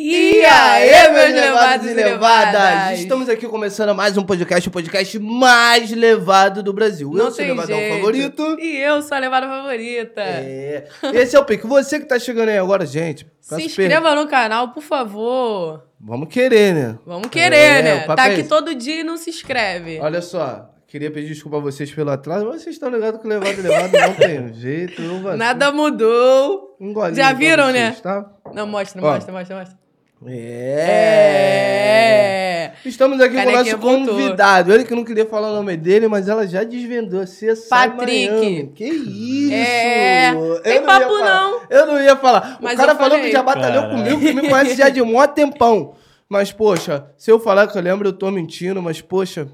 E aí, meus levados e levadas? Estamos aqui começando mais um podcast, o podcast mais levado do Brasil. Não eu sou o levadão jeito. favorito. E eu sou a levada favorita. É. Esse é o Pique. Você que tá chegando aí agora, gente. Se inscreva no canal, por favor. Vamos querer, né? Vamos querer, É, né? Tá é aqui esse. todo dia e não se inscreve. Olha só. Queria pedir desculpa a vocês pelo atraso, mas vocês estão ligados que o levado e levado não tem jeito. Não vai Nada mudou. Um Já viram, vocês, né? Tá? Não, mostra, Ó. mostra, mostra, mostra. É. É. Estamos aqui com o nosso voltou. convidado. Ele que não queria falar o nome dele, mas ela já desvendou. CSI Patrick. Miami. Que isso? É. Eu Tem não papo, não. Eu não ia falar. Mas o cara falou que já batalhou Caralho. comigo, que me conhece já de mó tempão. Mas, poxa, se eu falar que eu lembro, eu tô mentindo. Mas, poxa,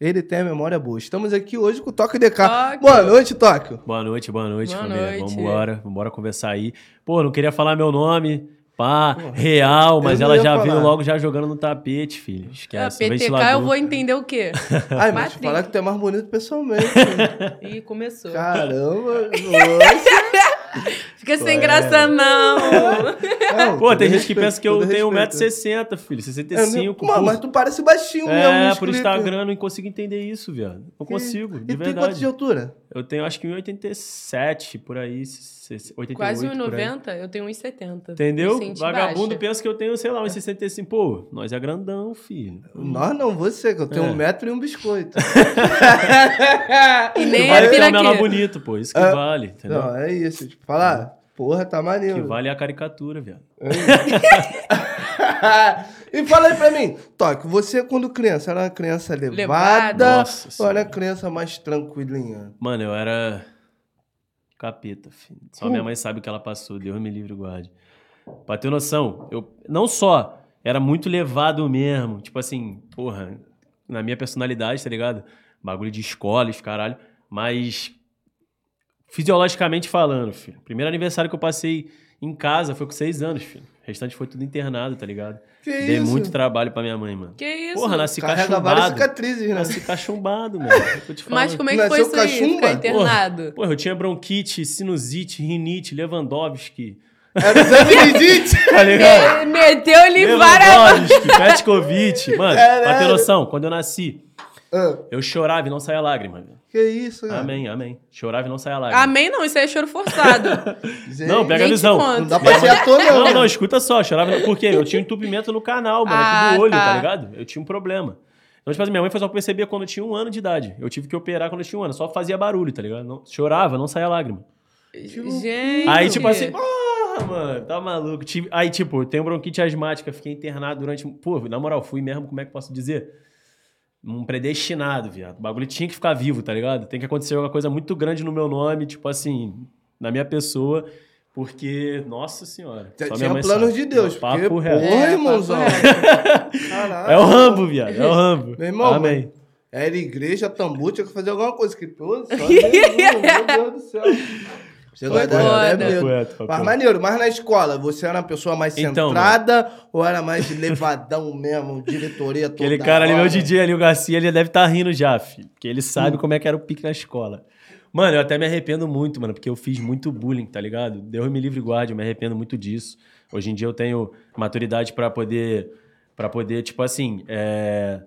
ele tem a memória boa. Estamos aqui hoje com o Toque DK. Tóquio. Boa noite, Tóquio. Boa noite, boa noite, Boa família. noite. Vambora, vambora conversar aí. Pô, não queria falar meu nome, pá, real, mas ela já falar. veio logo já jogando no tapete, filho. Ah, Esquece. PTK ventilador. eu vou entender o quê? Ai, mas te falar que tu é mais bonito pessoalmente. Ih, começou. Caramba. Nossa. Fica sem graça, não. Não, Pô, tem gente que pensa que eu todo tenho respeito. 1,60m, filho. É, 65. Mano, por- mas tu parece baixinho mesmo. É, por. Instagram eu não consigo entender isso, viado. Não consigo, de E tu tem quanto de verdade. altura? Eu tenho acho que 1,87 por aí, se- se- 88 Quase por aí. 1,90, eu tenho 1,70. Entendeu? Vagabundo baixa. pensa que eu tenho, sei lá, 1,65. Pô, nós é grandão, filho. Nós não, você, que eu tenho É. um metro e um biscoito. E Que nem vale é ter um menor bonito, pô. Isso que É. vale, entendeu? não, é isso. Tipo, falar, porra, tá Que maneiro. vale é a caricatura, viado. e fala aí pra mim, Toque, você quando criança, era uma criança levada, Levada. Nossa ou era Senhora. criança mais tranquilinha? Mano, eu era capeta, filho. Só minha mãe sabe o que ela passou. Deus me livre e guarde. Pra ter noção, eu não só era muito levado mesmo, tipo assim, porra, na minha personalidade, tá ligado? Bagulho de escola, os caralho. Mas, fisiologicamente falando, filho. Primeiro aniversário que eu passei em casa foi com seis anos, filho. O restante foi tudo internado, tá ligado? Que Dei isso? muito trabalho pra minha mãe, mano. Que isso? Porra, nasci Carrega várias cachumbado. cicatrizes, né? Nasci cachumbado, mano. Mas como é que foi isso aí? Ficar internado? Porra, eu tinha bronquite, sinusite, rinite, Lewandowski. Era exame Tá ligado? Ele Meteu-lhe várias... Lewandowski, Petkovic. Mano, pra ter noção, quando eu nasci, Ah, eu chorava e não saía lágrima. Que isso, cara? Amém, amém. Chorava e não saía lágrima. Amém não, isso aí é choro forçado. Não, pega a visão. Não dá pra ser ator, não. Não, não, escuta só, chorava. Por quê? Eu tinha um entupimento no canal, mano, aqui Ah, do olho, tá. tá. ligado? Eu tinha um problema. Então, tipo assim, minha mãe foi só perceber quando eu tinha um ano de idade. Eu tive que operar quando eu tinha um ano. Só fazia barulho, tá ligado? Não, chorava, não saía lágrima. Gente. Aí, tipo assim, porra, mano, tá maluco. Aí, tipo, eu tenho bronquite asmática, fiquei internado durante. Pô, na moral, fui mesmo, como é que posso dizer? Um predestinado, viado. O bagulho tinha que ficar vivo, tá ligado? Tem que acontecer alguma coisa muito grande no meu nome, tipo assim, na minha pessoa, porque, nossa senhora. Já só tinha minha mãe planos sabe. de Deus, Não, Papo porque, reto. porra, É, irmãozão. Caralho. É o Rambo, viado. É o Rambo. Meu irmão, Amém. Era igreja, tambu, tinha que fazer alguma coisa. Que, pô, só Jesus, meu Deus do céu. Você. Papo reto, papo Mas maneiro, mas na escola, você era uma pessoa mais Então, centrada ou era mais levadão mesmo, diretoria toda Aquele cara ali, meu? DJ ali, o Garcia, ele deve estar rindo já, filho. Porque ele sabe como é que era o pique na escola. Mano, eu até me arrependo muito, mano, porque eu fiz muito bullying, tá ligado? Deus me livre e guarde, eu me arrependo muito disso. Hoje em dia eu tenho maturidade pra poder, para poder, tipo assim, é...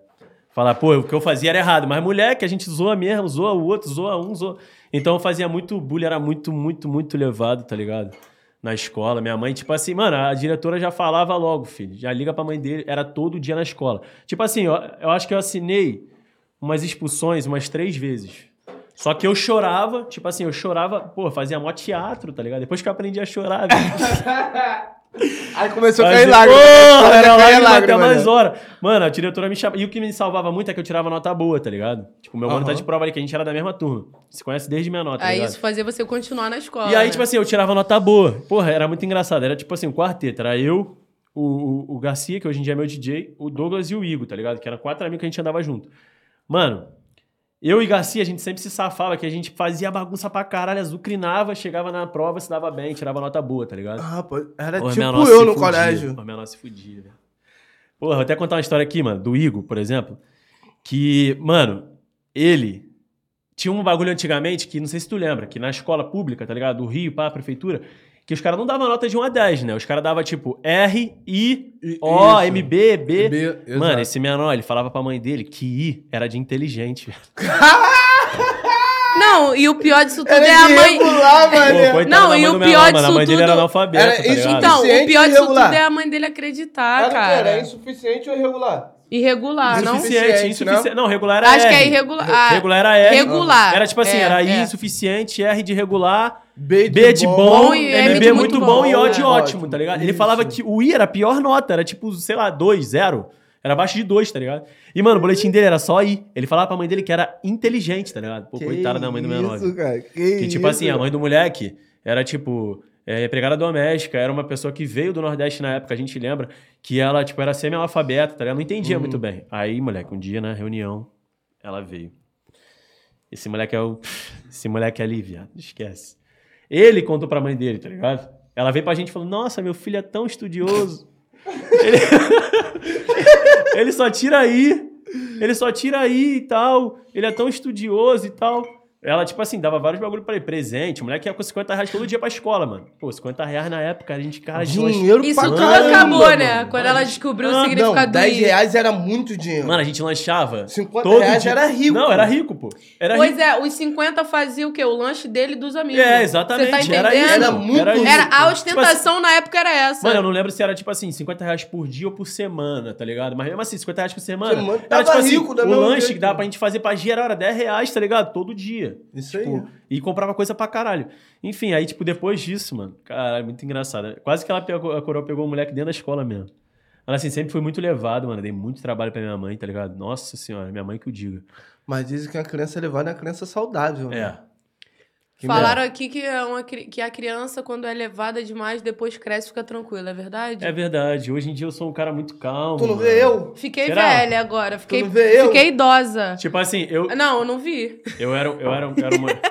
falar, pô, o que eu fazia era errado. Mas moleque, a gente zoa mesmo, zoa o outro, zoa um, zoa... Então eu fazia muito bullying, era muito, muito, muito levado, tá ligado? Na escola, minha mãe, tipo assim, mano, a diretora já falava logo, filho, já liga pra mãe dele, era todo dia na escola. Tipo assim, eu, eu acho que eu assinei umas expulsões umas três vezes. Só que eu chorava, tipo assim, eu chorava, pô, fazia mó teatro, tá ligado? Depois que eu aprendi a chorar. Aí começou a Fazia- cair lágrimas. Aí era lágrima até mais né? hora. Mano, a diretora me chamava. E o que me salvava muito é que eu tirava nota boa, tá ligado? Tipo, meu mano tá de prova ali, que a gente era da mesma turma. Se conhece desde minha nota, tá Aí ligado? isso fazia você continuar na escola. E aí, né? tipo assim, eu tirava nota boa. Porra, era muito engraçado. Era tipo assim, um quarteto. Era eu, o, o, o Garcia, que hoje em dia é meu DJ, o Douglas e o Igor, tá ligado? Que eram quatro amigos que a gente andava junto. Mano, eu e Garcia, a gente sempre se safava, que a gente fazia bagunça pra caralho, azucrinava, chegava na prova, se dava bem, tirava nota boa, tá ligado? Ah, pô, era Porra, tipo eu no fudia. colégio. Minha nossa se fudia, velho. Porra, vou até contar uma história aqui, mano, do Igor, por exemplo. Que, mano, ele tinha um bagulho antigamente que, não sei se tu lembra, que na escola pública, tá ligado? Do Rio, pá, a prefeitura, que os caras não davam nota de 1 a 10, né? Os caras davam tipo R, I, I- O, isso. M, B, B. B, Mano, exato. esse menor, ele falava pra mãe dele que I era de inteligente. Não, e o pior disso tudo Era é a mãe. regular, Pô, coitada Não, e o do pior menor, mano. disso A mãe dele tudo- era analfabeta, Era tá Então, o pior disso irregular? tudo é a mãe dele acreditar, Era quê? Era cara. insuficiente ou irregular? Irregular, não? Insuficiente. Insuficiente, insuficiente. Não, regular era Acho que R. é irregular. Ah, Regular era R. regular. Era tipo assim, É, era I é. insuficiente, R de regular, B de, B de bom, bom MB de muito muito bom bom, e O de é. ótimo, tá ligado? Ele Isso. falava que o I era a pior nota, era tipo, sei lá, 2, 0. Era abaixo de 2, tá ligado? E, mano, o boletim dele era só I. Ele falava pra mãe dele que era inteligente, tá ligado? Pô, Que coitada da mãe do menor. Isso, cara. Que, Que, tipo isso, assim, a mãe do moleque era, tipo, é, empregada doméstica, era uma pessoa que veio do Nordeste na época, a gente lembra, que ela, tipo, era semi-analfabeta, tá ligado? Não entendia Uhum. muito bem. Aí, moleque, um dia na reunião, ela veio. Esse moleque é o. Esse moleque é ali, viado, esquece. Ele contou pra mãe dele, tá ligado? Ela veio pra gente e falou: Nossa, meu filho é tão estudioso. ele... ele só tira aí. Ele só tira aí e tal. Ele é tão estudioso e tal. Ela, tipo assim, dava vários bagulho pra ele. Presente. O moleque ia com 50 reais todo dia pra escola, mano. Pô, 50 reais na época, a gente, cara, Dinheiro Isso pra tudo caramba, acabou, mano. né? Quando ela descobriu o Ah, significado Não, 10 do I. reais era muito dinheiro. Mano, a gente lanchava. 50 todo reais dia. era rico, Não, era rico, pô. Era Pois rico. é, os 50 fazia o quê? O lanche dele e dos amigos. É, exatamente. Você tá entendendo? Era isso. Era muito isso. rico. Era, a Tipo assim, ostentação na época era essa. Mano, eu não lembro se era tipo assim, 50 reais por dia ou por semana, tá ligado? Mas mesmo assim, 50 reais por semana. Semana era tipo assim, rico da o lanche que dava pra gente fazer pra gerar era 10 reais, tá ligado? Todo dia. Isso Tipo, aí. E comprava coisa pra caralho. Enfim, aí, tipo, depois disso, mano, caralho, muito engraçado. Quase que ela pegou, a coroa pegou o moleque dentro da escola mesmo. Ela, assim, sempre foi muito levado, mano. Dei muito trabalho pra minha mãe, tá ligado? Nossa senhora, minha mãe que o diga. Mas dizem que a criança levada é uma criança saudável. né? É. Que Falaram aqui que, é uma, que a criança, quando é levada demais, depois cresce e fica tranquila, é verdade? É verdade. Hoje em dia eu sou um cara muito calmo. Tu não vê eu? Fiquei Será? velha agora. Fiquei, não vê eu? fiquei idosa. Tipo assim, eu, Não, eu não vi. eu era, eu era, eu era uma.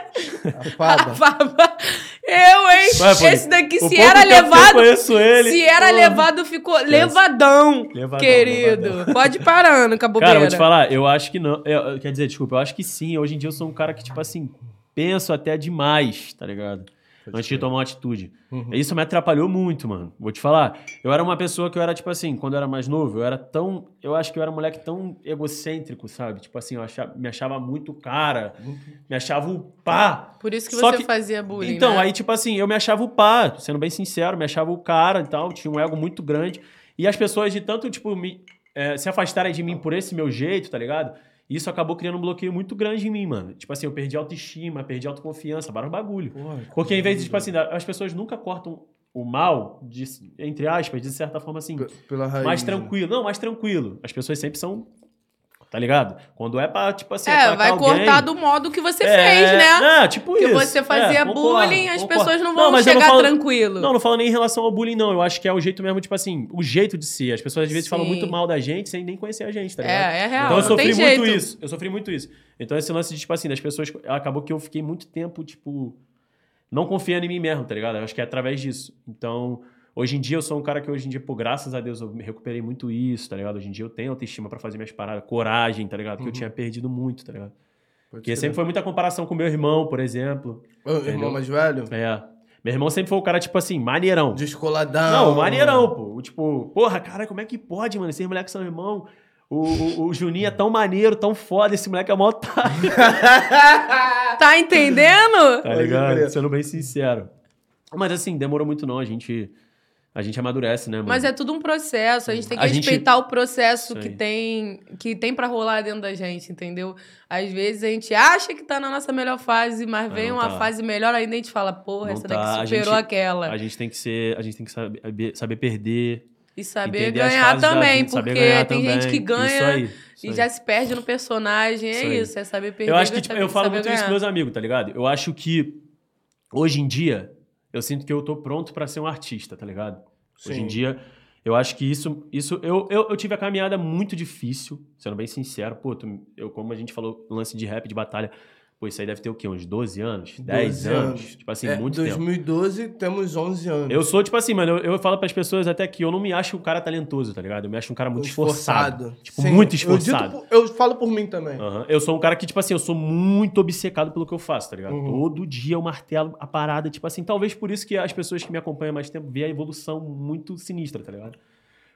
A fada. Fava. Eu, hein? Ué, pô, Esse daqui, o se era eu levado. conheço ele. Se era porra. levado, ficou levadão, Levadão, querido. levadão. Pode ir parando, acabou Cara, eu vou te falar, eu acho que não. eu- eu- quer dizer, desculpa, eu acho que sim. Hoje em dia eu sou um cara que, tipo assim, penso até demais, tá ligado? Antes de tomar uma atitude. Uhum. Isso me atrapalhou muito, mano. Vou te falar. Eu era uma pessoa que eu era, tipo assim, quando eu era mais novo, eu era tão. Eu acho que eu era um moleque tão egocêntrico, sabe? Tipo assim, eu achava- me achava muito cara, me achava o pá. Por isso que Só você que- fazia bullying. Então, né? aí, tipo assim, eu me achava o pá, sendo bem sincero, me achava o cara e tal, tinha um ego muito grande. E as pessoas de tanto, tipo, me, eh, se afastarem de mim por esse meu jeito, tá ligado? Isso acabou criando um bloqueio muito grande em mim, mano. Tipo assim, eu perdi autoestima, perdi autoconfiança, vários bagulho. Porque em vez de, tipo assim, as pessoas nunca cortam o mal, de, entre aspas, de certa forma assim, P- Pela raiz. mais né? tranquilo. Não, mais tranquilo. As pessoas sempre são, tá ligado? Quando é pra, tipo assim, É, vai alguém, cortar do modo que você é, fez, né? É, tipo Porque isso. você fazia É, bullying, as pessoas não vão eu chegar falo- tranquilo. Não, não falo nem em relação ao bullying, não. Eu acho que é o jeito mesmo, tipo assim, o jeito de ser. As pessoas às vezes falam Sim. muito mal da gente sem nem conhecer a gente, tá ligado? É, é real. Então eu não sofri muito jeito. isso. Eu sofri muito isso. Então esse lance de, tipo assim, das pessoas. Acabou que eu fiquei muito tempo, tipo. Não confiando em mim mesmo, tá ligado? Eu acho que é através disso. Então, hoje em dia eu sou um cara que hoje em dia, pô, graças a Deus, eu me recuperei muito isso, tá ligado? Hoje em dia eu tenho autoestima pra fazer minhas paradas, coragem, tá ligado? Porque eu tinha perdido muito, tá ligado? Pode Porque sempre foi muita comparação com meu irmão, por exemplo. Ô, irmão mais velho? É. Meu irmão sempre foi o cara, tipo assim, maneirão. Descoladão. Não, maneirão, pô. O Tipo, porra, cara, como é que pode, mano? Esses moleques são irmão. O, o, o Juninho é tão maneiro, tão foda, esse moleque é mó otário, Tá entendendo? tá ligado? Sendo bem sincero. Mas assim, demorou muito não, a gente, a gente amadurece, né, mano? Mas é tudo um processo, a gente tem que A gente- respeitar o processo Isso que tem que tem para rolar dentro da gente, entendeu? Às vezes a gente acha que tá na nossa melhor fase, mas Mas vem uma tá. fase melhor ainda e a gente fala, porra, Não essa tá. A daqui superou gente- aquela. A gente tem que ser, a gente tem que saber, saber perder, E saber ganhar também, vida, porque ganhar tem também. gente que ganha Isso aí, isso e aí. já se perde no personagem. É Isso aí. isso, é saber perder. Eu acho que, e tipo, eu falo muito isso ganhar. com meus amigos, tá ligado? Eu acho que hoje em dia, eu sinto que eu tô pronto pra ser um artista, tá ligado? Hoje Sim. em dia, eu acho que isso. isso eu, eu, eu tive a caminhada muito difícil, sendo bem sincero. Pô, tu- eu, como a gente falou, lance de rap, de batalha. Pô, isso aí deve ter o quê? Uns 12 anos? 10 12 anos? anos. Tipo assim, É, muito tempo. 2012 temos 11 anos. Eu sou, tipo assim, mano, eu, eu falo pras pessoas até que eu não me acho um cara talentoso, tá ligado? Eu me acho um cara muito esforçado. Tipo, Sim, muito eu esforçado. dito por- Eu, falo por mim também. Aham. Eu sou um cara que, tipo assim, eu sou muito obcecado pelo que eu faço, tá ligado? Uhum. Todo dia eu martelo a parada, tipo assim, talvez por isso que as pessoas que me acompanham há mais tempo veem a evolução muito sinistra, tá ligado?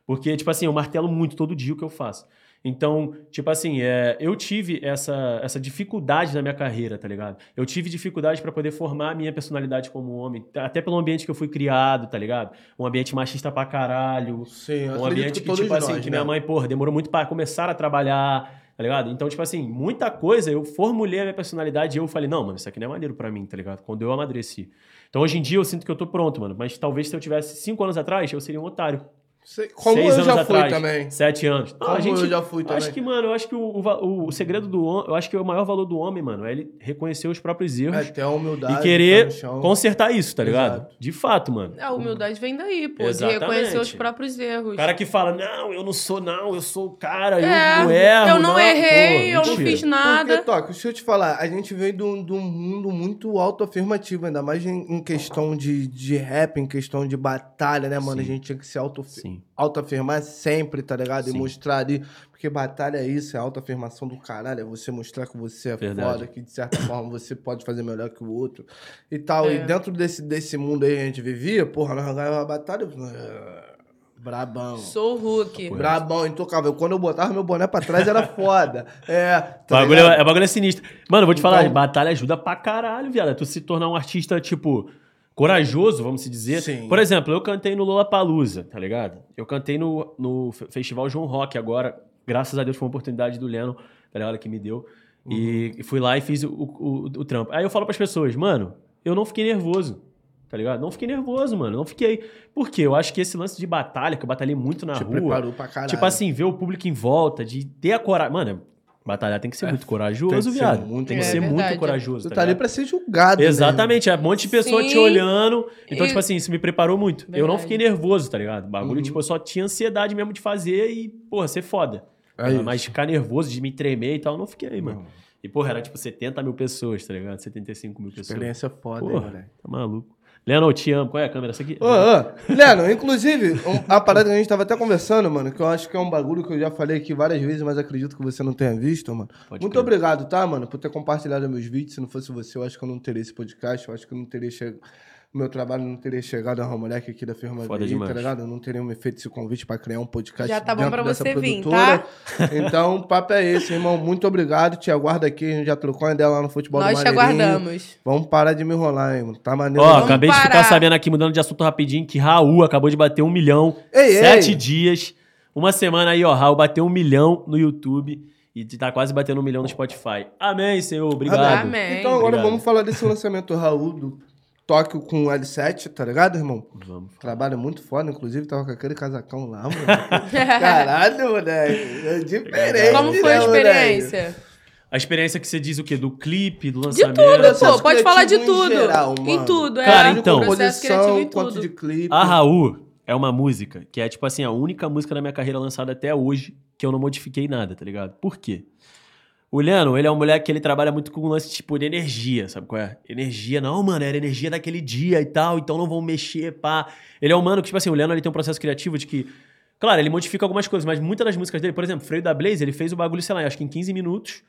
Porque, tipo assim, eu martelo muito todo dia o que eu faço. Então, tipo assim, é, eu tive essa, essa dificuldade na minha carreira, tá ligado? Eu tive dificuldade pra poder formar a minha personalidade como homem, até pelo ambiente que eu fui criado, tá ligado? Um ambiente machista pra caralho, Sim, eu um ambiente que, todos tipo assim, nós, que né? minha mãe, porra, demorou muito pra começar a trabalhar, tá ligado? Então, tipo assim, muita coisa eu formulei a minha personalidade e eu falei, não, mano, isso aqui não é maneiro pra mim, tá ligado? Quando eu amadureci. Então, hoje em dia, eu sinto que eu tô pronto, mano. Mas talvez se eu tivesse cinco anos atrás, eu seria um otário. Sei- Como Seis eu anos já fui atrás, também. Sete anos. Não, Como a gente, eu já fui também. Acho que, mano, eu acho que o, o, o segredo do homem, eu acho que o maior valor do homem, mano, é ele reconhecer os próprios erros É, ter a humildade. e pé querer chão. consertar isso, tá ligado? Exato. De fato, mano. A humildade vem daí, pô, Exatamente. de reconhecer os próprios erros. O cara que fala, não, eu não sou, não, eu sou o cara, É, eu não erro. eu não errei, Pô, eu não mentira. fiz nada. Porque, Toque, deixa eu te falar, a gente veio de um, de um mundo muito autoafirmativo, ainda mais em, em questão de, de rap, em questão de batalha, né, mano? Sim. A gente tinha que se auto, Sim. autoafirmar sempre, tá ligado? Sim. E mostrar ali. Porque batalha é isso, é autoafirmação do caralho, é você mostrar que você é Verdade. foda, que de certa forma você pode fazer melhor que o outro e tal. É. E dentro desse, desse mundo aí que a gente vivia, porra, nós ganhávamos a batalha. ah, Brabão. Sou o Hulk. Pô, Brabão, intocável. Quando eu botava meu boné pra trás era foda. É. O tá bagulho, é, o bagulho é sinistro. Mano, eu vou te falar, Então- batalha ajuda pra caralho, viado. É Tu se tornar um artista, tipo, corajoso, vamos se dizer. Sim. Por exemplo, eu cantei no Lollapalooza, tá ligado? Eu cantei no, no Fe- Festival João Rock agora. Graças a Deus foi uma oportunidade do Leno, tá ligado? Que me deu. E Uhum. e fui lá e fiz o, o, o trampo. Aí eu falo pras pessoas, mano, eu não fiquei nervoso. Tá ligado? Não fiquei nervoso, mano. Não fiquei. Por quê? Eu acho que esse lance de batalha, que eu batalhei muito na Te rua. preparou pra caralho. Tipo assim, ver o público em volta, de ter a coragem. Mano, batalhar tem que ser muito corajoso, tem que ser viado. muito tem que É ser verdade. muito corajoso. Tu tá tá ali ligado? pra ser julgado. né? Exatamente, é um monte de pessoa te Sim. olhando. Então, E- tipo assim, isso me preparou muito. Eu não Verdade. fiquei nervoso, tá ligado? O bagulho, Uhum. tipo, eu só tinha ansiedade mesmo de fazer e, porra, ser foda. É. Mas ficar nervoso, de me tremer e tal, eu não fiquei, mano. E, porra, era tipo 70 mil pessoas, tá ligado? 75 mil pessoas. Experiência foda, Porra, moleque. tá maluco. Leno, eu te amo. Qual é a câmera? Essa aqui? Ô, ô, Leno, inclusive, um- a parada que a gente tava até conversando, mano, que eu acho que é um bagulho que eu já falei aqui várias vezes, mas acredito que você não tenha visto, mano. Pode Muito crer. obrigado, tá, mano, por ter compartilhado meus vídeos. Se não fosse você, eu acho que eu não teria esse podcast, eu acho que eu não teria chegado. Meu trabalho não teria chegado a uma moleque aqui da firma Foda demais. tá ligado? Eu não teria me feito esse convite pra criar um podcast. Já tá bom pra você vir, produtora. Então, o papo é esse, irmão. Muito obrigado. Te aguardo aqui. A gente já trocou uma ideia lá no futebol Nós do te Maneirinho. aguardamos. Vamos parar de me enrolar, hein, mano. Tá maneiro. Ó, Vamos acabei de ficar parar. sabendo aqui, mudando de assunto rapidinho, que Raul acabou de bater um milhão. Ei, sete ei. dias. Uma semana aí, ó. Raul bateu um milhão no YouTube e tá quase batendo um milhão no Spotify. Amém, Senhor. Obrigado. Amém. Então agora Obrigado. vamos falar desse lançamento do Raul do Tóquio com o L7, tá ligado, irmão? Vamos. Trabalho muito foda, inclusive tava com aquele casacão lá, mano. Caralho, moleque. É diferente. Como foi né, a moleque? experiência? A experiência que você diz o quê? Do clipe, do De lançamento? tudo, Processo pô. Pode falar de criativo em tudo. geral, em tudo, é. Cara, então. Processo criativo Composição, em quanto tudo. de clipe. A Raul é uma música que é, tipo assim, a única música da minha carreira lançada até hoje que eu não modifiquei nada, tá ligado? Por quê? O Leandro, ele é um moleque que ele trabalha muito com um lance, tipo, de energia, sabe qual é? Energia, não, mano, era energia daquele dia e tal, então não vão mexer, pá. Ele é um mano que, tipo assim, o Leandro, ele tem um processo criativo de que, claro, ele modifica algumas coisas, mas muitas das músicas dele, por exemplo, Freio da Blaze, ele fez o bagulho, sei lá, acho que em 15 minutos,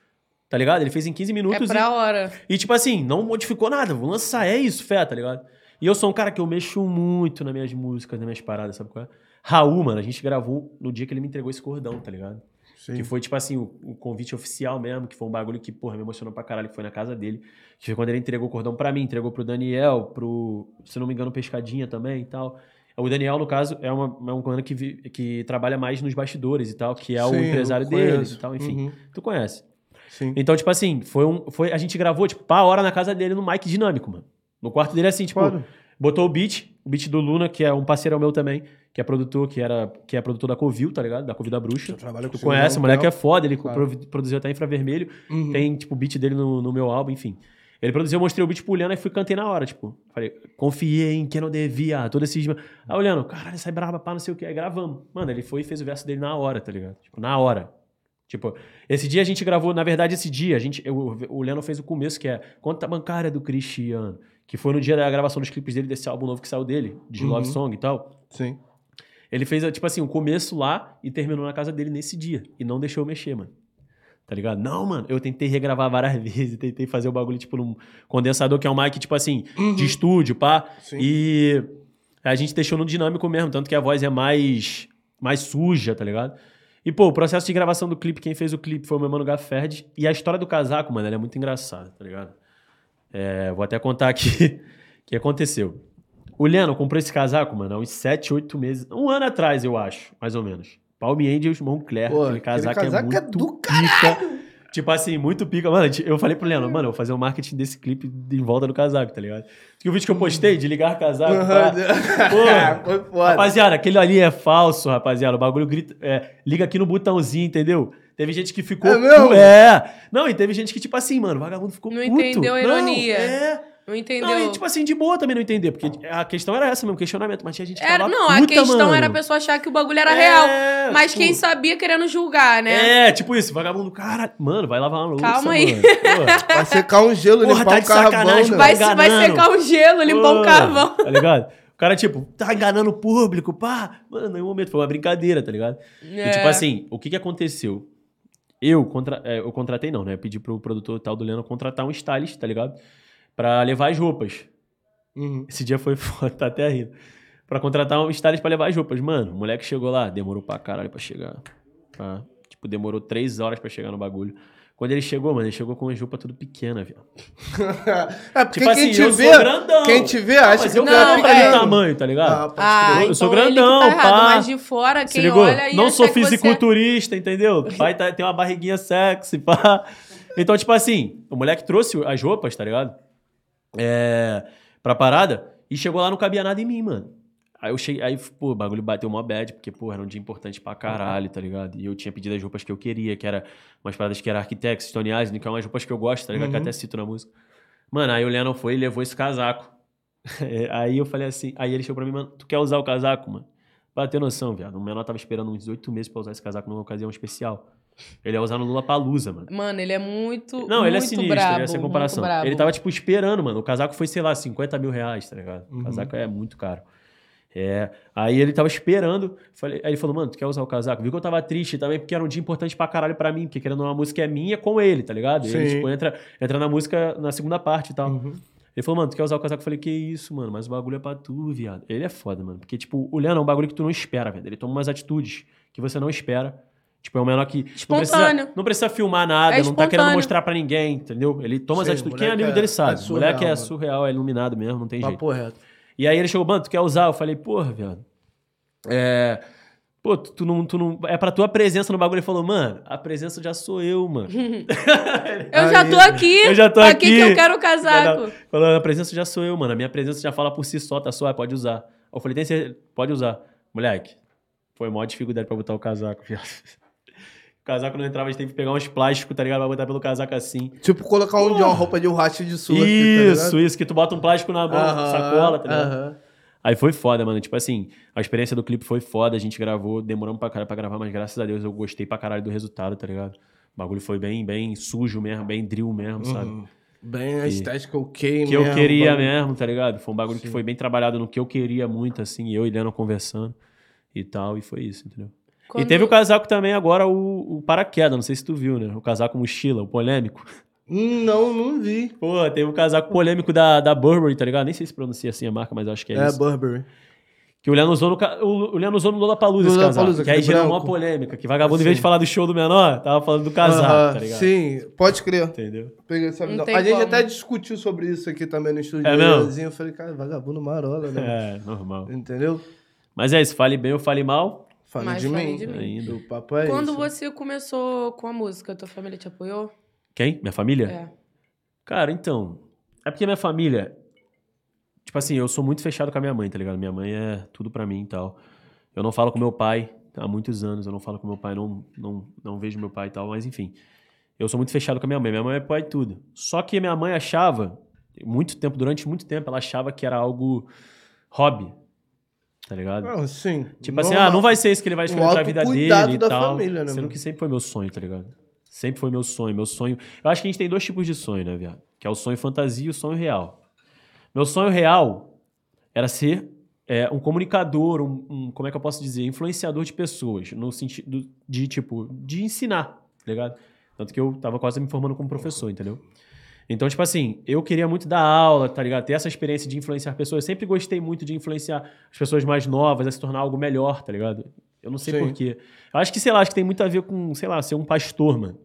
tá ligado? Ele fez em 15 É minutos e pra hora. e, tipo assim, não modificou nada. Vou lançar, é isso, fé, tá ligado? E eu sou um cara que eu mexo muito nas minhas músicas, nas minhas paradas, sabe qual é? Raul, mano, a gente gravou no dia que ele me entregou esse cordão, tá ligado? Sim. Que foi, tipo assim, o, o convite oficial mesmo, que foi um bagulho que, porra, me emocionou pra caralho, que foi na casa dele. Que foi quando ele entregou o cordão pra mim, entregou pro Daniel, pro, se não me engano, Pescadinha também e tal. O Daniel, no caso, é, uma, é um mano que, vi- que trabalha mais nos bastidores e tal, que é o Sim, eu empresário dele conheço. e tal, enfim. Uhum. Tu conhece. Sim. Então, tipo assim, foi um. Foi, a gente gravou, tipo, pá hora na casa dele no mic dinâmico, mano. No quarto dele, assim, tipo, Claro. botou o beat, o beat do Luna, que é um parceiro meu também, que é produtor, que era, que é produtor da Covil, tá ligado? Da Covil da Bruxa. Eu trabalho com Tu conhece, o moleque é foda, ele Claro. produziu até Infravermelho, Uhum. tem, tipo, o beat dele no, no meu álbum, enfim. Ele produziu, eu mostrei o beat pro Liano e fui cantei na hora, tipo. Falei, confiei em quem não devia, todo esse... Aí o Liano, caralho, sai braba, pá, não sei o que. Aí gravamos. Mano, ele foi e fez o verso dele na hora, tá ligado? Tipo, na hora. Tipo, esse dia a gente gravou, na verdade, esse dia, a gente, eu- o Leno fez o começo, que é Conta Bancária do Cristiano, que foi no dia da gravação dos clipes dele, desse álbum novo que saiu dele, de Uhum. Love Song e tal. Sim. Ele fez, tipo assim, o começo lá e terminou na casa dele nesse dia. E não deixou eu mexer, mano. Tá ligado? Não, mano. Eu tentei regravar várias vezes. Tentei fazer o bagulho, tipo, num condensador, que é um mic, tipo assim, de estúdio, pá. Sim. E a gente deixou no dinâmico mesmo. Tanto que a voz é mais, mais suja, tá ligado? E, pô, o processo de gravação do clipe, quem fez o clipe foi o meu mano Gaferd. E a história do casaco, mano, ela é muito engraçada, tá ligado? É, vou até contar aqui o que aconteceu. O Leno comprou esse casaco, mano, há uns 7, 8 meses. Um ano atrás, eu acho, mais ou menos. Palme Angels, Moncler. Pô, aquele aquele casaco, casaco é é muito do pica. Tipo assim, muito pica. Mano, eu falei pro Leno, mano, eu vou fazer o marketing desse clipe em volta do casaco, tá ligado? Que o vídeo que eu postei de ligar casaco. pá, pô, Foi foda. Rapaziada, aquele ali é falso, rapaziada. O bagulho grita, é, liga aqui no botãozinho, entendeu? Teve gente que ficou. É mesmo? É. Não, e teve gente que, tipo assim, mano, o vagabundo ficou Não puto. entendeu a Não, ironia. é. Não entendeu? Não, e tipo assim, de boa também não entender, porque a questão era essa mesmo, questionamento, mas tinha gente que Era, tava não, a puta, questão mano. era a pessoa achar que o bagulho era É, real. Mas tipo- quem sabia querendo julgar, né? É, tipo isso, vagabundo, cara, mano, vai lavar uma louça, Calma aí. Pô, Vai secar um gelo, Porra, limpar tá um de carvão, sacanagem, né? vai- Vai, vai secar o gelo, limpar pô, o carvão. Tá ligado? O cara, tipo, tá enganando o público, pá. Mano, em nenhum momento foi uma brincadeira, tá ligado? E É. tipo assim, o que que aconteceu? Eu, contra, é, eu contratei não, né? Eu pedi pro produtor tal do Leno contratar um stylist, tá ligado? Pra levar as roupas. Uhum. Esse dia foi foda, tá até rindo. Pra contratar um stylist pra levar as roupas. Mano, o moleque chegou lá, demorou pra caralho pra chegar. Tá? Tipo, demorou três horas pra chegar no bagulho. Quando ele chegou, mano, ele chegou com as roupas tudo pequena, viu? É porque Tipo quem assim, te eu vê, sou grandão. quem te vê acha mas que eu não, é não pequeno. tamanho, tá ligado? Ah, Ah, crer. Eu sou então ele que grandão, tá errado, pá. mas de fora, quem olha e Não sou você- é fisiculturista, entendeu? Pai tá, tem uma barriguinha sexy, pá. Então, tipo assim, o moleque trouxe as roupas, tá ligado? É, pra parada e chegou lá, não cabia nada em mim, mano. Aí eu cheguei, aí, pô, o bagulho bateu mó bad, porque, pô, era um dia importante pra caralho, tá ligado? E eu tinha pedido as roupas que eu queria, que era umas paradas que era Architects, Stone Island, que é umas roupas que eu gosto, tá ligado? Que eu Uhum. até cito na música. Mano, aí o Lennon foi e levou esse casaco. aí eu falei assim, aí ele chegou pra mim, mano, tu quer usar o casaco, mano? Pra ter noção, viado. O menor tava esperando uns oito meses pra usar esse casaco numa ocasião especial. Ele ia usar no Lula Palusa, mano. Mano, ele é muito. Não, ele é muito sinistro, brabo, essa comparação. muito brabo. Ele tava, tipo, esperando, mano. O casaco foi, sei lá, 50 mil reais, tá ligado? O Uhum. casaco é muito caro. É. Aí ele tava esperando. Falei, aí ele falou, mano, tu quer usar o casaco? Viu que eu tava triste também, porque era um dia importante pra caralho pra mim, porque querendo ou não, a música é minha com ele, tá ligado? E ele, Sim. tipo, entra, entra na música na segunda parte e tal. Uhum. Ele falou, mano, tu quer usar o casaco? Eu falei, que isso, mano, mas o bagulho é pra tu, viado. Ele é foda, mano. Porque, tipo, o Leandro é um bagulho que tu não espera, velho. Ele toma umas atitudes que você não espera. Tipo, é um menor que. Não precisa, não precisa filmar nada, É não tá querendo mostrar pra ninguém, entendeu? Ele toma as Sim, atitudes. Quem é amigo é- dele é sabe. o moleque é surreal, mano. surreal, é iluminado mesmo, não tem jeito. Papo reto. E aí ele chegou, mano, tu quer usar? Eu falei, porra, viado. É. Pô, tu, tu não, tu não. É pra tua presença no bagulho. Ele falou, mano, a presença já sou eu, mano. Eu já tô aqui. Eu já tô aqui. que que eu quero o casaco? Falou, a presença já sou eu, mano. A minha presença já fala por si só, tá só, pode usar. Eu falei, tem certeza? Pode usar. Moleque, foi maior dificuldade pra botar o casaco, viado. Casaco não entrava, a gente teve que pegar uns plásticos, tá ligado? Pra botar pelo casaco assim. Tipo, colocar um de uma roupa de um racha de surf. isso, isso, que tu bota um plástico na mão, Aham, sacola, tá ligado? aham. Aí foi foda, mano. Tipo assim, a experiência do clipe foi foda, a gente gravou, demoramos pra caralho pra gravar, mas graças a Deus eu gostei pra caralho do resultado, tá ligado? O bagulho foi bem, bem sujo mesmo, bem drill mesmo, sabe? Uhum. Bem a estética ok que eu mesmo, queria bagulho. mesmo, tá ligado? Foi um bagulho que foi bem trabalhado no que eu queria muito, assim, eu e Leandro conversando e tal, e foi isso, entendeu? E Quando- teve o casaco também agora, o, o paraquedas, não sei se tu viu, né? O casaco mochila, o polêmico. Hum, Não, não vi. Pô, teve o casaco polêmico da, da Burberry, tá ligado? Nem sei se pronuncia assim a marca, mas acho que é, É, isso. Burberry. Que o Leandro usou no, o, Leandro usou no Lollapalooza esse casaco. Que aí aquele gerou uma polêmica. Que vagabundo, em vez de falar do show do menor, tava falando do casaco, Aham, tá ligado? Sim, pode crer. Entendeu? Peguei essa visão. A gente como. até discutiu sobre isso aqui também no estúdio. É mesmo? Eu falei, cara, vagabundo marola, né? É, normal. Entendeu? Mas é isso, fale bem ou fale mal. Fale Mas de fale mim. de mim. Ainda. O papo é Quando isso. você começou com a música, tua família te apoiou? Quem? Minha família? É. Cara, então. É porque minha família. Tipo assim, eu sou muito fechado com a minha mãe, tá ligado? Minha mãe é tudo pra mim e tal. Eu não falo com meu pai há muitos anos. Eu não falo com meu pai, não, não, não vejo meu pai e tal, mas enfim. Eu sou muito fechado com a minha mãe. Minha mãe é pai e tudo. Só que minha mãe achava, muito tempo, durante muito tempo, ela achava que era algo hobby. Tá ligado? Não, sim. Tipo assim, ah, não vai ser isso que ele vai escolher pra vida dele e tal. família, né, Sendo que sempre foi meu sonho, tá ligado? Sempre foi meu sonho. Meu sonho. Eu acho que a gente tem dois tipos de sonho, né, viado? Que é o sonho fantasia e o sonho real. Meu sonho real era ser é, um comunicador, um, um- como é que eu posso dizer? Influenciador de pessoas, no sentido de, tipo, de ensinar, tá ligado? Tanto que eu tava quase me formando como professor, entendeu? Então, tipo assim, eu queria muito dar aula, tá ligado? Ter essa experiência de influenciar pessoas. Eu sempre gostei muito de influenciar as pessoas mais novas a se tornar algo melhor, tá ligado? Eu não sei Sim. porquê. Eu acho que, sei lá, acho que tem muito a ver com, sei lá, ser um pastor, mano.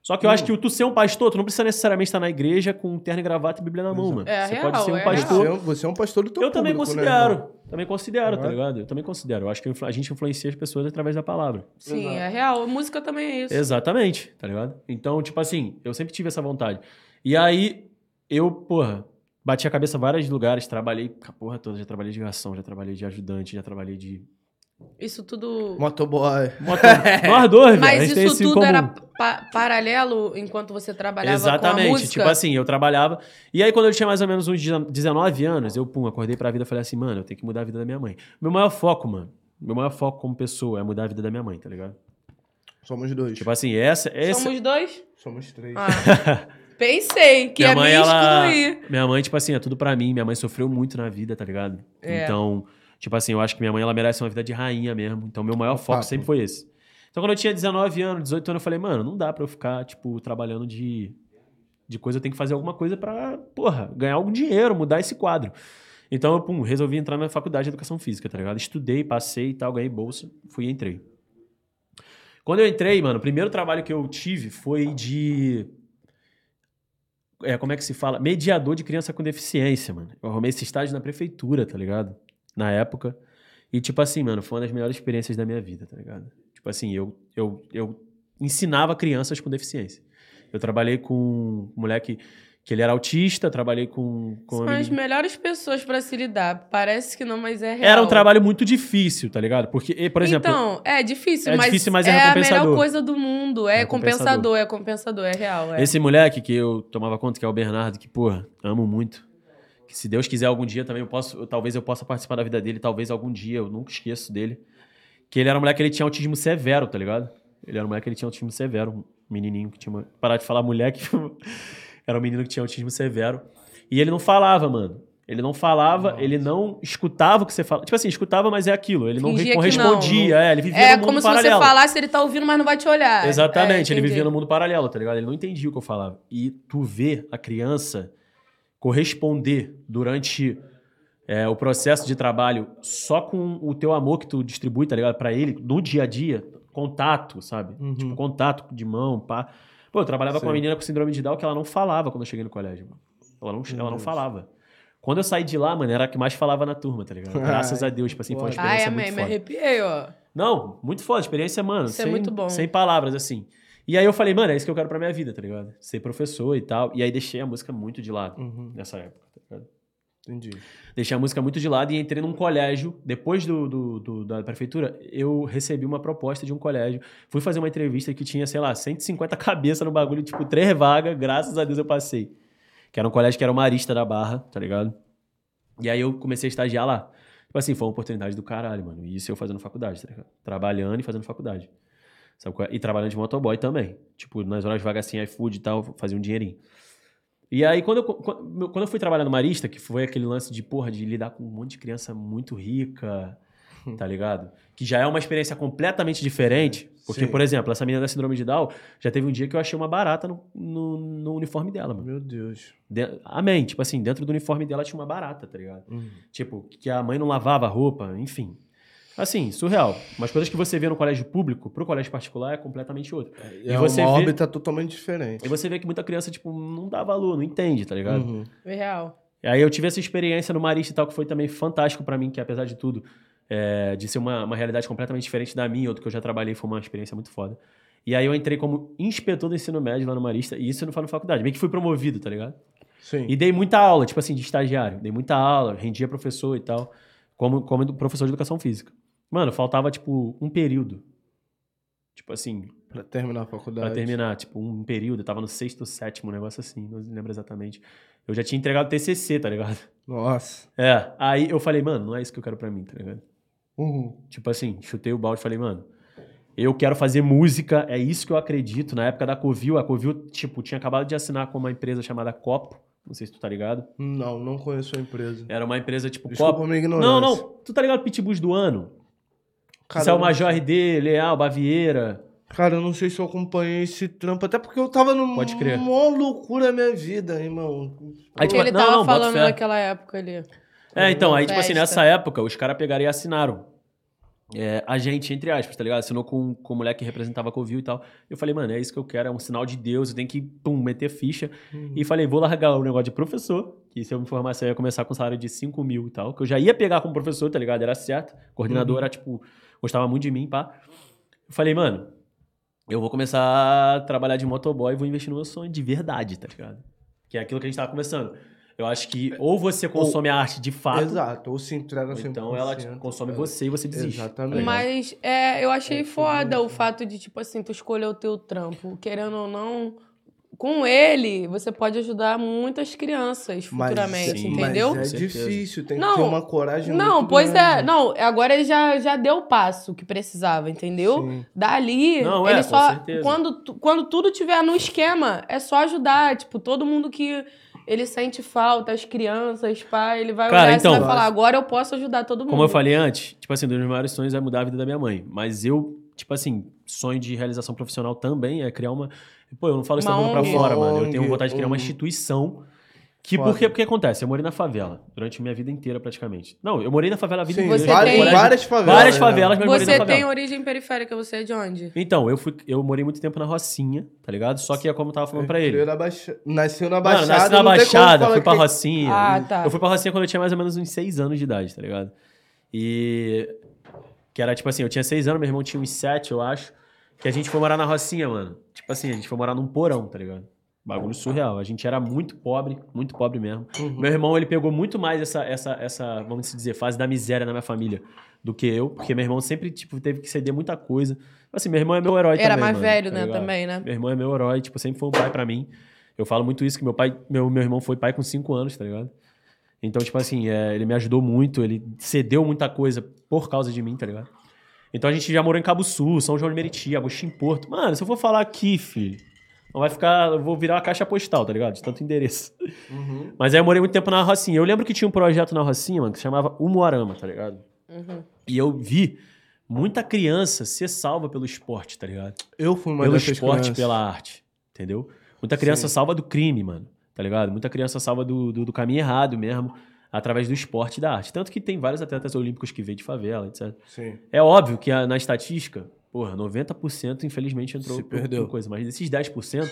Só que eu Hum. acho que o tu ser um pastor, tu não precisa necessariamente estar na igreja com terno e gravata e Bíblia na mão, mano. É Você real, pode ser um é pastor. Você é, um- você é um pastor do teu Eu também público, né, considero. irmão? também considero, tá é? ligado? Eu também considero. Eu acho que a a gente influencia as pessoas através da palavra. Sim, Exato. é real. Música também é isso. Exatamente, tá ligado? Então, tipo assim, eu sempre tive essa vontade. E aí, eu, porra, bati a cabeça em vários lugares, trabalhei com a porra toda, já trabalhei de garçom, já trabalhei de ajudante, já trabalhei de. Isso tudo. Motoboy. Moto... Nós dois, Mas isso tudo era pa- paralelo enquanto você trabalhava com a Exatamente. música? Tipo assim, eu trabalhava. E aí, quando eu tinha mais ou menos uns 19 anos, eu, pum, acordei pra vida e falei assim, mano, eu tenho que mudar a vida da minha mãe. Meu maior foco, mano, meu maior foco como pessoa é mudar a vida da minha mãe, tá ligado? Somos dois. Tipo assim, essa. essa... Somos dois? Somos três. Ah, pensei que ia me excluir. Minha mãe, tipo assim, é tudo pra mim. Minha mãe sofreu muito na vida, tá ligado? É. Então, tipo assim, eu acho que minha mãe, ela merece uma vida de rainha mesmo. Então, meu maior foco papo. sempre foi esse. Então, quando eu tinha 19 anos, 18 anos, eu falei, mano, não dá pra eu ficar, tipo, trabalhando de, de coisa. Eu tenho que fazer alguma coisa pra, porra, ganhar algum dinheiro, mudar esse quadro. Então, eu, pum, resolvi entrar na faculdade de educação física, tá ligado? Estudei, passei e tal, ganhei bolsa, fui e entrei. Quando eu entrei, mano, o primeiro trabalho que eu tive foi de é, como é que se fala? Mediador de criança com deficiência, mano. Eu arrumei esse estágio na prefeitura, tá ligado? Na época. E, tipo assim, mano, foi uma das melhores experiências da minha vida, tá ligado? Tipo assim, eu, eu, eu ensinava crianças com deficiência. Eu trabalhei com um moleque que ele era autista, trabalhei com, com São as melhores pessoas pra se lidar. Parece que não, mas é real. Era um trabalho muito difícil, tá ligado? Porque, por exemplo, Então, é difícil, É mas, difícil, mas é é a melhor coisa do mundo. É, É compensador, é compensador, é real. É. Esse moleque que eu tomava conta, que é o Bernardo, que, porra, amo muito. Que se Deus quiser algum dia também eu posso, eu- talvez eu possa participar da vida dele, talvez algum dia, eu nunca esqueço dele. Que ele era um moleque que ele tinha autismo severo, tá ligado? Ele era um moleque que ele tinha autismo severo, um menininho que tinha uma... parar de falar moleque, era um menino que tinha autismo severo. E ele não falava, mano. Ele não falava, ele não escutava o que você falava. Tipo assim, escutava, mas é aquilo. Ele não Fingia que correspondia, é, ele vivia É no mundo como se paralelo. você falasse, ele tá ouvindo, mas não vai te olhar. Exatamente, É, ele vivia no mundo paralelo, tá ligado? Ele não entendia o que eu falava. E tu vê a criança corresponder durante é, o processo de trabalho só com o teu amor que tu distribui, tá ligado? Pra ele, no dia a dia, contato, sabe? Uhum. Tipo, contato de mão, pá. Pô, eu trabalhava com uma Sim. menina com síndrome de Down que ela não falava quando eu cheguei no colégio, mano. Ela não, ela não falava. Quando eu saí de lá, mano, era a que mais falava na turma, tá ligado? Graças Ai, a Deus, tipo assim, foi uma experiência Ai, muito amei, me arrepiei, ó. Não, muito foda. Experiência, mano. Isso é sem, muito bom. Sem palavras, assim. E aí eu falei, mano, é isso que eu quero pra minha vida, tá ligado? Ser professor e tal. E aí deixei a música muito de lado Uhum, nessa época, tá ligado? Entendi. Deixei a música muito de lado e entrei num colégio. Depois do, do- do- da prefeitura, eu recebi uma proposta de um colégio. Fui fazer uma entrevista que tinha, sei lá, 150 cabeças no bagulho, tipo, três vagas. Graças a Deus eu passei. Que era um colégio que era uma arista da Barra, tá ligado? E aí eu comecei a estagiar lá. Tipo assim, foi uma oportunidade do caralho, mano. E isso eu fazendo faculdade, tá ligado? Trabalhando e fazendo faculdade. Sabe é? E trabalhando de motoboy também. Tipo, nas horas vagas assim, iFood e tal, fazia um dinheirinho. E aí, quando eu, quando eu fui trabalhar no Marista, que foi aquele lance de, porra, de lidar com um monte de criança muito rica, tá ligado? Que já é uma experiência completamente diferente. Porque, Sim. por exemplo, essa menina da síndrome de Down, já teve um dia que eu achei uma barata no, no, no uniforme dela, mano. Meu Deus. De- Amém. Tipo assim, dentro do uniforme dela tinha uma barata, tá ligado? Uhum. Tipo, que a mãe não lavava a roupa, enfim. Assim, surreal. Mas coisas que você vê no colégio público, pro colégio particular, é completamente outro. É você uma vê- órbita totalmente diferente. E você vê que muita criança, tipo, não dá valor, não entende, tá ligado? Uhum. É real. E aí eu tive essa experiência no Marista e tal, que foi também fantástico pra mim, que apesar de tudo, é, de ser uma, uma realidade completamente diferente da minha, ou do que eu já trabalhei, foi uma experiência muito foda. E aí eu entrei como inspetor do ensino médio lá no Marista, e isso não foi na faculdade, meio que fui promovido, tá ligado? Sim. E dei muita aula, tipo assim, de estagiário. Dei muita aula, rendia professor e tal, como, como professor de educação física. Mano, faltava, tipo, um período. Tipo assim, Pra terminar a faculdade. Pra terminar, tipo, um período, eu tava no sexto, sétimo, um negócio assim, não lembro exatamente. Eu já tinha entregado TCC, tá ligado? Nossa. É, aí eu falei, mano, não é isso que eu quero pra mim, tá ligado? Uhum. Tipo assim, chutei o balde e falei, mano, eu quero fazer música, é isso que eu acredito. Na época da Covil, a Covil, tipo, tinha acabado de assinar com uma empresa chamada Copo. Não sei se tu tá ligado. Não, não conheço a empresa. Era uma empresa tipo Desculpa Copo. minha ignorância. Não, não. Tu tá ligado Pitbulls do ano? Cara, Isso é o Major RD, Leal, Baviera. Cara, eu não sei se eu acompanhei esse trampo, até porque eu tava numa Pode crer. mó loucura na minha vida, irmão. Aí, tipo, ele não, tava não, falando naquela época ali. É, então, aí, tipo assim, Festa. nessa época, os caras pegaram e assinaram. É, a gente, entre aspas, tá ligado? Assinou com, com o moleque que representava a Covil e tal. Eu falei, mano, é isso que eu quero, é um sinal de Deus, eu tenho que, pum, meter ficha. E falei, vou largar o negócio de professor, que se eu me formasse, eu ia começar com salário de 5 mil e tal, que eu já ia pegar como professor, tá ligado? Era certo. Coordenador era, tipo, gostava muito de mim, pá. Eu falei, mano, eu vou começar a trabalhar de motoboy e vou investir no meu sonho de verdade, tá ligado? Que é aquilo que a gente tava conversando. Eu acho que ou você consome a arte de fato, Exato, ou se entrega ou 100%. então ela tipo, consome você e você desiste. Exatamente. Mas é, eu achei É, foda o fato de, tipo assim, tu escolher o teu trampo. Querendo ou não, com ele, você pode ajudar muitas crianças Mas- futuramente, sim, entendeu? Mas é difícil, tem Não, que ter uma coragem Não, muito pois é. grande. Não, agora ele já, já deu o passo que precisava, entendeu? Sim. Dali, Não, é, ele com só. Quando, quando tudo tiver no esquema, é só ajudar. Tipo, todo mundo que ele sente falta, as crianças, pai, ele vai Cara, olhar então- e vai falar: agora eu posso ajudar todo mundo. Como eu falei antes, tipo assim, um dos meus maiores sonhos é mudar a vida da minha mãe. Mas eu, tipo assim, sonho de realização profissional também é criar uma. Pô, eu não falo isso Uma também pra fora, mano. Eu tenho vontade de criar uma instituição. Que Foda. porque, porque acontece? Eu morei na favela durante minha vida inteira, praticamente. Não, eu morei na favela a vida Sim, inteira. Você várias, tem- várias favelas. Várias né? favelas, mas morei na Você favela. tem origem periférica, você é de onde? Então, eu, fui, eu morei muito tempo na Rocinha, tá ligado? Só que é como eu tava falando pra ele. Na Baixa- Nasceu na Mano, Baixada. nasci na Baixada, fui pra que- Rocinha. Ah, tá. Eu fui pra Rocinha quando eu tinha mais ou menos uns 6 anos de idade, tá ligado? E. Que era tipo assim, eu tinha 6 anos, meu irmão tinha uns 7, eu acho. Que a gente foi morar na Rocinha, mano. Tipo assim, a gente foi morar num porão, tá ligado? Bagulho surreal. A gente era muito pobre, muito pobre mesmo. Uhum. Meu irmão, ele pegou muito mais essa, essa, essa, vamos dizer, fase da miséria na minha família do que eu, porque meu irmão sempre, tipo, teve que ceder muita coisa. Assim, meu irmão é meu herói Era também, mais mano, velho, tá né, ligado? também, né? Meu irmão é meu herói, tipo, sempre foi um pai pra mim. Eu falo muito isso, que meu pai, meu, meu irmão foi pai com 5 anos, tá ligado? Então, tipo assim, é, ele me ajudou muito, ele cedeu muita coisa por causa de mim, tá ligado? Então a gente já morou em Cabo Sul, São João de Meriti, Agostinho Porto. Mano, se eu for falar aqui, filho, não vai ficar. Eu vou virar uma caixa postal, tá ligado? De tanto endereço. Uhum. Mas aí eu morei muito tempo na Rocinha. Eu lembro que tinha um projeto na Rocinha, mano, que se chamava Umuarama, tá ligado? Uhum. E eu vi muita criança ser salva pelo esporte, tá ligado? Eu fui uma pelo dessas esporte, crianças. pela arte, entendeu? Muita criança Sim. salva do crime, mano, tá ligado? Muita criança salva do, do, do caminho errado mesmo, através do esporte e da arte. Tanto que tem vários atletas olímpicos que veio de favela, etc. Sim. É óbvio que a- na estatística, porra, 90% infelizmente entrou Se perdeu. coisa, mas desses 10%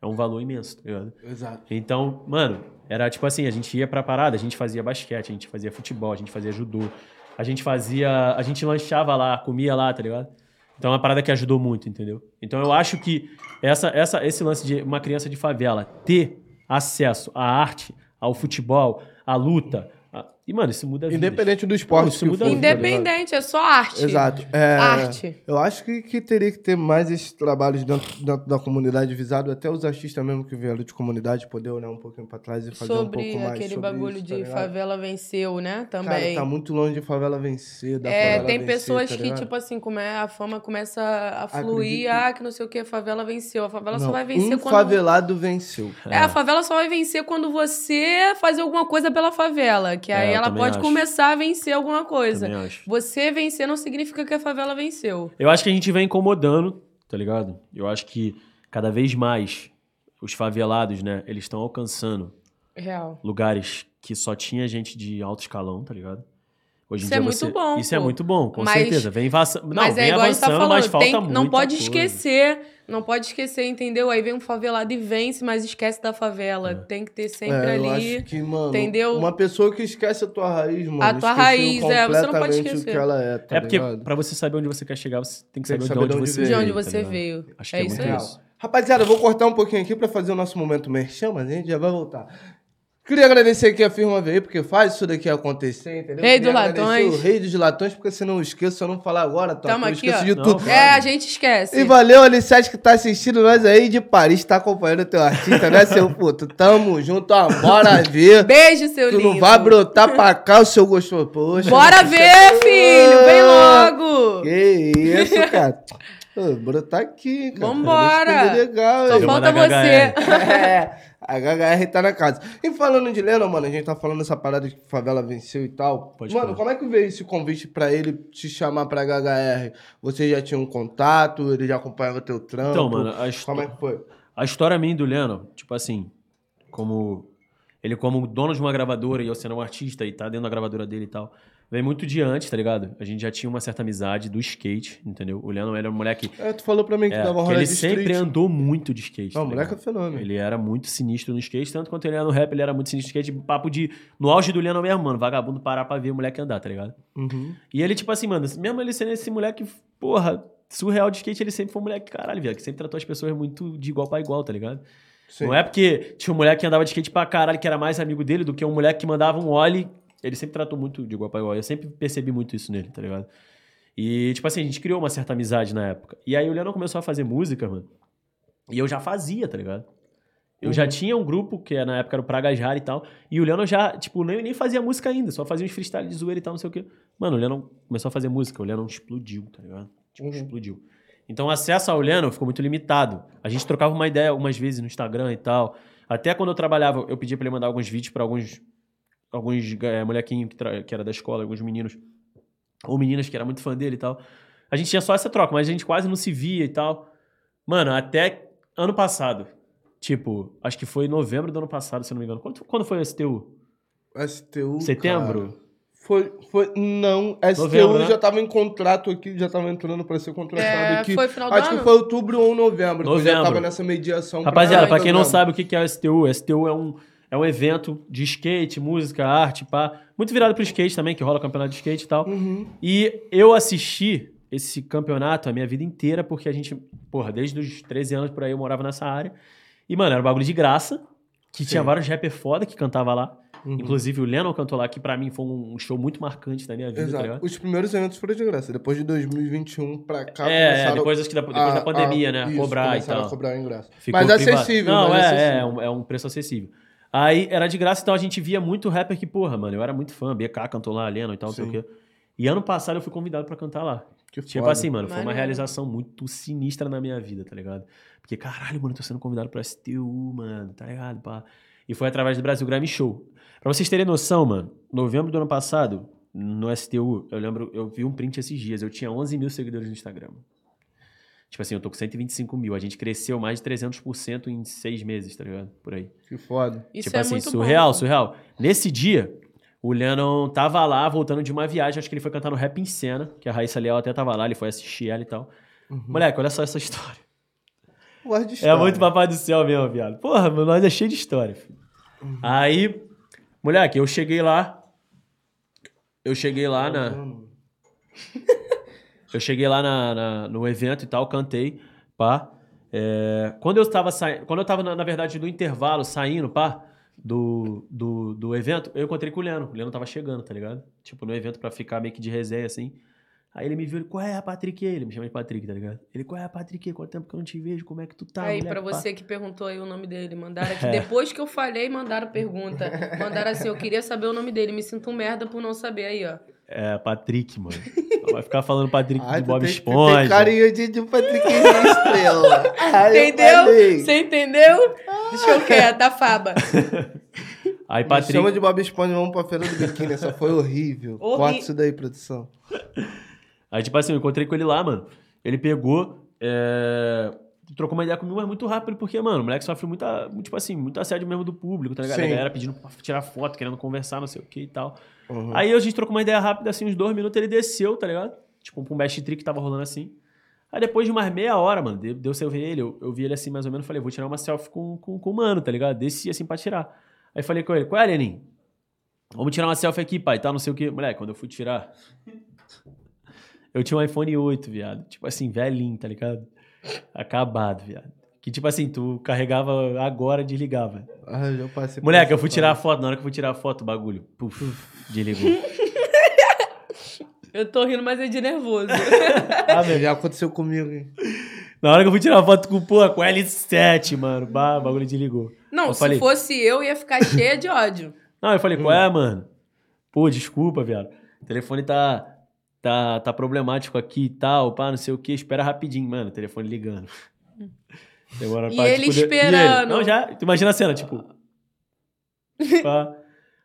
é um valor imenso, tá ligado? Exato. Então, mano, era tipo assim, a gente ia pra parada, a gente fazia basquete, a gente fazia futebol, a gente fazia judô, a gente fazia, a gente lanchava lá, comia lá, tá ligado? Então é uma parada que ajudou muito, entendeu? Então eu acho que essa, essa, esse lance de uma criança de favela ter acesso à arte, ao futebol, à luta, a- e mano, isso muda a vida. Independente do esporte. Não, isso muda for, tá ligado? Independente, é só arte. Exato. É, Arte. Eu acho que, que teria que ter mais esses trabalhos dentro, dentro da comunidade visado, até os artistas mesmo que vieram de comunidade poder olhar um pouquinho pra trás e fazer um Sobre pouco mais aquele sobre bagulho isso, de tá favela venceu, né? Cara, Também. tá muito longe de favela vencer, da É, favela tem vencer, pessoas tá que, tipo assim, como é, a fama começa a fluir, Acredito. ah, que não sei o que, a favela venceu. A favela só Não, vai vencer um quando. favelado venceu. É, a favela só vai vencer quando você fazer alguma coisa pela favela. Que aí É, eu ela pode acho. começar a vencer alguma coisa. Você vencer não significa que a favela venceu. Eu acho que a gente vem incomodando, tá ligado? Eu acho que cada vez mais os favelados, né, eles estão alcançando Real. lugares que só tinha gente de alto escalão, tá ligado? Hoje em Isso dia é muito você... bom, Isso é pô. muito bom, com Mas- certeza. Vem, avança... não, mas é vem igual a gente tá avançando, mas falando, falta tem- não pode coisa. esquecer, não pode esquecer, entendeu? Aí vem um favelado e vence, mas esquece da favela. Tem que ter sempre É, eu ali. acho que, mano, entendeu? uma pessoa que esquece a tua raiz, mano. A tua raiz, é, você não pode esquecer. o que ela é, tá é porque ligado? pra você saber onde você quer chegar, você tem que Tem saber, que saber de onde você De veio. onde tá você ligado? veio. Acho que é é isso aí. Rapaziada, eu vou cortar um pouquinho aqui pra fazer o nosso momento merchan, mas a gente já vai voltar. Queria agradecer aqui a firma veio, porque faz isso daqui acontecer, entendeu? Rei dos latões. O rei dos latões, porque se não esqueço, se eu não falar agora, tá? Tamo eu aqui, esqueço ó. de Não, tudo. claro. É, a gente esquece. E valeu, Aliciate, que tá assistindo nós aí de Paris, tá acompanhando o teu artista, né, seu puto? Tamo junto, ó, bora ver. Beijo, seu Tu lindo. não vai brotar pra cá o seu gostoso. Poxa, Bora ver, fi! filho, vem logo! Que isso, cara. Ô, bora tá aqui, cara. Vambora. Legal, Só falta você. É, a HHR tá na casa. E falando de Lennon, mano, a gente tá falando essa parada de que favela venceu e tal. Pode mano, como é que veio esse convite pra ele te chamar pra HHR? Você já tinha um contato? Ele já acompanhava teu trampo? Então, mano, a, histó- Como é que foi? a história minha do Lennon, tipo assim, como ele como dono de uma gravadora e eu sendo um artista e tá dentro da gravadora dele e tal, vem muito de antes, tá ligado? A gente já tinha uma certa amizade do skate, entendeu? O Lennon era um moleque É, tu falou pra mim que é, dava rolê ele sempre street. andou muito de skate. Não, tá o moleque é fenômeno. Ele era muito sinistro no skate, tanto quanto ele era no rap, ele era muito sinistro no skate. Papo de. No auge do Lennon mesmo, mano, vagabundo parar pra ver o moleque andar, tá ligado? Uhum. E ele, tipo assim, mano, mesmo ele sendo esse moleque, porra, surreal de skate, ele sempre foi um moleque, caralho, viado, que sempre tratou as pessoas muito de igual pra igual, tá ligado? Sim. Não é porque tinha um moleque que andava de skate pra caralho, que era mais amigo dele, do que um moleque que mandava um ollie. Ele sempre tratou muito de igual pra igual. Eu sempre percebi muito isso nele, tá ligado? E, tipo assim, a gente criou uma certa amizade na época. E aí o Leandro começou a fazer música, mano. E eu já fazia, tá ligado? Eu já tinha um grupo, que na época era o Praga Jara e tal. E o Leandro já, tipo, nem, nem fazia música ainda, só fazia uns freestyle de zoeira e tal, não sei o quê. Mano, o Leandro começou a fazer música, o Leandro explodiu, tá ligado? Tipo, Uhum. explodiu. Então o acesso ao Leandro ficou muito limitado. A gente trocava uma ideia algumas vezes no Instagram e tal. Até quando eu trabalhava, eu pedia pra ele mandar alguns vídeos pra alguns alguns é, molequinhos que, que era da escola, alguns meninos ou meninas que era muito fã dele e tal. A gente tinha só essa troca, mas a gente quase não se via e tal. Mano, até ano passado. Tipo, acho que foi em novembro do ano passado, se eu não me engano. Quando, quando foi o STU? STU. Setembro? cara. Foi, foi. Não, STU Novembro, né? já tava em contrato aqui, já tava entrando pra ser contratado É, aqui. foi final do Acho ano? que foi outubro ou novembro, que eu já Novembro. tava nessa mediação. Rapaziada, pra quem não novembro. sabe o que que é o STU, STU é um, é um evento de skate, música, arte, pá. Muito virado pro skate também, que rola campeonato de skate e tal. Uhum. E eu assisti esse campeonato a minha vida inteira, porque a gente, porra, desde os 13 anos por aí eu morava nessa área. E, mano, era um bagulho de graça, que tinha vários rappers foda que cantava lá. Uhum. Inclusive o Lennon cantou lá, que pra mim foi um show muito marcante da minha vida, tá Exato. ligado? Os primeiros eventos foram de graça. Depois de 2021 pra cá, É, é, depois, acho que da, depois da pandemia, né? isso, cobrar e tal. a cobrar ingresso. Ficou mas privado. acessível, Não, mas é, acessível. é, é um, é um preço acessível. Aí era de graça, então a gente via muito rapper que, porra, mano, eu era muito fã. BK cantou lá, Leno e tal, não sei o quê. E ano passado eu fui convidado pra cantar lá. Que Tipo foda. assim, mano, foi uma realização muito sinistra na minha vida, tá ligado? Porque, caralho, mano, eu tô sendo convidado pra STU, mano, tá ligado? Pá. E foi através do Brasil Grammy Show. Pra vocês terem noção, mano, novembro do ano passado, no STU, eu lembro, eu vi um print esses dias, eu tinha 11 mil seguidores no Instagram. Tipo assim, eu tô com 125 mil. A gente cresceu mais de 300% em seis meses, tá ligado? Por aí. Que foda. Isso tipo é assim, muito surreal, bom. surreal. Nesse dia, o Lennon tava lá, voltando de uma viagem. Acho que ele foi cantar no Rap em Cena, que a Raíssa Leal até tava lá, ele foi assistir ela e tal. Moleque, olha só essa história. Gosto de É muito papai do céu mesmo, viado. Porra, mano, nós é cheio de história. filho. Aí, moleque, eu cheguei lá. Eu cheguei lá na. Eu cheguei lá na, na- no evento e tal, cantei, pá. É, quando eu estava saindo, quando eu tava, na, na verdade, no intervalo, saindo, pá, do, do, do evento, eu encontrei com o Leno. O Leno tava chegando, tá ligado? Tipo, no evento pra ficar meio que de resenha, assim. Aí ele me viu, ele, qual é, Patrick? Ele me chama de Patrick, tá ligado? Ele, qual é, Patrick? Quanto tempo que eu não te vejo? Como é que tu tá? Aí, moleque, pra pá?" você que perguntou aí o nome dele, mandaram aqui. É. Depois que eu falei, mandaram pergunta. Mandaram assim, eu queria saber o nome dele. Me sinto um merda por não saber aí, ó. É, Patrick, mano. Vai ficar falando Patrick Ai, do Bob tem, Esponja. tem carinho de, de Patrickzinho estrela. Ai, eu Entendeu? Você entendeu? Deixa eu quieto, a Faba. Aí, Me Patrick. chama de Bob Esponja, vamos pra feira do biquíni. Essa foi horrível. Horri- Corta isso daí, produção. Aí, tipo assim, eu encontrei com ele lá, mano. Ele pegou. é, Trocou uma ideia comigo, mas muito rápido, porque, mano, o moleque sofre muita, muito, tipo assim, muito assédio mesmo do público, tá ligado? Sim. A galera pedindo pra tirar foto, querendo conversar, não sei o que e tal. Uhum. Aí a gente trocou uma ideia rápida, assim, uns dois minutos, ele desceu, tá ligado? Tipo, um best trick que tava rolando assim. Aí depois de umas meia hora, mano, deu, deu eu ver ele, eu, eu vi ele assim mais ou menos, falei, vou tirar uma selfie com, com, com o mano, tá ligado? Desci assim pra tirar. Aí falei com ele, qual é, Lenin? Vamos tirar uma selfie aqui, pai, tá? Não sei o que. Moleque, quando eu fui tirar. Eu tinha um iPhone 8, viado. Tipo assim, velhinho, tá ligado? Acabado, viado. Que tipo assim, tu carregava agora, desligava. Ah, já passei Moleque, eu fui tirar a foto. Na hora que eu fui tirar a foto, o bagulho. Puf, desligou. Eu tô rindo, mas é de nervoso. Ah, velho. Já aconteceu comigo, hein? Na hora que eu fui tirar a foto com, porra, com L7, mano. Bah, o bagulho desligou. Não, Eu se falei- fosse eu, ia ficar cheia de ódio. Não, eu falei, qual é, mano? Pô, desculpa, viado. O telefone tá. tá, tá problemático aqui e tal, pá, não sei o que, espera rapidinho, mano, telefone ligando. Demora E pra, ele tipo, esperando. não, já, tu imagina a cena, tipo... pá.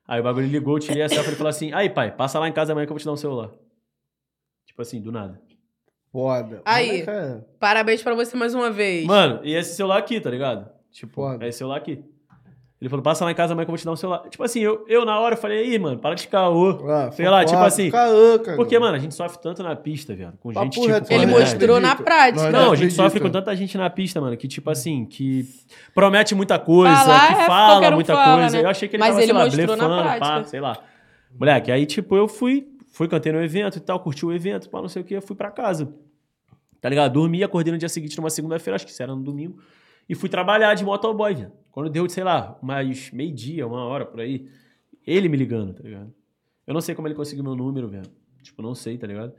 Aí o bagulho ligou, eu tirei a selfie e falou assim, aí pai, passa lá em casa amanhã que eu vou te dar um celular. Tipo assim, do nada. Foda. Aí. É- Parabéns pra você mais uma vez. Mano, e esse celular aqui, tá ligado? Tipo, Foda. é esse celular aqui. Ele falou, passa lá em casa amanhã que eu vou te dar um celular. Tipo assim, eu, eu na hora eu falei, aí, mano, para de caô. Ah, Sei lá, tipo assim, caô, cara. Porque, mano, a gente sofre tanto na pista, viado. Com Papo gente, tipo... reto, Ele verdade. mostrou na prática. Não, Não, a gente sofre com tanta gente na pista, mano, que tipo assim, que promete muita coisa, Falar que é fala muita fala, coisa. né? Eu achei que ele Mas tava, ele sei lá, mostrou na blefando, pá, prática. sei lá. Moleque, aí tipo, eu fui, fui, cantei no evento e tal, curti o evento, pá, não sei o que, fui pra casa. Tá ligado? Dormi, acordei no dia seguinte, numa segunda-feira, acho que isso era no domingo, e fui trabalhar de motoboy, velho. Quando deu, sei lá, mais meio-dia, uma hora por aí, ele me ligando, tá ligado? Eu não sei como ele conseguiu meu número, velho. Tipo, não sei, tá ligado?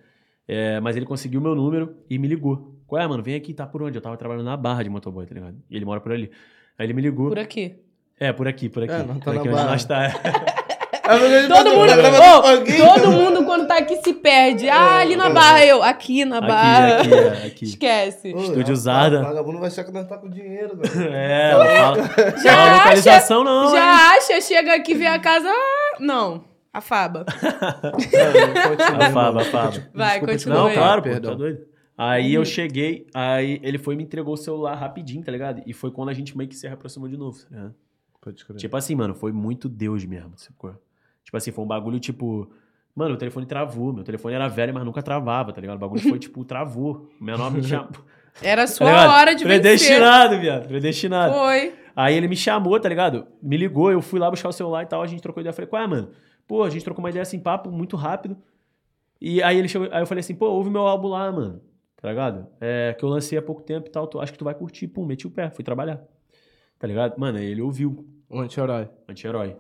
É, mas ele conseguiu meu número e me ligou. Qual é, mano? Vem aqui, tá por onde? Eu tava trabalhando na barra de motoboy, tá ligado? E ele mora por ali. Aí ele me ligou. Por aqui. É, por aqui, por aqui. É, não tá por na aqui onde Barra. nós tá. Todo mundo, alguém, todo mundo quando tá aqui se perde. Ah, ali na barra, eu. Aqui na barra. aqui, aqui, é, aqui. Esquece. Ô, Estúdio Zarda. O vagabundo vai achar que nós tá com dinheiro, velho. É, não fala, Já fala acha- localização não, hein? Já acha, chega aqui, vê a casa. Ah, não. A Faba. A Faba, a Faba. Vai, continua Não, aí. claro, pô, tá doido. Aí eu cheguei, aí ele foi e me entregou o celular rapidinho, tá ligado? E foi quando a gente meio que se reaproximou de novo, tá ligado? Tipo assim, mano, foi muito Deus mesmo, sacou? Tipo assim, foi um bagulho tipo. Mano, o telefone travou. Meu telefone era velho, mas nunca travava, tá ligado? O bagulho foi tipo, travou. O menor me chamou. Era a Tá sua ligado? hora de vencer. Predestinado, viado. Predestinado. Foi. Aí ele me chamou, tá ligado? Me ligou, eu fui lá buscar o celular e tal, a gente trocou ideia. Eu falei, qual é, mano? Pô, a gente trocou uma ideia assim, papo, muito rápido. E aí ele chegou, aí eu falei assim, pô, ouve meu álbum lá, mano. Tá ligado? É, que eu lancei há pouco tempo e tal, tu, acho que tu vai curtir. Pum, meti o pé, fui trabalhar. Tá ligado? Mano, aí ele ouviu. Um anti-herói. Anti-herói.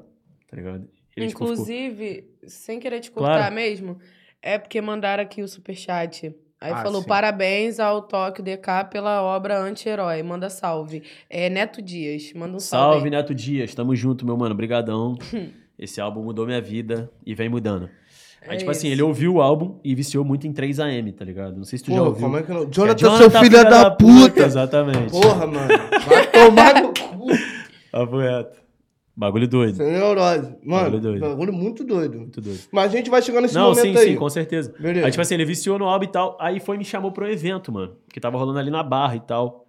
Tá ligado? Ele, tipo, ficou- Inclusive, sem querer te cortar Claro. mesmo, é porque mandaram aqui o superchat. Aí Ah, falou: sim. parabéns ao Tóquio DK pela obra Anti-Herói. Manda salve. É Neto Dias. Manda um salve. Salve, aí. Neto Dias. Tamo junto, meu mano. Brigadão. Esse álbum mudou minha vida e vem mudando. Aí, É tipo assim, isso. ele ouviu o álbum e viciou muito em 3AM, tá ligado? Não sei se tu já ouviu. como é que não? Que é Jonathan, seu filho da puta! Exatamente. Porra, mano. Vai tomar no cu. Papo reto. Bagulho doido. Sem neurose. Mano, Bagulho doido. bagulho muito doido. Muito doido. Mas a gente vai chegar nesse Não, momento sim, aí. sim, com certeza. Beleza. Aí, tipo assim, ele viciou no álbum e tal. Aí foi e me chamou pro evento, mano. Que tava rolando ali na Barra e tal.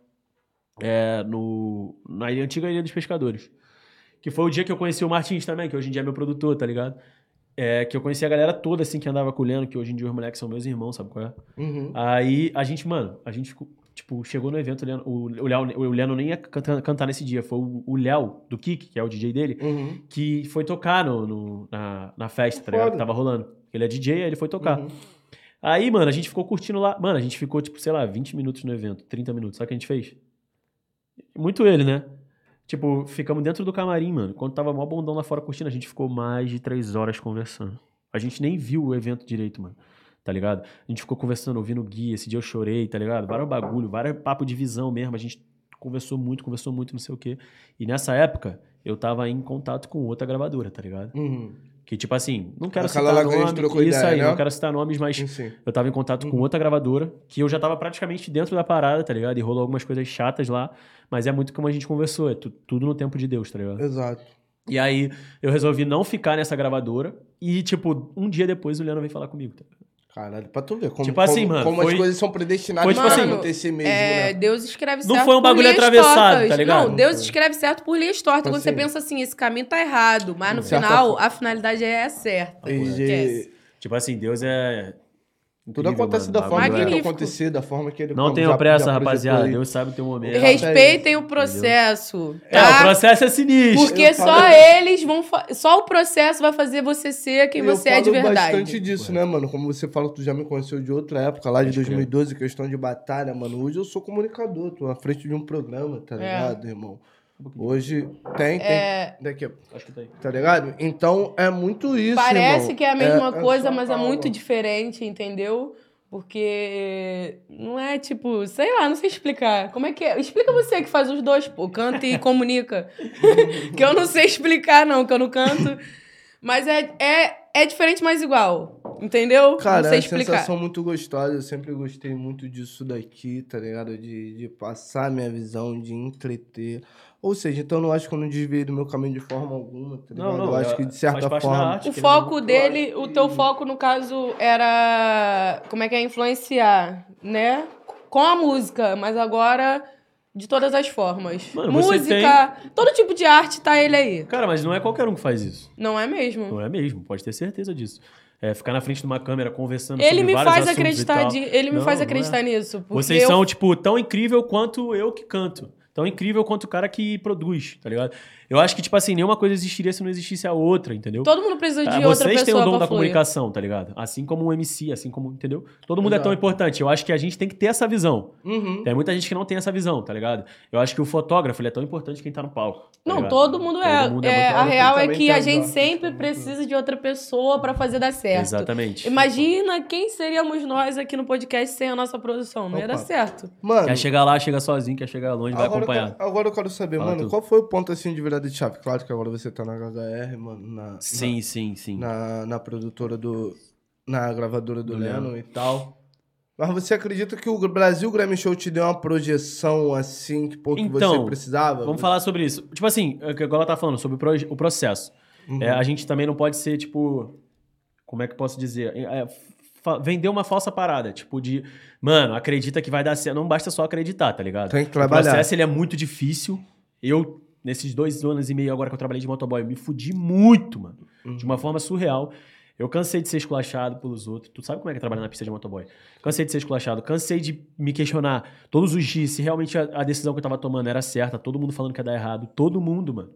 É, no, na antiga Ilha dos Pescadores. Que foi o dia que eu conheci o Martins também, que hoje em dia é meu produtor, tá ligado? É, que eu conheci a galera toda, assim, que andava com o Leno, que hoje em dia os moleques são meus irmãos, sabe qual é? Uhum. Aí a gente, mano, a gente ficou, tipo, chegou no evento, o Léo, o Leno nem ia cantar, cantar nesse dia, foi o- Léo, do Kik, que é o DJ dele, Uhum. que foi tocar no, no- na, na festa, tá ligado? Que tava rolando. Ele é DJ, aí ele foi tocar. Uhum. Aí, mano, a gente ficou curtindo lá. Mano, a gente ficou, tipo, sei lá, 20 minutos no evento, 30 minutos. Sabe o que a gente fez? Muito ele, né? Tipo, ficamos dentro do camarim, mano. Quando tava mó bondão lá fora curtindo, a gente ficou mais de três horas conversando. A gente nem viu o evento direito, mano. Tá ligado? A gente ficou conversando, ouvindo o guia. Esse dia eu chorei, tá ligado? Vários bagulho, vários papo de visão mesmo. A gente conversou muito, conversou muito, não sei o quê. E nessa época, eu tava em contato com outra gravadora, tá ligado? Uhum. Que, tipo assim, não quero Aquela citar nome, isso ideia, aí, né? não quero citar nomes, mas Sim, eu tava em contato com outra gravadora, que eu já tava praticamente dentro da parada, tá ligado? E rolou algumas coisas chatas lá, mas é muito como a gente conversou, é tu- tudo no tempo de Deus, tá ligado? Exato. E aí eu resolvi não ficar nessa gravadora e, tipo, um dia depois o Leandro veio falar comigo. Tá? ligado? Caralho, pra tu ver como, Tipo assim, como, mano, como foi- as coisas são predestinadas foi tipo pra assim, acontecer mesmo, É, né? Deus escreve Não certo. foi um por bagulho atravessado, tortas. tá ligado? Não, Deus escreve certo por linhas tortas. Tipo Quando você assim. pensa assim, esse caminho tá errado, mas no final forma. a finalidade é certa. E-. Tipo assim, Deus é. Tudo acontece mano, da forma que é- tem acontecer, da forma que ele Não tenham pressa, rapaziada. aí. Deus sabe o teu momento. É, Respeitem o processo, É, o tá? processo é sinistro. Porque Eu só falo- eles vão. fa- Só o processo vai fazer você ser quem Eu você é de falo verdade. bastante disso, né, mano? Como você fala tu já me conheceu de outra época, lá de Pode crer. 2012, questão de batalha, mano. Hoje eu sou comunicador, tô à frente de um programa, tá É. ligado, irmão? Hoje tem, tem. É, Daqui, a- Acho que tá aí. tá ligado? Então é muito isso, Parece irmão. que é a mesma é coisa, só mas é calma. muito diferente, entendeu? Porque não é tipo, sei lá, não sei explicar. Como é que é? Explica você que faz os dois, pô, canta e comunica. que eu não sei explicar, não, que eu não canto. Mas é, é, é diferente, mas igual. Entendeu? Cara, não é sei uma explicar. sensação muito gostosa. Eu sempre gostei muito disso daqui, tá ligado? De, de passar minha visão, de entreter. Ou seja, então eu não acho que eu não desviei do meu caminho de forma alguma, tá? Não, não, eu acho é- que de faz certa forma. arte. O foco dele, o teu foco, no caso, era. Como é que é? Influenciar, né? Com a música, mas agora de todas as formas. Mano, você música, todo tipo de arte tá ele aí. Cara, mas não é qualquer um que faz isso. Não é mesmo? Não é mesmo, pode ter certeza disso. É, ficar na frente de uma câmera conversando Ele sobre me faz acreditar, de, ele me Não, faz é. acreditar nisso. Porque Vocês eu- são, tipo, tão incrível quanto eu que canto. Tão incrível quanto o cara que produz, tá ligado? Eu acho que, tipo assim, nenhuma coisa existiria se não existisse a outra, entendeu? Todo mundo precisa de Ah, outra Vocês têm pessoa o dom da fluir. comunicação, tá ligado? Assim como um MC, assim como, entendeu? Todo mundo é tão Exato. importante. Eu acho que a gente tem que ter essa visão. Uhum. Tem muita gente que não tem essa visão, tá ligado? Eu acho que o fotógrafo ele é tão importante quem tá no palco. tá Não, ligado? todo mundo é. Todo mundo É, muito a real é que a gente sempre precisa de outra pessoa pra fazer dar certo. Exatamente. Imagina quem seríamos nós aqui no podcast sem a nossa produção. Não ia dar certo. Mano, Quer chegar lá, chega sozinho, quer chegar longe, vai agora, eu acompanhar. quero, agora eu quero saber, Fala mano, tu. qual foi o ponto assim de virada de chave? Claro que agora você tá na HHR, mano, na, Sim, sim, sim. na, na produtora do. na gravadora do, Do Lennon e tal. Mas você acredita que o Brasil Grammy Show te deu uma projeção assim que, pô, que você Então, precisava? Vamos falar sobre isso. Tipo assim, é o agora ela tá falando, sobre o, o processo. Uhum. É, a gente também não pode ser, tipo. Como é que eu posso dizer? É, fa- vender uma falsa parada. Tipo, de. Mano, acredita que vai dar certo. Não basta só acreditar, tá ligado? Tem que O trabalhar. processo ele é muito difícil. Eu, nesses dois anos e meio agora que eu trabalhei de motoboy, eu me fudi muito, mano. Uhum. De uma forma surreal. Eu cansei de ser esculachado pelos outros. Tu sabe como é que é trabalhar na pista de motoboy? Cansei de ser esculachado. Cansei de me questionar todos os dias se realmente a, a decisão que eu tava tomando era certa. Todo mundo falando que ia dar errado. Todo mundo, mano.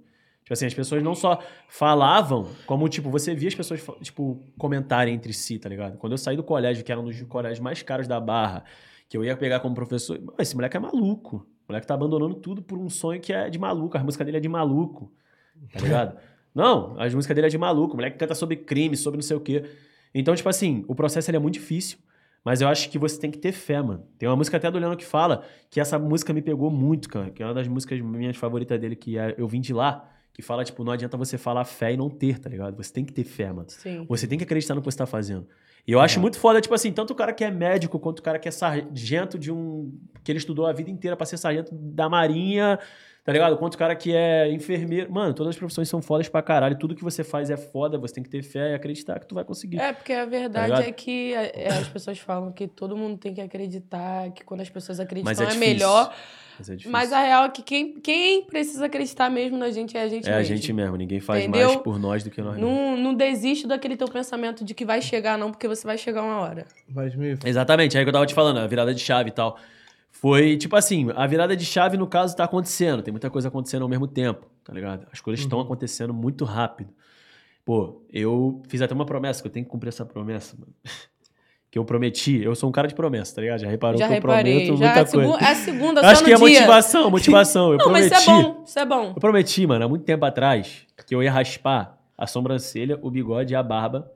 Tipo assim, as pessoas não só falavam, como, tipo, você via as pessoas, tipo, comentarem entre si, tá ligado? Quando eu saí do colégio, que era um dos colégios mais caros da Barra, que eu ia pegar como professor, "Mano, esse moleque é maluco. O moleque tá abandonando tudo por um sonho que é de maluco. A música dele é de maluco, tá ligado? Não, as músicas dele é de maluco. O moleque canta sobre crime, sobre não sei o quê. Então, tipo assim, o processo ele é muito difícil, mas eu acho que você tem que ter fé, mano. Tem uma música até do Leandro que fala que essa música me pegou muito, cara. Que é uma das músicas minhas favoritas dele, que é Eu Vim de Lá, que fala, tipo, não adianta você falar fé e não ter, tá ligado? Você tem que ter fé, mano. Sim. Você tem que acreditar no que você tá fazendo. E eu acho muito foda, tipo assim, tanto o cara que é médico quanto o cara que é sargento de um. que ele estudou a vida inteira pra ser sargento da Marinha, tá ligado? Quanto o cara que é enfermeiro. Mano, todas as profissões são fodas pra caralho. Tudo que você faz é foda, você tem que ter fé e acreditar que tu vai conseguir. É, porque a verdade ligado? é que é, as pessoas falam que todo mundo tem que acreditar, que quando as pessoas acreditam Mas é é, melhor. Mas é difícil. Mas a real é que quem, quem precisa acreditar mesmo na gente é a gente é a mesmo. gente mesmo. Ninguém faz Entendeu? mais por nós do que nós mesmos. Não, não desiste daquele teu pensamento de que vai chegar, não, porque você vai chegar uma hora. Mas me Exatamente, aí que eu tava te falando, a virada de chave e tal. Foi, tipo assim, a virada de chave, no caso, tá acontecendo. Tem muita coisa acontecendo ao mesmo tempo, tá ligado? As coisas estão acontecendo muito rápido. Pô, eu fiz até uma promessa, que eu tenho que cumprir essa promessa, mano. Que eu prometi, eu sou um cara de promessa, tá ligado? Já reparou já que eu reparei. prometo Já é muita a, segu- coisa. é a segunda, Acho que é dia. motivação, motivação. Eu Não, mas prometi. isso é bom, isso é bom. Eu prometi, mano, há muito tempo atrás, que eu ia raspar a sobrancelha, o bigode e a barba.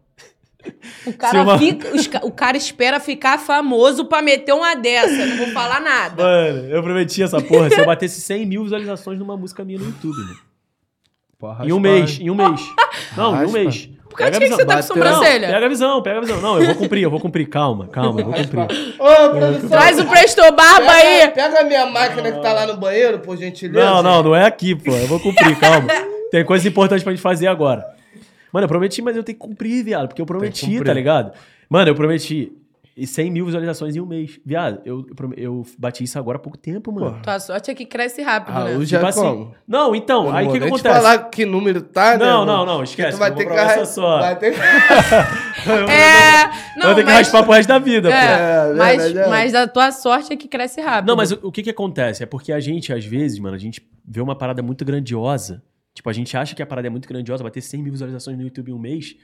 O cara, uma- fica, os o cara espera ficar famoso pra meter uma dessa. Não vou falar nada. Mano, eu prometi essa porra. Se eu batesse 100 mil visualizações numa música minha no YouTube, mano. Porra, Em um mês, em um mês. Não, em um mês. Por causa de que você tá com sobrancelha? Não, pega a visão, pega a visão. Não, eu vou cumprir, eu vou cumprir. Calma, calma, eu vou cumprir. Ô, produção, Traz o Presto Barba aí. pega a minha máquina que tá lá no banheiro, por gentileza. Não, não, não é aqui, pô. Eu vou cumprir, calma. Tem coisas importantes pra gente fazer agora. Mano, eu prometi, mas eu tenho que cumprir, viado. Porque eu prometi, tá ligado? Mano, eu prometi e 100 mil visualizações em um mês. Viado, eu, eu, bati isso agora há pouco tempo, mano. Tua sorte é que cresce rápido, né? Raul já Tipo assim. como? Não, então, Eu aí o que, que vou nem te acontece? falar que número tá, né? Não, não, não, esquece, Tu vai ter vou que essa só. Vai ter que... É, não, eu tenho que mas, raspar pro resto da vida, pô. é, É, mas, é. mas a tua sorte é que cresce rápido. Não, mas o, o que que acontece? É porque a gente, às vezes, mano, a gente vê uma parada muito grandiosa. Tipo, a gente acha que a parada é muito grandiosa, bater 100 mil visualizações no YouTube em um mês,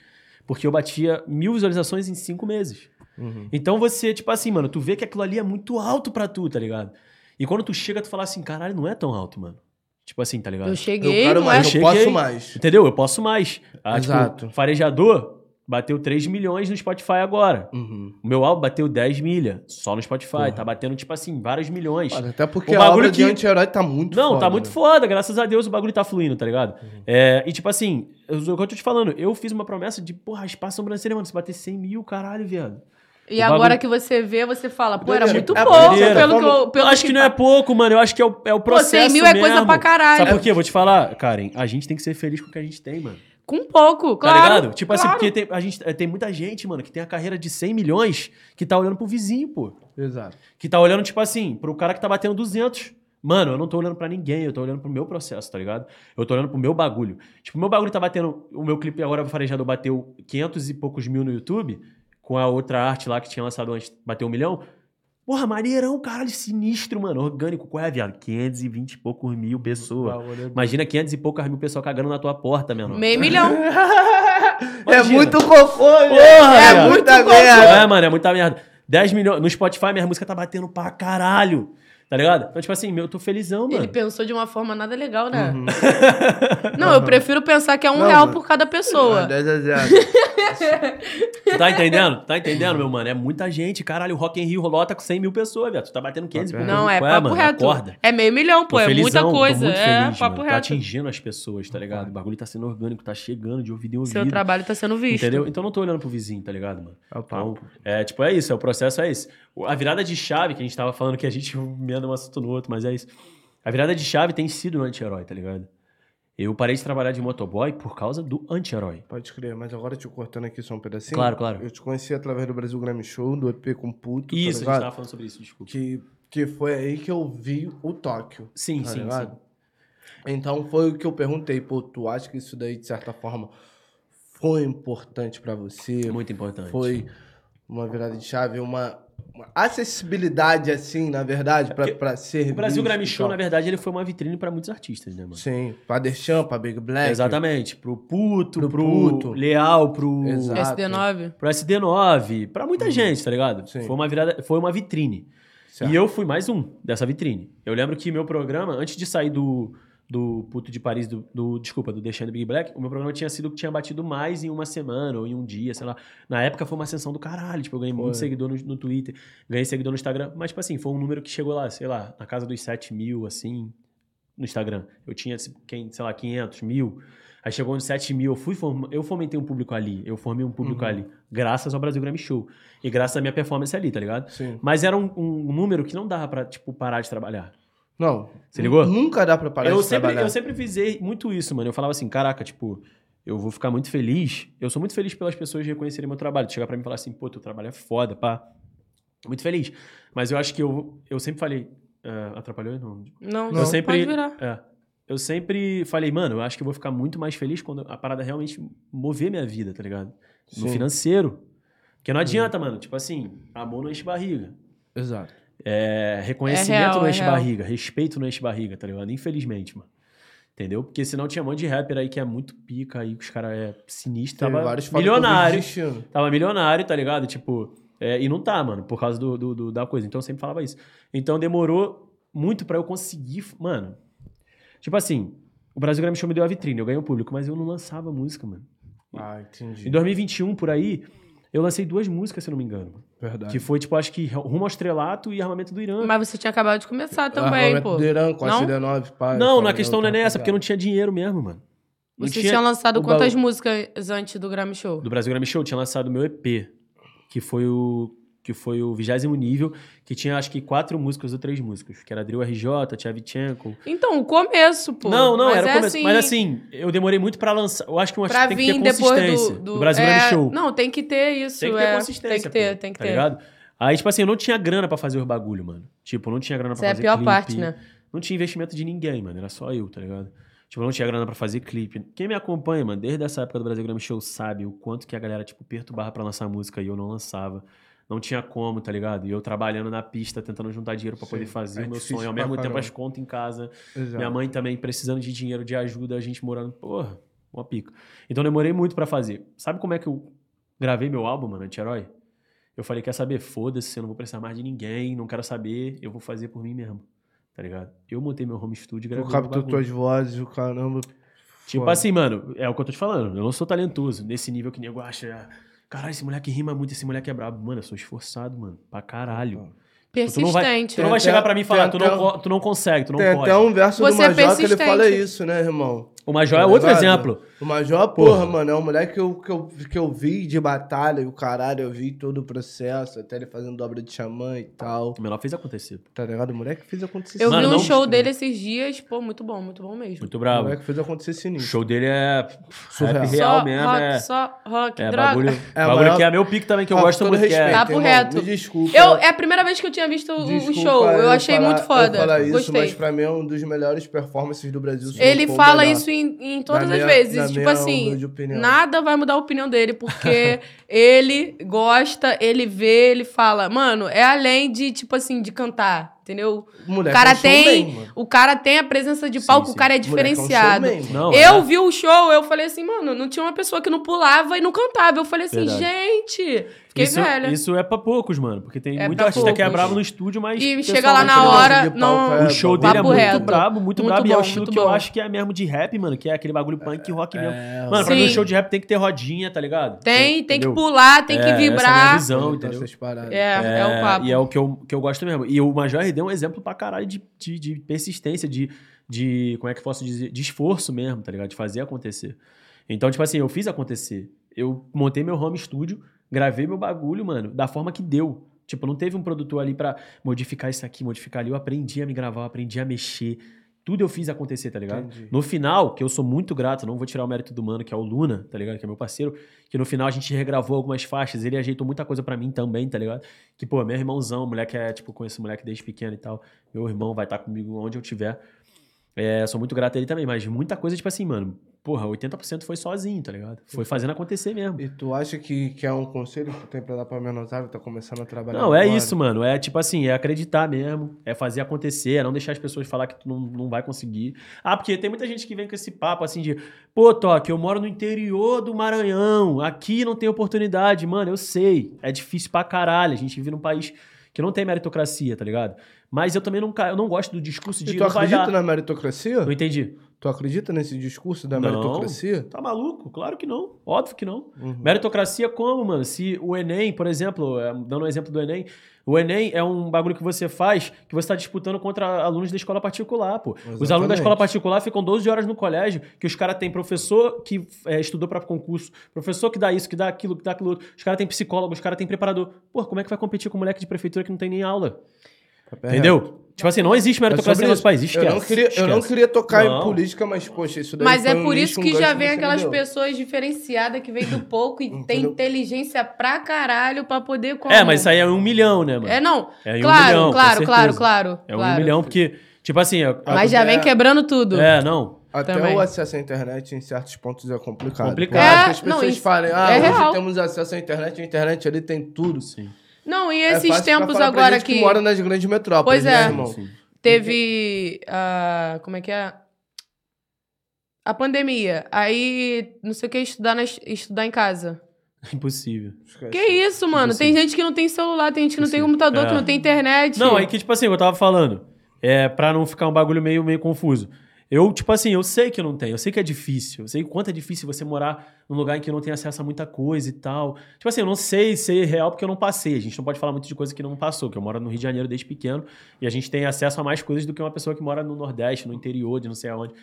porque eu batia mil visualizações em cinco meses. Uhum. Então você, tipo assim, mano, tu vê que aquilo ali é muito alto pra tu, tá ligado? E quando tu chega, tu fala assim, caralho, não é tão alto, mano. Tipo assim, tá ligado? Eu Eu cheguei, quero não mais, eu Eu posso cheguei. mais. Entendeu? Eu posso mais. Ah, tipo, Exato. farejador bateu 3 milhões no Spotify agora. Uhum. O meu álbum bateu 10 milha só no Spotify. Porra. Tá batendo, tipo assim, vários milhões. Mano, até porque O a bagulho obra de que- anti-herói tá muito Não, foda. tá muito né? foda, graças a Deus o bagulho tá fluindo, tá ligado? Uhum. É, e tipo assim, eu- o que eu tô te falando, eu fiz uma promessa de, porra, espaço sobrancelha, mano, se bater 100 mil, caralho, viado. E O agora bagulho- que você vê, você fala, pô, era muito É, pouco pelo que eu. Pelo eu acho que não é pouco, mano, eu acho que é o, é o processo 100 mil é coisa pra caralho. Sabe por quê? Vou te falar, Karen, a gente tem que ser feliz com o que a gente tem, mano. Com pouco, Tá claro. ligado? Tipo assim, claro. porque tem, a gente, é, tem muita gente, mano, que tem a carreira de 100 milhões que tá olhando pro vizinho, pô. Exato. Que tá olhando, tipo assim, pro cara que tá batendo 200. Mano, eu não tô olhando pra ninguém, eu tô olhando pro meu processo, tá ligado? Eu tô olhando pro meu bagulho. Tipo, o meu bagulho tá batendo. O meu clipe agora, o Farejador, bateu 500 e poucos mil no YouTube, com a outra arte lá que tinha lançado antes, bateu um milhão. Porra, maneirão, caralho, sinistro, mano. Orgânico. Qual é, viado? 520 e poucos mil pessoas. É- Imagina 500 e poucas mil pessoas cagando na tua porta, meu irmão. Meio milhão. É muito cocô, Porra. É viado. muita Muito merda. É, mano, é muita merda. 10 milhões. No Spotify, minha música tá batendo pra caralho. Tá ligado? Então, tipo assim, meu, eu tô felizão, mano. Ele pensou de uma forma nada legal, né? Uhum. Não, eu prefiro pensar que é um Não, real mano. por cada pessoa. É 10 a 0. Tu tá entendendo? Tá entendendo, meu mano? É muita gente. Caralho, o Rock in Rio lota com 100 mil pessoas, velho. Tu tá batendo 500 e pouco. Não, é Qual papo mano? reto. Acorda. É meio milhão, pô. Tô É muita felizão, coisa. é, feliz, papo mano. Tá reto. atingindo as pessoas, tá ligado? O bagulho tá sendo orgânico, tá chegando de ouvido em ouvido. Seu trabalho tá sendo visto. Entendeu? Então eu não tô olhando pro vizinho, tá ligado, mano? É o Então, papo. é, tipo, é isso, é, o processo é esse. A virada de chave, que a gente tava falando que a gente emenda um assunto no outro, mas é isso. A virada de chave tem sido no anti-herói, tá ligado? Eu parei de trabalhar de motoboy por causa do anti-herói. Pode crer, mas agora te cortando aqui só um pedacinho. Claro, claro. Eu te conheci através do Brasil Grammy Show, do EP com puto, Isso, tá a gente tava falando sobre isso, desculpa. Que, que foi aí que eu vi o Tóquio. Sim, tá sim, ligado? sim. Então foi o que eu perguntei, pô, tu acha que isso daí, de certa forma, foi importante pra você? Muito importante. Foi uma virada de chave, uma, uma acessibilidade, assim, na verdade, pra, porque pra ser O Brasil Grammy Show, na verdade, ele foi uma vitrine pra muitos artistas, né, mano? Sim, pra Deschamps, pra Big Black. Exatamente. Pro Puto, Pro pro, Puto. Leal, pro, Exato. SD9. pro SD9, pra muita gente, tá ligado? Uhum. Sim. Foi uma virada, foi uma vitrine. Certo. E eu fui mais um dessa vitrine. Eu lembro que meu programa, antes de sair do, do Puto de Paris, do, do- desculpa, do Deixando Big Black, o meu programa tinha sido o que tinha batido mais em uma semana ou em um dia, sei lá. Na época foi uma ascensão do caralho. Tipo, eu ganhei muito Foi. seguidor no, no Twitter, ganhei seguidor no Instagram. Mas, tipo assim, foi um número que chegou lá, sei lá, na casa dos 7 mil, assim, no Instagram. Eu tinha, quem, sei lá, 500 mil. Aí chegou nos 7 mil, eu, fui form- eu fomentei um público ali, eu formei um público Uhum. ali, graças ao Brasil Grammy Show. E graças à minha performance ali, tá ligado? Sim. Mas era um, um número que não dava pra, tipo, parar de trabalhar. Não. Você ligou? Nunca dá pra parar eu, de sempre, trabalhar. eu sempre visei muito isso, mano. Eu falava assim, caraca, tipo, eu vou ficar muito feliz. Eu sou muito feliz pelas pessoas reconhecerem meu trabalho. Chegar pra mim e falar assim, pô, teu trabalho é foda, pá. Muito feliz. Mas eu acho que eu, eu sempre falei. ah, atrapalhou? Não. Não, Não. Eu sempre. pode virar. é, eu sempre falei, mano, eu acho que eu vou ficar muito mais feliz quando a parada realmente mover minha vida, tá ligado? No Sim. financeiro. Porque não adianta, mano. Tipo assim, amor não enche barriga. Exato. É, reconhecimento É real, não é enche real. barriga, respeito não enche barriga, tá ligado? Infelizmente, mano. Entendeu? Porque senão tinha um monte de rapper aí que é muito pica aí, que os caras é sinistro. Teve Tava milionário. Tava milionário, tá ligado? Tipo, é, e não tá, mano, por causa do, do- do- da coisa. Então eu sempre falava isso. Então demorou muito pra eu conseguir. Mano, tipo assim, o Brasil Grammy Show me deu a vitrine, eu ganhei o público, mas eu não lançava música, mano. Ah, entendi. Em 2021, por aí, eu lancei duas músicas, se eu não me engano. Verdade. Que foi, tipo, acho que Rumo ao Estrelato e Armamento do Irã. Mas você tinha acabado de começar também, Armamento pô. do Irã com a Não? CD9, pai. Não, na questão não é nem essa, tá porque não tinha dinheiro mesmo, mano. Não Você tinha... tinha lançado quantas baú. músicas antes do Grammy Show? Do Brasil Grammy Show, tinha lançado o meu EP, que foi o que foi o vigésimo nível, que tinha acho que quatro músicas ou três músicas, que era Drill RJ, Tchavchenko. Então, o começo, pô. Não, não, Mas era o é começo. Mas assim, eu demorei muito pra lançar. Eu acho que um pra tem que ter consistência. do, do, do Brasil é, Show. Não, tem que ter isso, Tem que ter é. consistência. Tem que ter, pô, tem que tá ter. ligado? Aí, tipo assim, eu não tinha grana pra fazer os bagulho, mano. Tipo, eu não tinha grana Essa pra é a fazer pior clipe. parte, né? Não tinha investimento de ninguém, mano. Era só eu, tá ligado? Tipo, eu não tinha grana pra fazer clipe. Quem me acompanha, mano, desde essa época do Brasil Grammy Show sabe o quanto que a galera, tipo, perturbava pra lançar música e eu não lançava. Não tinha como, tá ligado? E eu trabalhando na pista, tentando juntar dinheiro pra Sim, poder fazer é o meu sonho. Ao mesmo tempo, caramba. as contas em casa. Exato. Minha mãe também precisando de dinheiro, de ajuda, a gente morando. Porra, uma pica. Então demorei muito pra fazer. Sabe como é que eu gravei meu álbum, mano, Anti-Herói? Eu falei, quer saber? Foda-se, eu não vou precisar mais de ninguém, não quero saber, eu vou fazer por mim mesmo. Tá ligado? Eu montei meu home studio e Tu gravei meu captou tuas vozes, o caramba. Tipo Foda. assim, mano, é o que eu tô te falando. Eu não sou talentoso nesse nível que nego acha. Caralho, esse moleque rima muito, esse moleque é brabo. Mano, eu sou esforçado, mano. Pra caralho. Tipo, tu não vai, Persistente. tu não vai Tem chegar pra mim e falar, tem tu não, tu não consegue, tu não Tem pode. até um verso Você do é Major que ele persistente. fala isso, né, irmão? O Major é Tá outro ligado? exemplo. O Major, porra, Porra. mano, é um moleque que eu, que, eu, que eu vi de batalha e o caralho, eu vi todo o processo, até ele fazendo dobra de xamã e tal. O menor fez acontecer. Tá ligado? O moleque fez acontecer Eu Mano, vi um não- show dele esses dias, pô, muito bom, muito bom mesmo. Muito O bravo. moleque fez acontecer O sinistro. show dele é Surreal. real só mesmo. rock, é só rock, é droga. bagulho, É, bagulho maior- que é meu pique também, que eu Ah, gosto muito. que é- respeito, Papo reto. Me desculpa. Eu, é a primeira vez que eu tinha visto o- o desculpa show. Eu achei falar- muito foda. Eu falar isso, Gostei. mas pra mim é um dos melhores performances do Brasil. não Ele o fala melhor. isso em, em todas Na as minha- vezes. tipo assim, nada vai mudar a opinião dele, porque ele gosta, ele vê, ele fala. Mano, é além de, tipo assim, de cantar, entendeu? O O moleque cara é um tem. mano. O cara tem a presença de Sim, palco, sim. o cara é é um diferenciado. Não, eu é. vi o show, eu falei assim, mano, não tinha uma pessoa que não pulava e não cantava. Eu falei assim, Verdade. gente, fiquei isso, velha. isso é pra poucos, mano. Porque tem É muito pra artista que é poucos. brabo no estúdio, mas. E chega lá na hora, não. é O show bom. dele é muito reto. brabo, muito, Muito brabo. e é o bom, estilo que eu bom. acho que é mesmo de rap, mano. Que é aquele bagulho punk rock mesmo. É, Mano, pra mim, Sim. o show de rap tem que ter rodinha, tá ligado? Tem, tem que pular, tem É, que essa é a vibrar. visão. Entendeu? É, é, o papo. E é o que eu, que eu gosto mesmo. E o Major É um exemplo pra caralho de, de, de persistência, de, de. Como é que posso dizer? De esforço mesmo, tá ligado? De fazer acontecer. Então, tipo assim, eu fiz acontecer. Eu montei meu home studio, gravei meu bagulho, mano, da forma que deu. Tipo, não teve um produtor ali pra modificar isso aqui, modificar ali. Eu aprendi a me gravar, aprendi a mexer. Tudo eu fiz acontecer, tá ligado? Entendi. No final, que eu sou muito grato, não vou tirar o mérito do mano, que é o Luna, tá ligado? Que é meu parceiro. Que no final a gente regravou algumas faixas, ele ajeitou muita coisa pra mim também, tá ligado? Que, pô, meu irmãozão, moleque é, tipo, conheço o moleque desde pequeno e tal. Meu irmão vai estar comigo onde eu tiver. É, sou muito grato a ele também, mas muita coisa, tipo assim, mano, porra, 80% foi sozinho, tá ligado? Foi fazendo acontecer mesmo. E tu acha que, que é um conselho que tu tem pra dar pra menosada que tá começando a trabalhar Não, é agora? isso, mano. É tipo assim, é acreditar mesmo, é fazer acontecer, é não deixar as pessoas falar que tu não, não vai conseguir. Ah, porque tem muita gente que vem com esse papo assim de, pô, Toque, eu moro no interior do Maranhão, aqui não tem oportunidade. Mano, eu sei, é difícil pra caralho. A gente vive num país que não tem meritocracia, tá ligado? Mas eu também não, eu não gosto do discurso de E tu acredita dar. na meritocracia? Não entendi. Tu acredita nesse discurso da Não. meritocracia? Tá maluco? Claro que não. Óbvio que não. Uhum. Meritocracia como, mano? Se o Enem, por exemplo, é, dando um exemplo do Enem, o Enem é um bagulho que você faz que você está disputando contra alunos da escola particular, pô. Os alunos da Exatamente. escola particular ficam 12 horas no colégio, que os caras têm professor que é, estudou para concurso, professor que dá isso, que dá aquilo, que dá aquilo outro. Os caras têm psicólogo, os caras têm preparador. Pô, como é que vai competir com um moleque de prefeitura que não tem nem aula? É Entendeu? Tipo assim, não existe. É meritocracia no nosso país. Esquece, eu, não queria, eu não queria tocar Não. em política, mas, poxa, isso daí Mas foi é um por nicho, isso um que já vem aquelas pessoas diferenciadas que vêm do pouco e tem inteligência pra caralho pra poder como. É, mas isso aí é um milhão, né, mano? É, não. É em um claro, milhão, claro, claro, claro, É um claro. milhão, porque, tipo assim... a- a- Mas já vem É. quebrando tudo. É, não. Até Também. o acesso à internet em certos pontos é complicado. Complicado. É, as não, pessoas isso falem, ah, é hoje real. temos acesso à internet, a internet ali tem tudo. Sim. Não, e É esses pra tempos agora gente que, que mora nas grandes metrópoles, Pois é. né, irmão? Sim. teve a. Como é que é? A pandemia. Aí, não sei o que, estudar, na, estudar em casa. Impossível. Esquece. Que isso, mano? Tem Impossível. gente que não tem celular, tem gente que não tem Impossível. computador, É. que não tem internet. Não, aí que, tipo assim, eu tava falando, é, pra não ficar um bagulho meio, meio confuso. Eu, tipo assim, eu sei que não tenho, eu sei que é difícil, eu sei o quanto é difícil você morar num lugar em que não tem acesso a muita coisa e tal. Tipo assim, eu não sei ser real porque eu não passei. A gente não pode falar muito de coisa que não passou, que eu moro no Rio de Janeiro desde pequeno e a gente tem acesso a mais coisas do que uma pessoa que mora no Nordeste, no interior, de não sei aonde.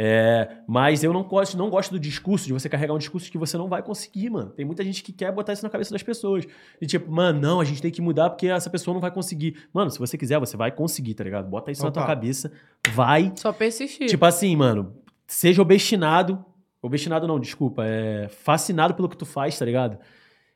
É, mas eu não gosto, não gosto do discurso, de você carregar um discurso que você não vai conseguir, mano. Tem muita gente que quer botar isso na cabeça das pessoas. E tipo, mano, não, a gente tem que mudar porque essa pessoa não vai conseguir. Mano, se você quiser, você vai conseguir, tá ligado? Bota isso na tua Opa. cabeça, vai. Só persistir. Tipo assim, mano, seja obstinado. Obstinado não, desculpa. É fascinado pelo que tu faz, tá ligado?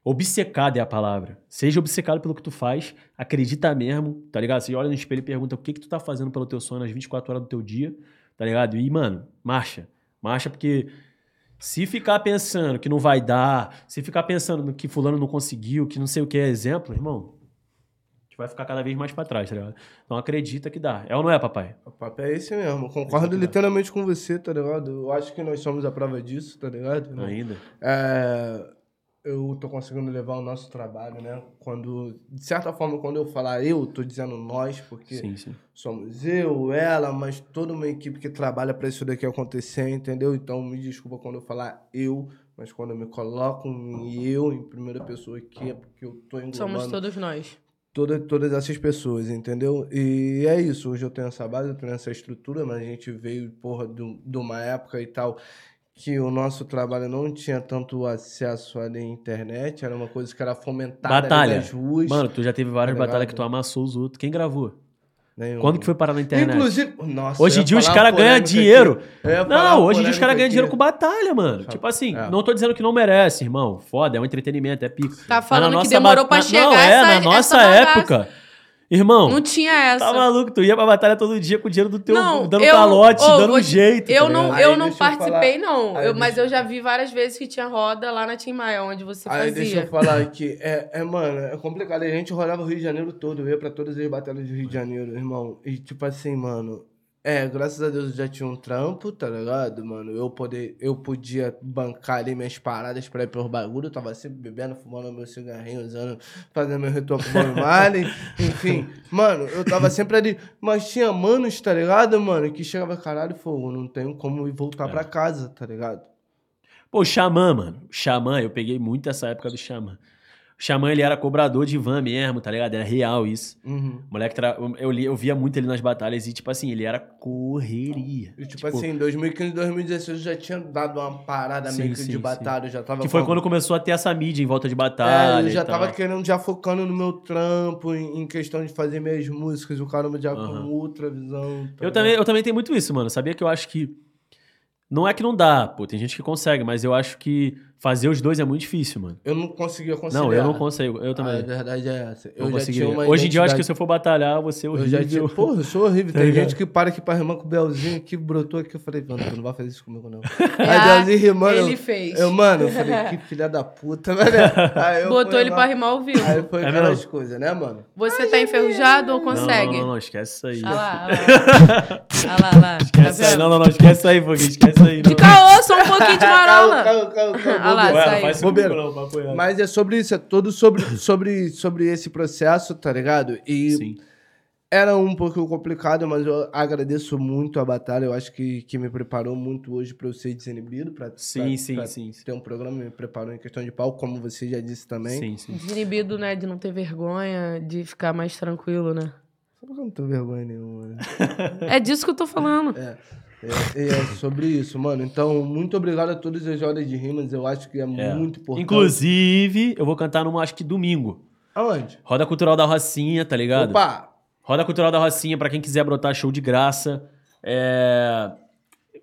Obcecado é a palavra. Seja obcecado pelo que tu faz, acredita mesmo, tá ligado? Você olha no espelho e pergunta o que que tu tá fazendo pelo teu sonho nas 24 horas do teu dia, tá ligado? E, mano, marcha. Marcha porque se ficar pensando que não vai dar, se ficar pensando que fulano não conseguiu, que não sei o que é exemplo, irmão, a gente vai ficar cada vez mais pra trás, tá ligado? Então acredita que dá. É ou não é, papai? O papo é esse mesmo. Concordo literalmente com você, tá ligado? Eu acho que nós somos a prova disso, tá ligado? Ainda. É, eu tô conseguindo levar o nosso trabalho, né? Quando, de certa forma, quando eu falar eu, tô dizendo nós, porque Sim, sim. somos eu, ela, mas toda uma equipe que trabalha para isso daqui acontecer, entendeu? Então me desculpa quando eu falar eu, mas quando eu me coloco em eu, em primeira pessoa aqui, é porque eu tô englobando Somos todos nós. toda, todas essas pessoas, entendeu? E é isso, hoje eu tenho essa base, eu tenho essa estrutura, mas a gente veio, porra, de, de uma época e tal que o nosso trabalho não tinha tanto acesso à internet, era uma coisa que era fomentada ali Batalha. nas ruas. Mano, tu já teve várias Tá batalhas que tu amassou os outros. Quem gravou? nenhum. Quando que foi parar na internet? Inclusive, nossa, Hoje em ia dia os caras ganham dinheiro. Não, hoje em dia os caras ganham dinheiro com batalha, mano. Tipo assim, É. não tô dizendo que não merece, irmão. Foda, é um entretenimento, é pico. Tá falando na que demorou ba- pra na- chegar Não, é, essa- na essa nossa bagaça. Irmão, Não tinha essa. tá maluco? Tu ia pra batalha todo dia com o dinheiro do teu, Não, dando eu- calote, ô, dando vou um jeito. Eu tá não? Aí eu não eu participei, falar- não. aí Eu- mas deixa- eu já vi várias vezes que tinha roda lá na Tim Maia, onde você Aí fazia. deixa eu falar aqui, é, é, mano, é complicado. A gente rodava o Rio de Janeiro todo, eu ia pra todas as batalhas do Rio de Janeiro, irmão. E tipo assim, mano, é, graças a Deus eu já tinha um trampo, tá ligado, mano? Eu, poder, eu podia bancar ali minhas paradas pra ir pros bagulho, eu tava sempre bebendo, fumando meu cigarrinho, usando, fazendo meu ritual com o Bob Marley, enfim. Mano, eu tava sempre ali. Mas tinha manos, tá ligado, mano, que chegava, caralho, fogo, não tenho como ir voltar pra casa, tá ligado? Pô, Xamã, mano. Xamã, eu peguei muito essa época do Xamã. O Xamã, ele era cobrador de van mesmo, tá ligado? Era real isso. Uhum. O moleque, tra... eu, li- eu via muito ele nas batalhas e, tipo assim, ele era correria. E, tipo, assim, em 2015, 2016 eu já tinha dado uma parada Sim, meio que sim, de batalha, já tava... Que foi quando começou a ter essa mídia em volta de batalha. É, eu já tava tal. querendo, já focando no meu trampo, em, questão de fazer minhas músicas, o caramba já Aham. com outra visão. tá Eu também, eu também tenho muito isso, mano. Sabia que eu acho que. Não é que não dá, pô. Tem gente que consegue, mas eu acho que fazer os dois é muito difícil, mano. Eu não conseguia conciliar. Não, eu não consigo. Eu Ah, também. a verdade é essa. Eu não já tinha uma Hoje em dia eu acho que se eu for batalhar, você é Eu horrível. já tinha... Porra, eu sou horrível. Tá Tem ligado? gente que para aqui pra rimar com o Belzinho aqui, brotou aqui. Eu falei, mano, tu não vai fazer isso comigo, não. Ah, Aí Belzinho rimando. ele eu- fez. Eu, mano, eu falei, que filha da puta, velho. Aí eu Botou ele pra rimar ao vivo. Aí foi É aquelas mesmo? coisas, né, mano? Você tá enferrujado ou Não, consegue? Não, não, não, esquece isso aí. Olha lá, olha lá. Olha lá, lá. Tá Esquece aí. Não, não, não, esquece isso aí, Foguinho. Esquece aí. De não. caô, só um pouquinho de marola. Calma, calma, calma, Olha lá, não faz Bobeira. não. Mas é sobre isso, é todo sobre, sobre, sobre esse processo, tá ligado? E Sim. era um pouco complicado, mas eu agradeço muito a batalha. Eu acho que, que me preparou muito hoje pra eu ser desinibido, pra, Sim, sim, pra sim, sim. ter um programa, me preparou em questão de palco, como você já disse também. Sim, sim. Desinibido, né? De não ter vergonha, de ficar mais tranquilo, né? Eu não tenho vergonha nenhuma. né? É disso que eu tô falando. É, é, é sobre isso, mano. Então, muito obrigado a todas as horas de rimas. Eu acho que é, É. muito importante. Inclusive, eu vou cantar numa, acho que domingo. Aonde? Roda Cultural da Rocinha, tá ligado? Opa! Roda Cultural da Rocinha, pra quem quiser brotar show de graça. É,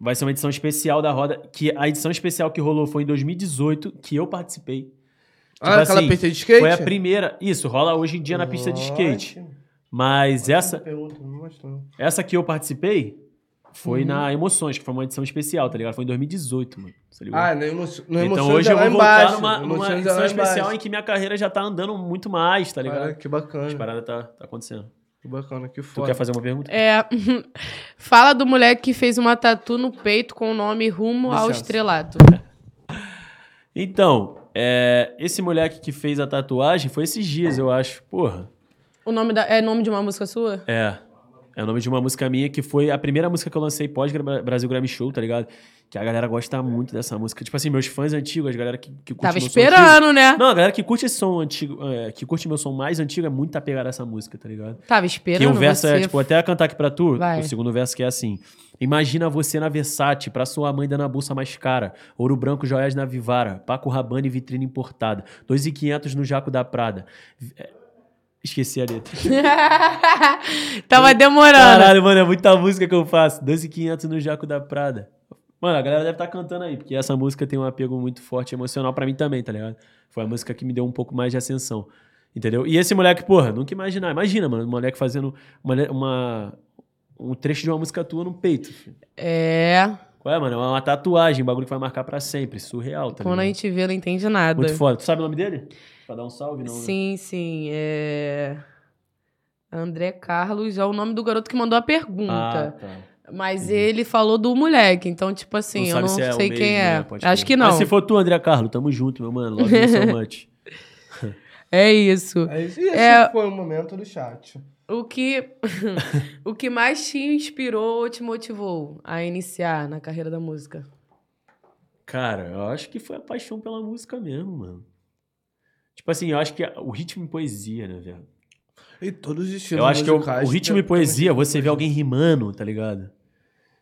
Vai ser uma edição especial da Roda. Que a edição especial que rolou foi em 2018, que eu participei. Ah, Tipo aquela assim, pista de skate? Foi a primeira. Isso, rola hoje em dia na pista de skate. Mas essa, Pergunta, essa que eu participei Uhum. foi na Emoções, que foi uma edição especial, tá ligado? Foi em 2018, mano. Ah, no, emo... no então Emoções hoje é eu vou voltar embaixo. numa, No numa é edição especial embaixo. em que minha carreira já tá andando muito mais, tá ligado? Cara, que bacana. As paradas tá, tá acontecendo. Que bacana, que Tu foda. quer fazer uma pergunta? É. Fala do moleque que fez uma tatu no peito com o nome Rumo ao Licença. Estrelato. Então, é, esse moleque que fez a tatuagem foi esses dias, eu acho. Porra. O nome da, é nome de uma música sua? É. É o nome de uma música minha que foi a primeira música que eu lancei pós Brasil Grammy Show, tá ligado? Que a galera gosta muito dessa música. Tipo assim, meus fãs antigos, a galera que, que curte Tava meu som antigo- esperando, né? Não, a galera que curte esse som antigo, é, que curte meu som mais antigo é muito apegada a essa música, tá ligado? Tava Que esperando o verso você. é, tipo, até cantar aqui pra tu, Vai. o segundo verso que é assim. Imagina você na Versace, pra sua mãe dando a bolsa mais cara. Ouro branco, joias na Vivara. Paco Rabanne e vitrine importada. 2,500 no Jaco da Prada. É, Esqueci a letra. Tava demorando. Caralho, mano, é muita música que eu faço. 2,500 no Jaco da Prada. Mano, a galera deve estar cantando aí, porque essa música tem um apego muito forte emocional pra mim também, tá ligado? Foi a música que me deu um pouco mais de ascensão. Entendeu? E esse moleque, porra, nunca imaginar. Imagina, mano, um moleque fazendo uma, uma- um trecho de uma música tua no peito. filho. É. Qual é, mano? É uma tatuagem, um bagulho que vai marcar pra sempre. Surreal, tá Quando a gente vê, não entende nada. Muito foda. Tu sabe o nome dele? Pra dar um salve, não? né? Sim, sim. É. André Carlos é o nome do garoto que mandou a Ah, pergunta. tá. Mas ele falou do moleque, então, tipo assim, Não eu não se é sei mesmo, quem é. né? Acho que não. Mas se for tu, André Carlos, tamo junto, meu mano. Love you so much. É isso. É isso. E esse É- foi o momento do chat. O que, o que mais te inspirou ou te motivou a iniciar na carreira da música? Cara, eu acho que foi a paixão pela música mesmo, mano. Tipo assim, eu acho que o ritmo e poesia, né, velho? E todos os estilos Eu acho que o, o ritmo e poesia, você vê alguém rimando, tá ligado?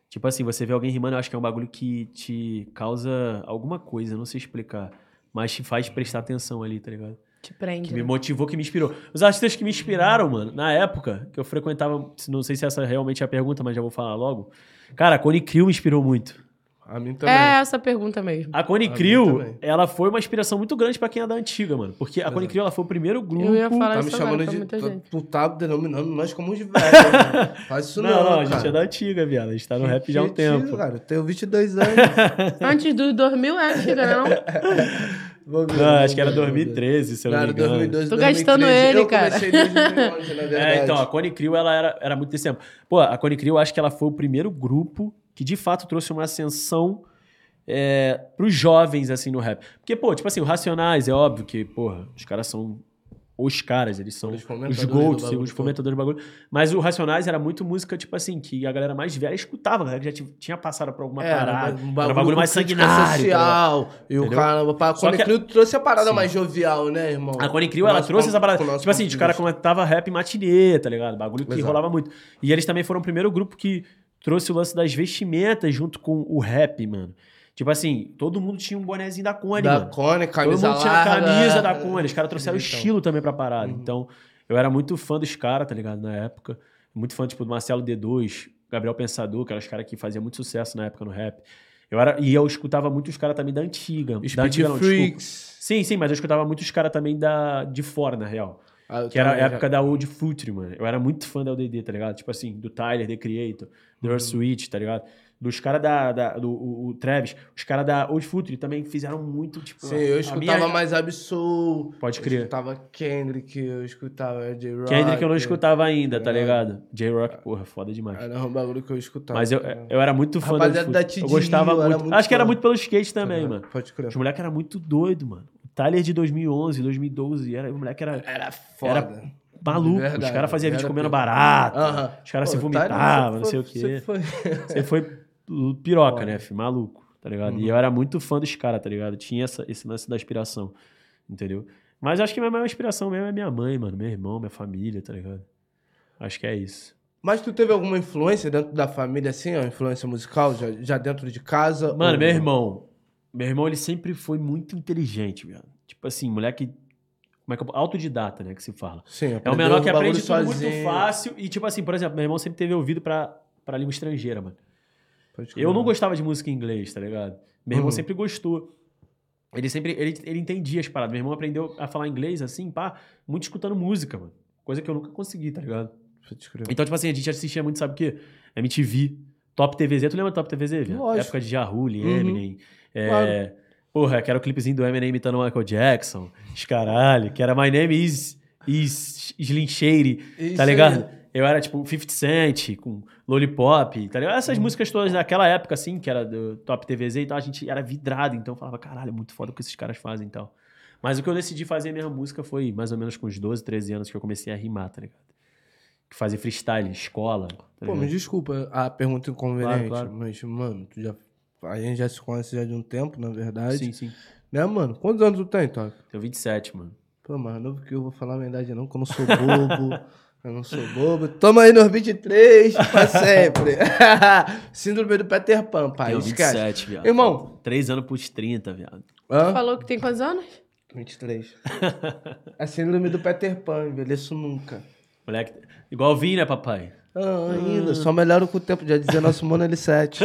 Tipo assim, você vê alguém rimando, eu acho que é um bagulho que te causa alguma coisa, não sei explicar. Mas te faz prestar atenção ali, tá ligado? Te prende. Que me né? motivou, que me inspirou. Os artistas que me inspiraram, mano, na época que eu frequentava, não sei se essa realmente é a pergunta, mas já vou falar logo. Cara, a Cone Crew me inspirou muito. A mim também. É essa pergunta mesmo. A Cone Crew, ela foi uma inspiração muito grande pra quem é da antiga, mano. Porque a Cone Crew, ela foi o primeiro grupo... Eu ia falar Tá me isso agora chamando pra de. muita Tu, gente. tu tá denominando nós como os velhos. né? Faz isso Não, não, não, a gente é da antiga, viado. A gente tá no Que rap já há um tempo. Cara, eu tenho 22 anos. Antes dos 2000 é antiga? Não? Vou ver, Não, acho que era ver, vou ver. 2013, se eu não Não, me era engano. 2012, Tô gastando 2013. ele, eu cara. comecei desde 2011, na verdade. É, então, a Cone Crew, ela era, era muito desse tempo. Pô, a Cone Crew, eu acho que ela foi o primeiro grupo que, de fato, trouxe uma ascensão é, pros jovens, assim, no rap. Porque, pô, tipo assim, o Racionais, é óbvio que, porra, os caras são os caras, eles são Os GOATs, bagulho os todo. fomentadores do bagulho. Mas o Racionais era muito música, tipo assim, que a galera mais velha escutava, a galera que já ti- tinha passado por alguma Era parada. um era um bagulho mais sanguinário. tá social. e o Só quando que- Crew trouxe a parada Sim. mais jovial, né, irmão? A Cone Crew, ela trouxe essa parada. Tipo assim, os de caras comentavam rap matinê, tá ligado? Bagulho que Exato. rolava muito. E eles também foram o primeiro grupo que trouxe o lance das vestimentas junto com o rap, mano. Tipo assim, todo mundo tinha um bonezinho da Cone, Da mano. Cone, Todo camisa mundo tinha larga. camisa da Cone. Os caras trouxeram o Então. estilo também pra parada. Uhum. Então, eu era muito fã dos caras, tá ligado? Na época. Muito fã, tipo, do Marcelo D2, Gabriel Pensador, que eram os caras que faziam muito sucesso na época no rap. Eu era, e eu escutava muito os caras também da antiga. da Speed antiga, não. Freaks. Sim, sim, mas eu escutava muito os caras também da, de fora, na real. Ah, Que era a também já- época da Old Future, mano. Eu era muito fã da ODD, tá ligado? Tipo assim, do Tyler, The Creator, do Earth Switch, tá ligado? Dos caras da, da- do o, o Travis. Os caras da Old Future também fizeram muito, tipo... Sim, eu escutava minha- mais Absol. Pode Eu crer. escutava Kendrick, eu escutava J-Rock. Kendrick eu não escutava ainda, tá É. ligado? J-Rock, porra, foda demais. Era um bagulho que eu escutava. Mas eu, cara. eu era muito fã Rapaziada da da. Eu gostava eu era muito. muito Acho que era muito pelo skate também, Tá, mano. Pode crer. Os moleques eram muito doidos, mano. O Tyler de 2011, 2012, era, o moleque era Era foda. maluco. Verdade, Os caras faziam vídeo era comendo pior. barata. Aham. Os caras se vomitavam, não sei o quê. você foi- Você foi piroca, Foda. né, filho? Maluco, tá ligado? Uhum. E eu era muito fã dos caras, tá ligado? Tinha essa, esse lance da inspiração, entendeu? Mas acho que minha maior inspiração mesmo é minha mãe, mano. Meu irmão, minha família, tá ligado? Acho que é isso. Mas tu teve alguma influência dentro da família, assim, ó? Influência musical, já, já dentro de casa? Mano, ou meu irmão. Meu irmão, ele sempre foi muito inteligente, velho. Tipo assim, moleque. Como é que eu... Autodidata, né? Que se fala. Sim, É aprendeu menor que o aprende tudo muito sozinho. fácil. E, tipo assim, por exemplo, meu irmão sempre teve ouvido pra, pra língua estrangeira, mano. Eu não gostava de música em inglês, tá ligado? Meu irmão Uhum. sempre gostou. Ele sempre ele, ele entendia as paradas. Meu irmão aprendeu a falar inglês assim, pá, muito escutando música, mano. Coisa que eu nunca consegui, tá ligado? Então, tipo assim, a gente assistia muito, sabe o quê? MTV, Top TVZ. Tu lembra Top TVZ? Lógico. Época de Jahuli, Uhum. Eminem. É, Claro. Porra, que era o clipezinho do Eminem imitando o Michael Jackson. Os caralho. Que era My Name is, is Slim Shady, tá ligado? Eu era, tipo, 50 Cent, com Lollipop, tá ligado? Essas músicas todas daquela época, assim, que era do Top TVZ e tal, a gente era vidrado, então eu falava, caralho, é muito foda o que esses caras fazem e tal. Mas o que eu decidi fazer a minha música foi mais ou menos com uns 12, 13 anos que eu comecei a rimar, tá ligado? Que fazer freestyle, escola. Tá Pô, me desculpa a pergunta inconveniente, Claro, claro. mas, mano, tu já... a gente já se conhece já de um tempo, na verdade. Sim, sim. Né, mano? Quantos anos tu tem, Toca? Tenho 27, mano. Pô, mas novo que eu vou falar a minha idade não, que eu não sou bobo. eu não sou bobo. Toma aí nos 23 pra sempre. Síndrome do Peter Pan, pai. Tenho Esquece. 27, viado. Irmão. Três anos pros 30, viado. Hã? Falou que tem quantos anos? 23. É síndrome do Peter Pan, envelheço nunca. Moleque, igual vinho, né, papai? Ah, ainda, só melhoro com o tempo, já dizia nosso Mono L7.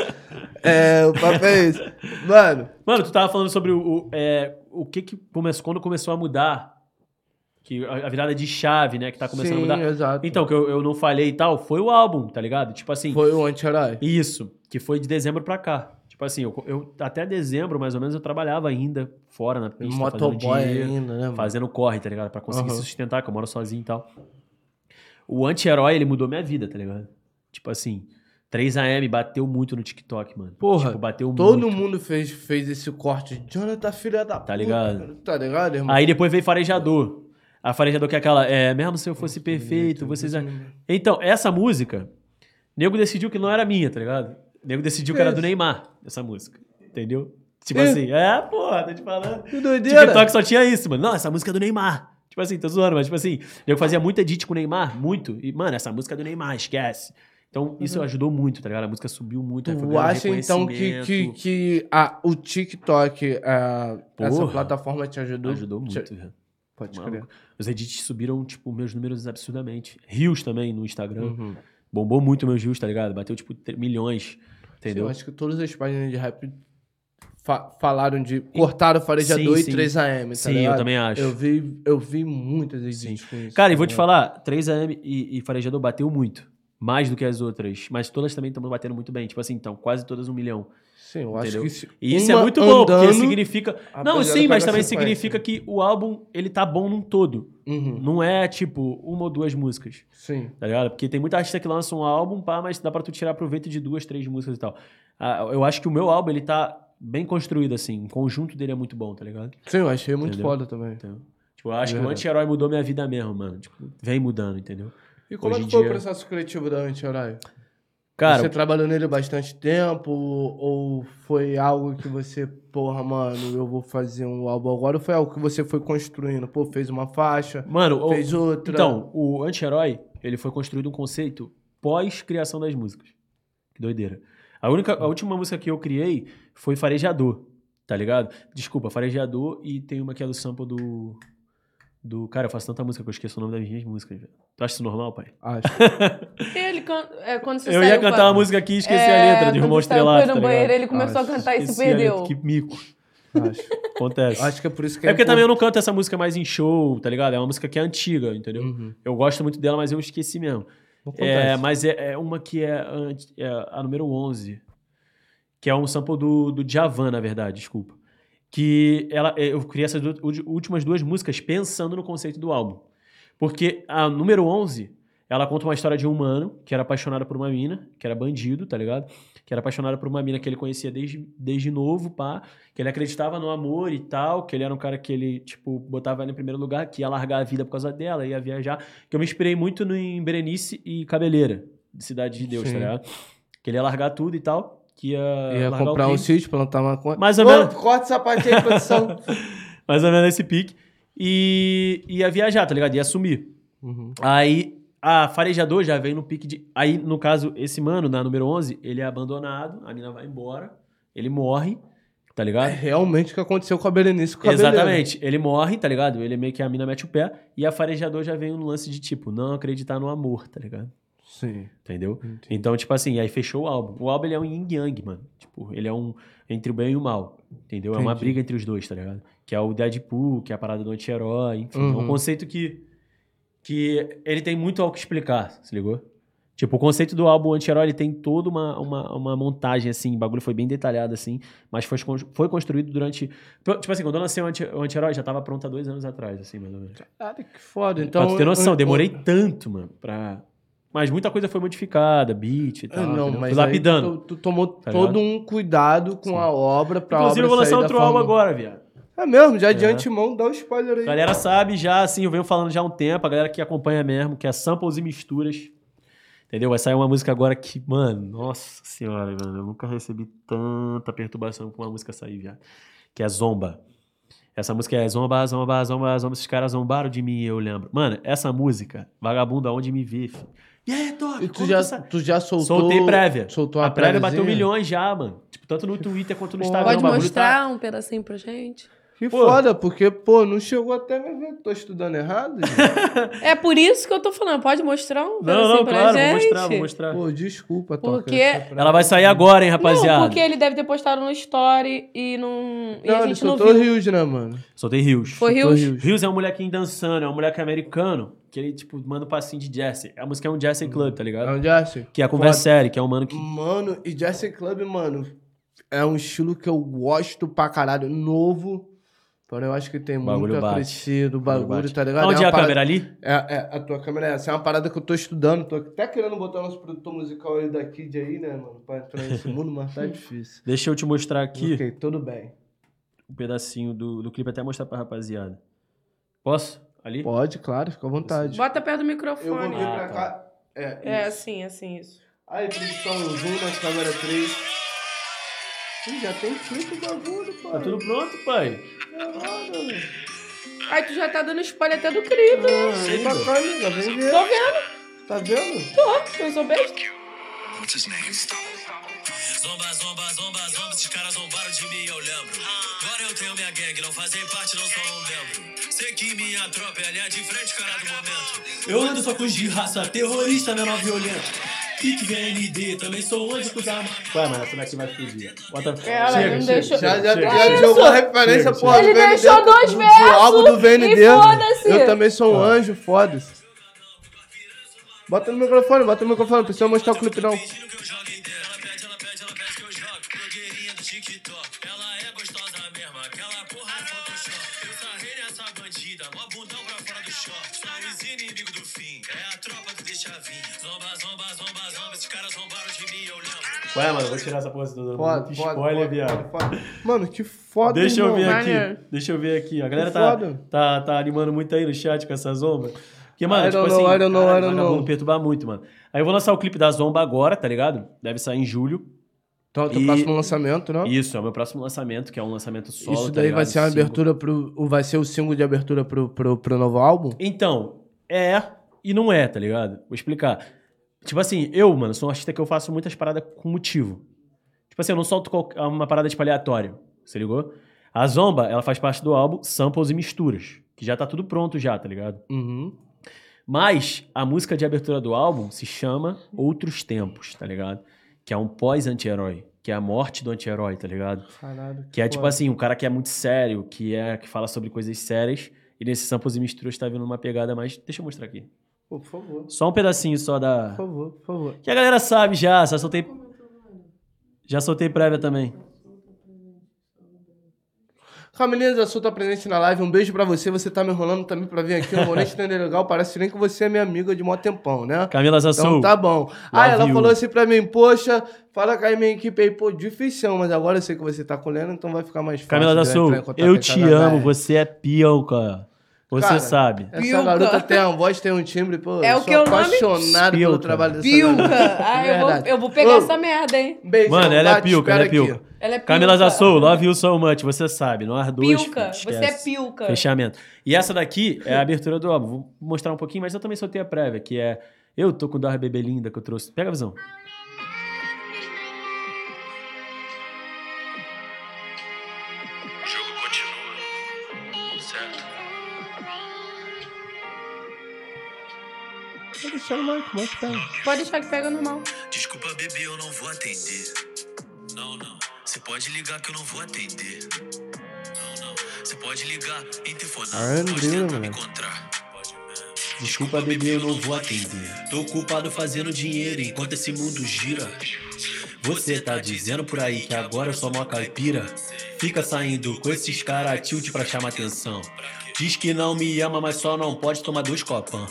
É, o papo é isso. Mano, Mano, tu tava falando sobre o, o, é, o que que começou, quando começou a mudar, que a, virada de chave, né, que tá começando sim, a mudar. exato. Então, que eu, eu não falei e tal, foi o álbum, tá ligado? Tipo assim, Foi o anti-herói. isso, que foi de dezembro pra cá. Tipo assim, eu, eu- até dezembro, mais ou menos, eu trabalhava ainda fora na pista, fazendo Motoboy dinheiro, ainda, né, mano? fazendo corre, tá ligado? Pra conseguir se sustentar, que eu moro sozinho e tal. O anti-herói, ele mudou minha vida, tá ligado? Tipo assim, 3AM bateu muito no TikTok, mano. Porra, Tipo, bateu Todo muito. mundo fez, fez esse corte. Jonathan, filha da Tá ligado? Tá ligado, irmão? Aí depois veio Farejador. A Farejador que é aquela, é, mesmo se eu fosse perfeito, vocês... Então, essa música, nego decidiu que não era minha, tá ligado? Nego decidiu que era do Neymar, essa música. Entendeu? Tipo É. assim, é, porra, tô te falando. Que doideira. TikTok só tinha isso, mano. Não, essa música é do Neymar. Tipo assim, tô zoando, mas tipo assim, eu fazia muito edit com o Neymar, muito. E, mano, essa música é do Neymar, esquece. Então, isso ajudou muito, tá ligado? A música subiu muito. Tu acha então que, que, que a, o TikTok, a, essa plataforma te ajudou? Ajudou Te- muito, velho. Pode crer. Os edits subiram, tipo, meus números absurdamente. Rios também no Instagram. Uhum. Bombou muito meus rios, tá ligado? Bateu, tipo, milhões. Entendeu? Eu acho que todas as páginas de rap fa- falaram de. Cortaram farejador Sim, e sim. 3AM, tá Sim, eu ligado? também acho. Eu vi, eu vi muitas edits com isso. Cara, e tá vou te falar, 3AM e, e Farejador bateu muito. Mais do que as outras. Mas todas também estão batendo muito bem. Tipo assim, então, quase todas um milhão. Sim, eu acho Entendeu? que se E isso é muito bom, porque significa. Não, sim, mas também significa que o álbum, ele tá bom num todo. Uhum, Não é, tipo, uma ou duas músicas. Sim. Tá ligado? Porque tem muita artista que lança um álbum, pá, mas dá pra tu tirar proveito de duas, três músicas e tal. Ah, eu acho que o meu álbum, ele tá bem construído, assim. O conjunto dele é muito bom, tá ligado? Sim, eu achei muito Entendeu? foda também. Então, tipo, eu acho que o anti-herói mudou minha vida mesmo, mano. Tipo, vem mudando, entendeu? E como Hoje é que foi o dia- processo criativo da Anti-Herói? Cara, você trabalhou nele bastante tempo? Ou foi algo que você, porra, mano, eu vou fazer um álbum agora? Ou foi algo que você foi construindo? Pô, fez uma faixa, mano, o- fez outra. então, o anti-herói, ele foi construído um conceito pós-criação das músicas. Que doideira. A, única, a última música que eu criei foi Farejador, tá ligado? Desculpa, Farejador e tem uma que é do sample do... Do, cara, eu faço tanta música que eu esqueço o nome das minhas músicas, velho. Tu acha isso normal, pai? Acho. Ele can... é, quando você eu saiu ia cantar pra- uma música aqui e esqueci É, a letra de saiu, Estrelado, tá no banheiro, ele começou Acho. a cantar e se a perdeu. Que mico. acho. Acontece. Acho que é por isso que É porque também eu não canto essa música mais em show, tá ligado? É uma música que é antiga, entendeu? Uhum. Eu gosto muito dela, mas eu esqueci mesmo. É, mas é, é uma que é, anti- é a número 11. Que é um sample do, do Djavan, na verdade, desculpa. Que ela, é, eu criei essas duas- últimas duas músicas pensando no conceito do álbum. Porque a número 11, ela conta uma história de um mano que era apaixonado por uma mina, que era bandido, tá ligado? Que era apaixonado por uma mina que ele conhecia desde, desde novo, pá. Que ele acreditava no amor e tal, que ele era um cara que ele, tipo, botava ela em primeiro lugar, que ia largar a vida por causa dela, ia viajar. Que eu me inspirei muito no, em Berenice e Cabeleira, de Cidade de Deus, Sim. tá ligado? Que ele ia largar tudo e tal, que ia, Ia comprar o um sítio, plantar maconha. Mais ou Ô, menos. Corta essa parte aí, produção. Mais ou menos esse pique. E ia viajar, tá ligado? Ia sumir. Uhum. Aí a farejador já vem no pique de. Aí, no caso, esse mano, na número 11, ele é abandonado, a mina vai embora, ele morre, tá É ligado? realmente o que aconteceu com a Berenice com. Exatamente. Ele morre, tá ligado? Ele meio que a mina mete o pé. E a farejador já vem no lance de, tipo, não acreditar no amor, tá ligado? Sim. Entendeu? Entendi. Então, tipo assim, aí fechou o álbum. O álbum ele é um yin yang, mano. Tipo, ele é um entre o bem e o mal. Entendeu? É uma Entendi. briga entre os dois, tá ligado? Que é o Deadpool, que é a parada do anti-herói, enfim. É Uhum. um conceito que, que ele tem muito ao que explicar, se ligou? Tipo, o conceito do álbum anti-herói, ele tem toda uma, uma, uma montagem, assim, o bagulho foi bem detalhado, assim, mas foi, foi construído durante... Tipo assim, quando eu lancei o anti- anti-herói, já tava pronto há dois anos atrás, assim, mais ou menos. Cara, que foda. Então, pra tu ter noção, eu- demorei tanto, mano, pra... Mas muita coisa foi modificada, beat e É, tal. não, entendeu? mas lapidando. Tu, tu tomou Tá todo um cuidado com Sim. a obra pra Inclusive, obra eu vou lançar outro álbum agora, viado. É mesmo, já de É. antemão, dá um spoiler aí. A galera sabe já, assim, eu venho falando já há um tempo, a galera que acompanha mesmo, que é samples e misturas. Entendeu? Vai sair uma música agora que, mano, nossa senhora, mano, eu nunca recebi tanta perturbação com uma música sair, viado. Que é Zomba. Essa música é Zomba, Zomba, Zomba, Zomba. Esses caras zombaram de mim, eu lembro. Mano, essa música, vagabundo aonde me vê, filho. E aí, Toque, E tu já, tu tu já soltou... Soltei prévia. Soltou A a prévia bateu milhões já, mano. Tipo, tanto no Twitter quanto no Instagram. Pode tá- mostrar um pedacinho pra gente? Que Pô. foda, porque, pô, não chegou até me ver. Tô estudando errado. É por isso que eu tô falando. Pode mostrar um Não, pedacinho não, pra claro, gente? vou mostrar, vou mostrar. Pô, desculpa, Toca. Porque- Ela vai sair agora, hein, rapaziada. Não, porque ele deve ter postado no story e não. E Não, a ele gente não soltou viu. Rios, né, mano? Soltei Rios. Foi Soltou Rios? Rios é um molequinho dançando, é um moleque americano, que ele, tipo, manda um passinho de jazz. A música é um jazz club, tá É ligado? um Jesse? Que é a conversa séria, que é um mano que... Mano, e Jesse Club, mano, é um estilo que eu gosto pra caralho. Novo, Porém, eu acho que tem Bagulho muito a bate. crescer do bagulho, Bate. tá ligado? Onde é uma a parada- câmera ali? É, é, a tua câmera é essa. É uma parada que eu tô estudando. Tô até querendo botar nosso produtor musical aí da Kid aí, né, mano? Pra entrar nesse mundo, mas tá difícil. Deixa eu te mostrar aqui Ok, tudo bem. um pedacinho do, do clipe, até mostrar pra rapaziada. Posso? Ali? Pode, claro, fica à vontade. Bota perto do Eu vou microfone. vir Ah, pra tá. cá. É, É, isso. assim, assim, isso. Aí, produção, zoom na câmera 3. Ih, já tem clipe o bagulho, pai. Tá tudo pronto, pai? Caralho. Ai, tu já tá dando spoiler até do clipe. Pra cá, amiga, vem ver. Tô vendo, Tá vendo? tô. Eu sou besta. What's his name? Zomba, zomba, zomba, zomba, esses caras zombaram de mim, eu lembro. Gangue, não fazem parte, não sou um membro. Sei que minha tropa é linha de frente, cara do momento. Eu ando só com os de raça, terrorista, menor violento. Pique VND, também sou anjo com os armas. Ué, mas essa daqui vai fugir. Bota... Ela chega, não chega, deixou- chega, Já, já, chega, já chega. jogou a referência, Chega, porra. Ele do VND, deixou dois do, versos Do álbum do VND. e foda-se. Eu também sou um anjo, foda-se. Bota no microfone, bota no microfone, não precisa mostrar o clipe não. Ué, mano, vou tirar essa porra Muito foda, spoiler, foda, viado. Mano, que foda, Deixa eu irmão. ver Maneiro. aqui. Deixa eu ver aqui. A galera Que tá, foda. tá, tá animando muito aí no chat com essa zomba. Porque, mano, I tipo don't assim, know, I don't know, caralho, I don't vagabundo know. perturbar muito, mano. Aí eu vou lançar o clipe da Zomba agora, tá ligado? Deve sair em julho. Então, teu E- próximo lançamento, né? Isso, é o meu próximo lançamento, que é um lançamento solo. Isso tá daí vai ligado? ser uma Single. abertura pro. o- Vai ser o single de abertura pro, pro, pro novo álbum? Então, é e não é, tá ligado? Vou explicar. Tipo assim, eu, mano, sou um artista que eu faço muitas paradas com motivo. Tipo assim, eu não solto qualquer- uma parada tipo aleatória, você ligou? A Zomba, ela faz parte do álbum Samples e Misturas, que já tá tudo pronto já, tá ligado? Uhum. Mas a música de abertura do álbum se chama Outros Tempos, tá ligado? Que é um pós-anti-herói, que é a morte do anti-herói, tá ligado? Caralho. Que é tipo assim, um cara que é muito sério, que é que fala sobre coisas sérias, e nesse Samples e Misturas tá vindo uma pegada mais. Deixa eu mostrar aqui. Pô, por favor. Só um pedacinho só da. Por favor, por favor. Que a galera sabe já, já soltei. Já soltei prévia também. Camilinha da Sul tá presente na live. Um beijo pra você. Você tá me enrolando também pra vir aqui. Eu vou nem te entender legal. Parece nem que você é minha amiga de mó tempão, né? Camila Zassou. Então tá bom. Ah, ela you. falou assim pra mim, poxa, fala com a minha equipe aí, pô, difícil, mas agora eu sei que você tá colhendo, então vai ficar mais fácil. Camila em contato eu te amo, você é pioca. Você Cara, sabe. Essa Pilca. garota tem uma voz, tem um timbre, pô. É eu o sou que o nome? apaixonado pelo trabalho dessa Pilca. garota. Ah, eu vou, eu vou pegar Ô, essa merda, hein? Beijão, Mano, ela é pilca, ela é pilca. aqui. Ela é Camila pilca. Zassou, love you so much, você sabe. Nós dois. Pilca. filho, Você é esquece. pilca. Fechamento. E essa daqui é a abertura do álbum. Vou mostrar um pouquinho, mas eu também soltei a prévia, que é Eu tô com Dor Bebê Linda que eu trouxe. Pega a visão. Deixar no Mike, Mike pega. Pode deixar que pega normal. Desculpa, bebê, eu não vou atender. Não, não. Você pode ligar que eu não vou atender. Não, não. Você pode ligar, interfonar. Ah, pode André, tentar me encontrar. Pode. Desculpa, bebê, eu não vou atender. Tô ocupado fazendo dinheiro enquanto esse mundo gira. Você tá dizendo por aí que agora eu sou mó caipira? Fica saindo com esses cara tilt pra chamar atenção. Diz que não me ama, mas só não pode tomar dois copão.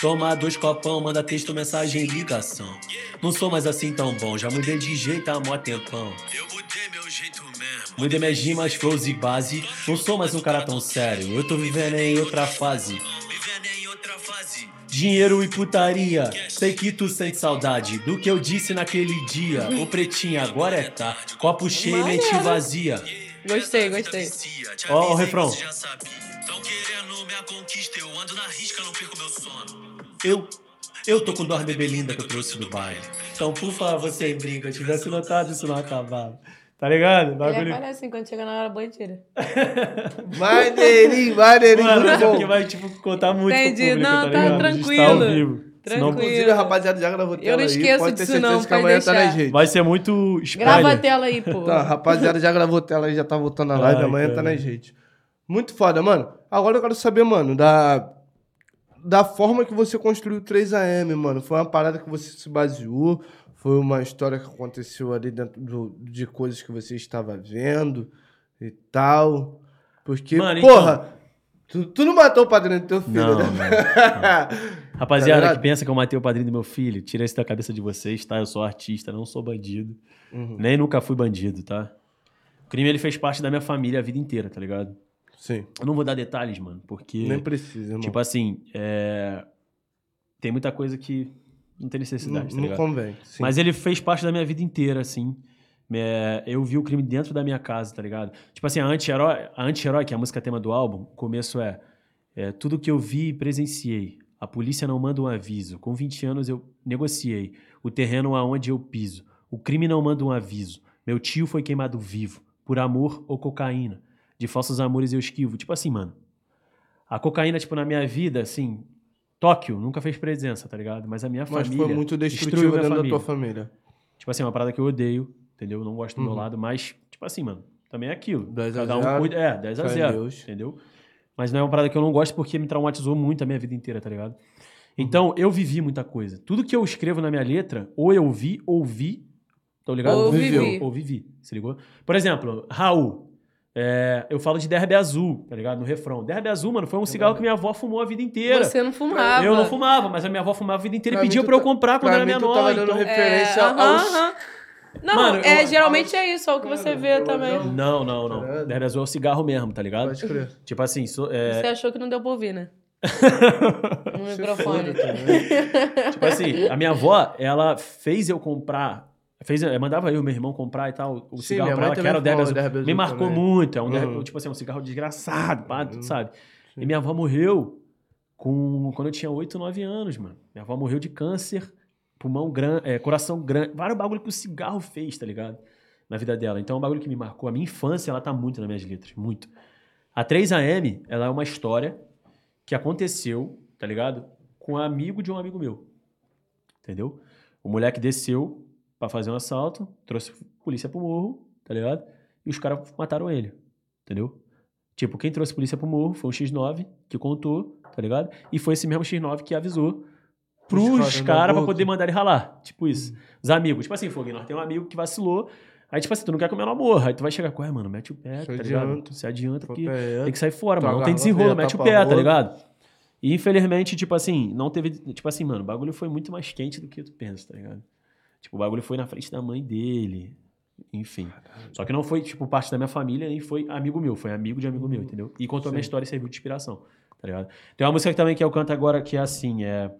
Toma dois copão, manda texto, mensagem, ligação. Não sou mais assim tão bom, já mudei de jeito há mó tempão. Eu mudei meu jeito mesmo. Mudei minhas rimas, flows e base. Não sou mais um cara tão sério, eu tô vivendo em outra fase. Vivendo em outra fase. Dinheiro e putaria, sei que tu sente saudade do que eu disse naquele dia. Ô pretinha, agora é tá. Copo cheio, mente vazia. Gostei, gostei. Te Ó, o avisei, refrão. Tão querendo minha conquista, eu ando na risca, não perco meu sono. Eu, eu tô com dor bebê linda que eu trouxe do baile. Então, por favor, sem briga, tivesse notado isso não acabava. Tá ligado? Ele Bagulho. aparece assim quando chega na hora boa e tira. Maneirinho, maneirinho, Mano, é muito porque bom. vai, tipo, contar muito Entendi. pro público, Não, tá tá gente tá tranquilo. ao vivo. Senão Tranquilo. Inclusive, a rapaziada já gravou tela não aí. esqueço Pode ter disso certeza não, que pode amanhã tá deixar. nas redes. vai ser muito Grava a spoiler. tela aí, pô. Tá, a rapaziada já gravou tela aí, já tá voltando a live, Ai, amanhã tá cara. nas redes. Muito foda, mano. Agora eu quero saber, mano, da, da forma que você construiu o 3AM, mano. Foi uma parada que você se baseou? Foi uma história que aconteceu ali dentro do- de coisas que você estava vendo e tal? Porque, Mano, então- porra, tu, tu não matou o padrinho do teu filho, Não, né? Rapaziada Tá que pensa que eu matei o padrinho do meu filho, tira isso da cabeça de vocês, tá? Eu sou artista, não sou bandido. Uhum. Nem nunca fui bandido, tá? O crime ele fez parte da minha família a vida inteira, tá ligado? Sim, Eu não vou dar detalhes, mano, porque. nem precisa, irmão. Tipo assim, é... tem muita coisa que não tem não, necessidade, tá não convém. Sim. Mas ele fez parte da minha vida inteira, assim. É, eu vi o crime dentro da minha casa, tá ligado? Tipo assim, a Anti-Herói, a Anti-Herói, que é a música tema do álbum, o começo é, é tudo que eu vi e presenciei. A polícia não manda um aviso. Com 20 anos eu negociei o terreno aonde eu piso. O crime não manda um aviso. Meu tio foi queimado vivo, por amor ou cocaína. De falsos amores eu esquivo. Tipo assim, mano. A cocaína, tipo, na minha vida, assim, Tóquio nunca fez presença, tá ligado? Mas a minha Mas família. foi muito destruiu destrutivo dentro da família. tua família. Tipo assim, uma parada que eu odeio, entendeu? Não gosto do meu Uhum. lado, mas, tipo assim, mano, também é aquilo. 10 a Cada um 0, cuida. É, 10 a fé em 0, Deus. entendeu? Mas não é uma parada que eu não gosto porque me traumatizou muito a minha vida inteira, tá ligado? Então, eu vivi muita coisa. Tudo que eu escrevo na minha letra, ou eu vi, ou vi, tá ligado? Ou vivi. Ou vivi, se ligou? Por exemplo, Raul. É, eu falo de derby azul, tá ligado? No refrão. Derby azul, mano, foi um cigarro que minha avó fumou a vida inteira. Você não fumava. Eu não fumava, mas a minha avó fumava a vida inteira Pra e tu pra eu tá- comprar quando pra era menor. tava então- referência É, aham, aos... aham. Não, Mano, é, eu- geralmente é isso, é o que você vê eu- também. Não, não, não. Caralho. Derby azul é o cigarro mesmo, tá ligado? Pode crer. Tipo assim, so- é, Você achou que não deu pra ouvir, né? No microfone. tipo assim, a minha avó, ela fez eu comprar. Fez, eh, mandava eu meu irmão comprar e tal, o Sim, cigarro pra ela, que era o Derby azul. Derby Me marcou também. muito. É um, derby- Uhum. tipo assim, um cigarro desgraçado, pá, tu sabe? E minha avó morreu com, quando eu tinha 8, 9 anos, mano. Minha avó morreu de câncer, pulmão grande, coração grande. Vários bagulho que o cigarro fez, tá ligado? Na vida dela. Então é um bagulho que me marcou. A minha infância, ela tá muito nas minhas letras, muito. A 3AM, ela é uma história que aconteceu, tá ligado? Com um amigo de um amigo meu. Entendeu? O moleque desceu pra fazer um assalto, trouxe polícia pro morro, tá ligado? E os caras mataram ele, entendeu? Tipo, quem trouxe polícia pro morro foi um X9 que contou, tá ligado? E foi esse mesmo X9 que avisou pros caras pra poder mandar ele ralar. Tipo isso. Os amigos. Tipo assim, Foguinho, nós tem um amigo que vacilou. Aí, tipo assim, tu não quer comer no amor. Aí tu vai chegar com, é, mano, mete o pé, Se tá ligado? adianta. Se adianta, porque pé, tem que sair fora, mano. Não tem desenrolo, mete o pé, tá ligado? E infelizmente, tipo assim, não teve. Tipo assim, mano, o bagulho foi muito mais quente do que tu pensa, tá ligado? Tipo, o bagulho foi na frente da mãe dele. Enfim. Só que não foi, tipo, parte da minha família, nem foi amigo meu, foi amigo de amigo meu, entendeu? E contou a minha história e serviu de inspiração, tá ligado? Tem uma música também que eu canto agora que é assim, é.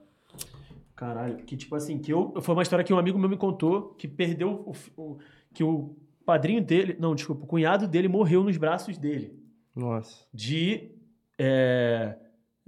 Caralho, que tipo assim, que eu. Foi uma história que um amigo meu me contou que perdeu o. o- que o padrinho dele. Não, desculpa, o cunhado dele morreu nos braços dele Nossa. de. é,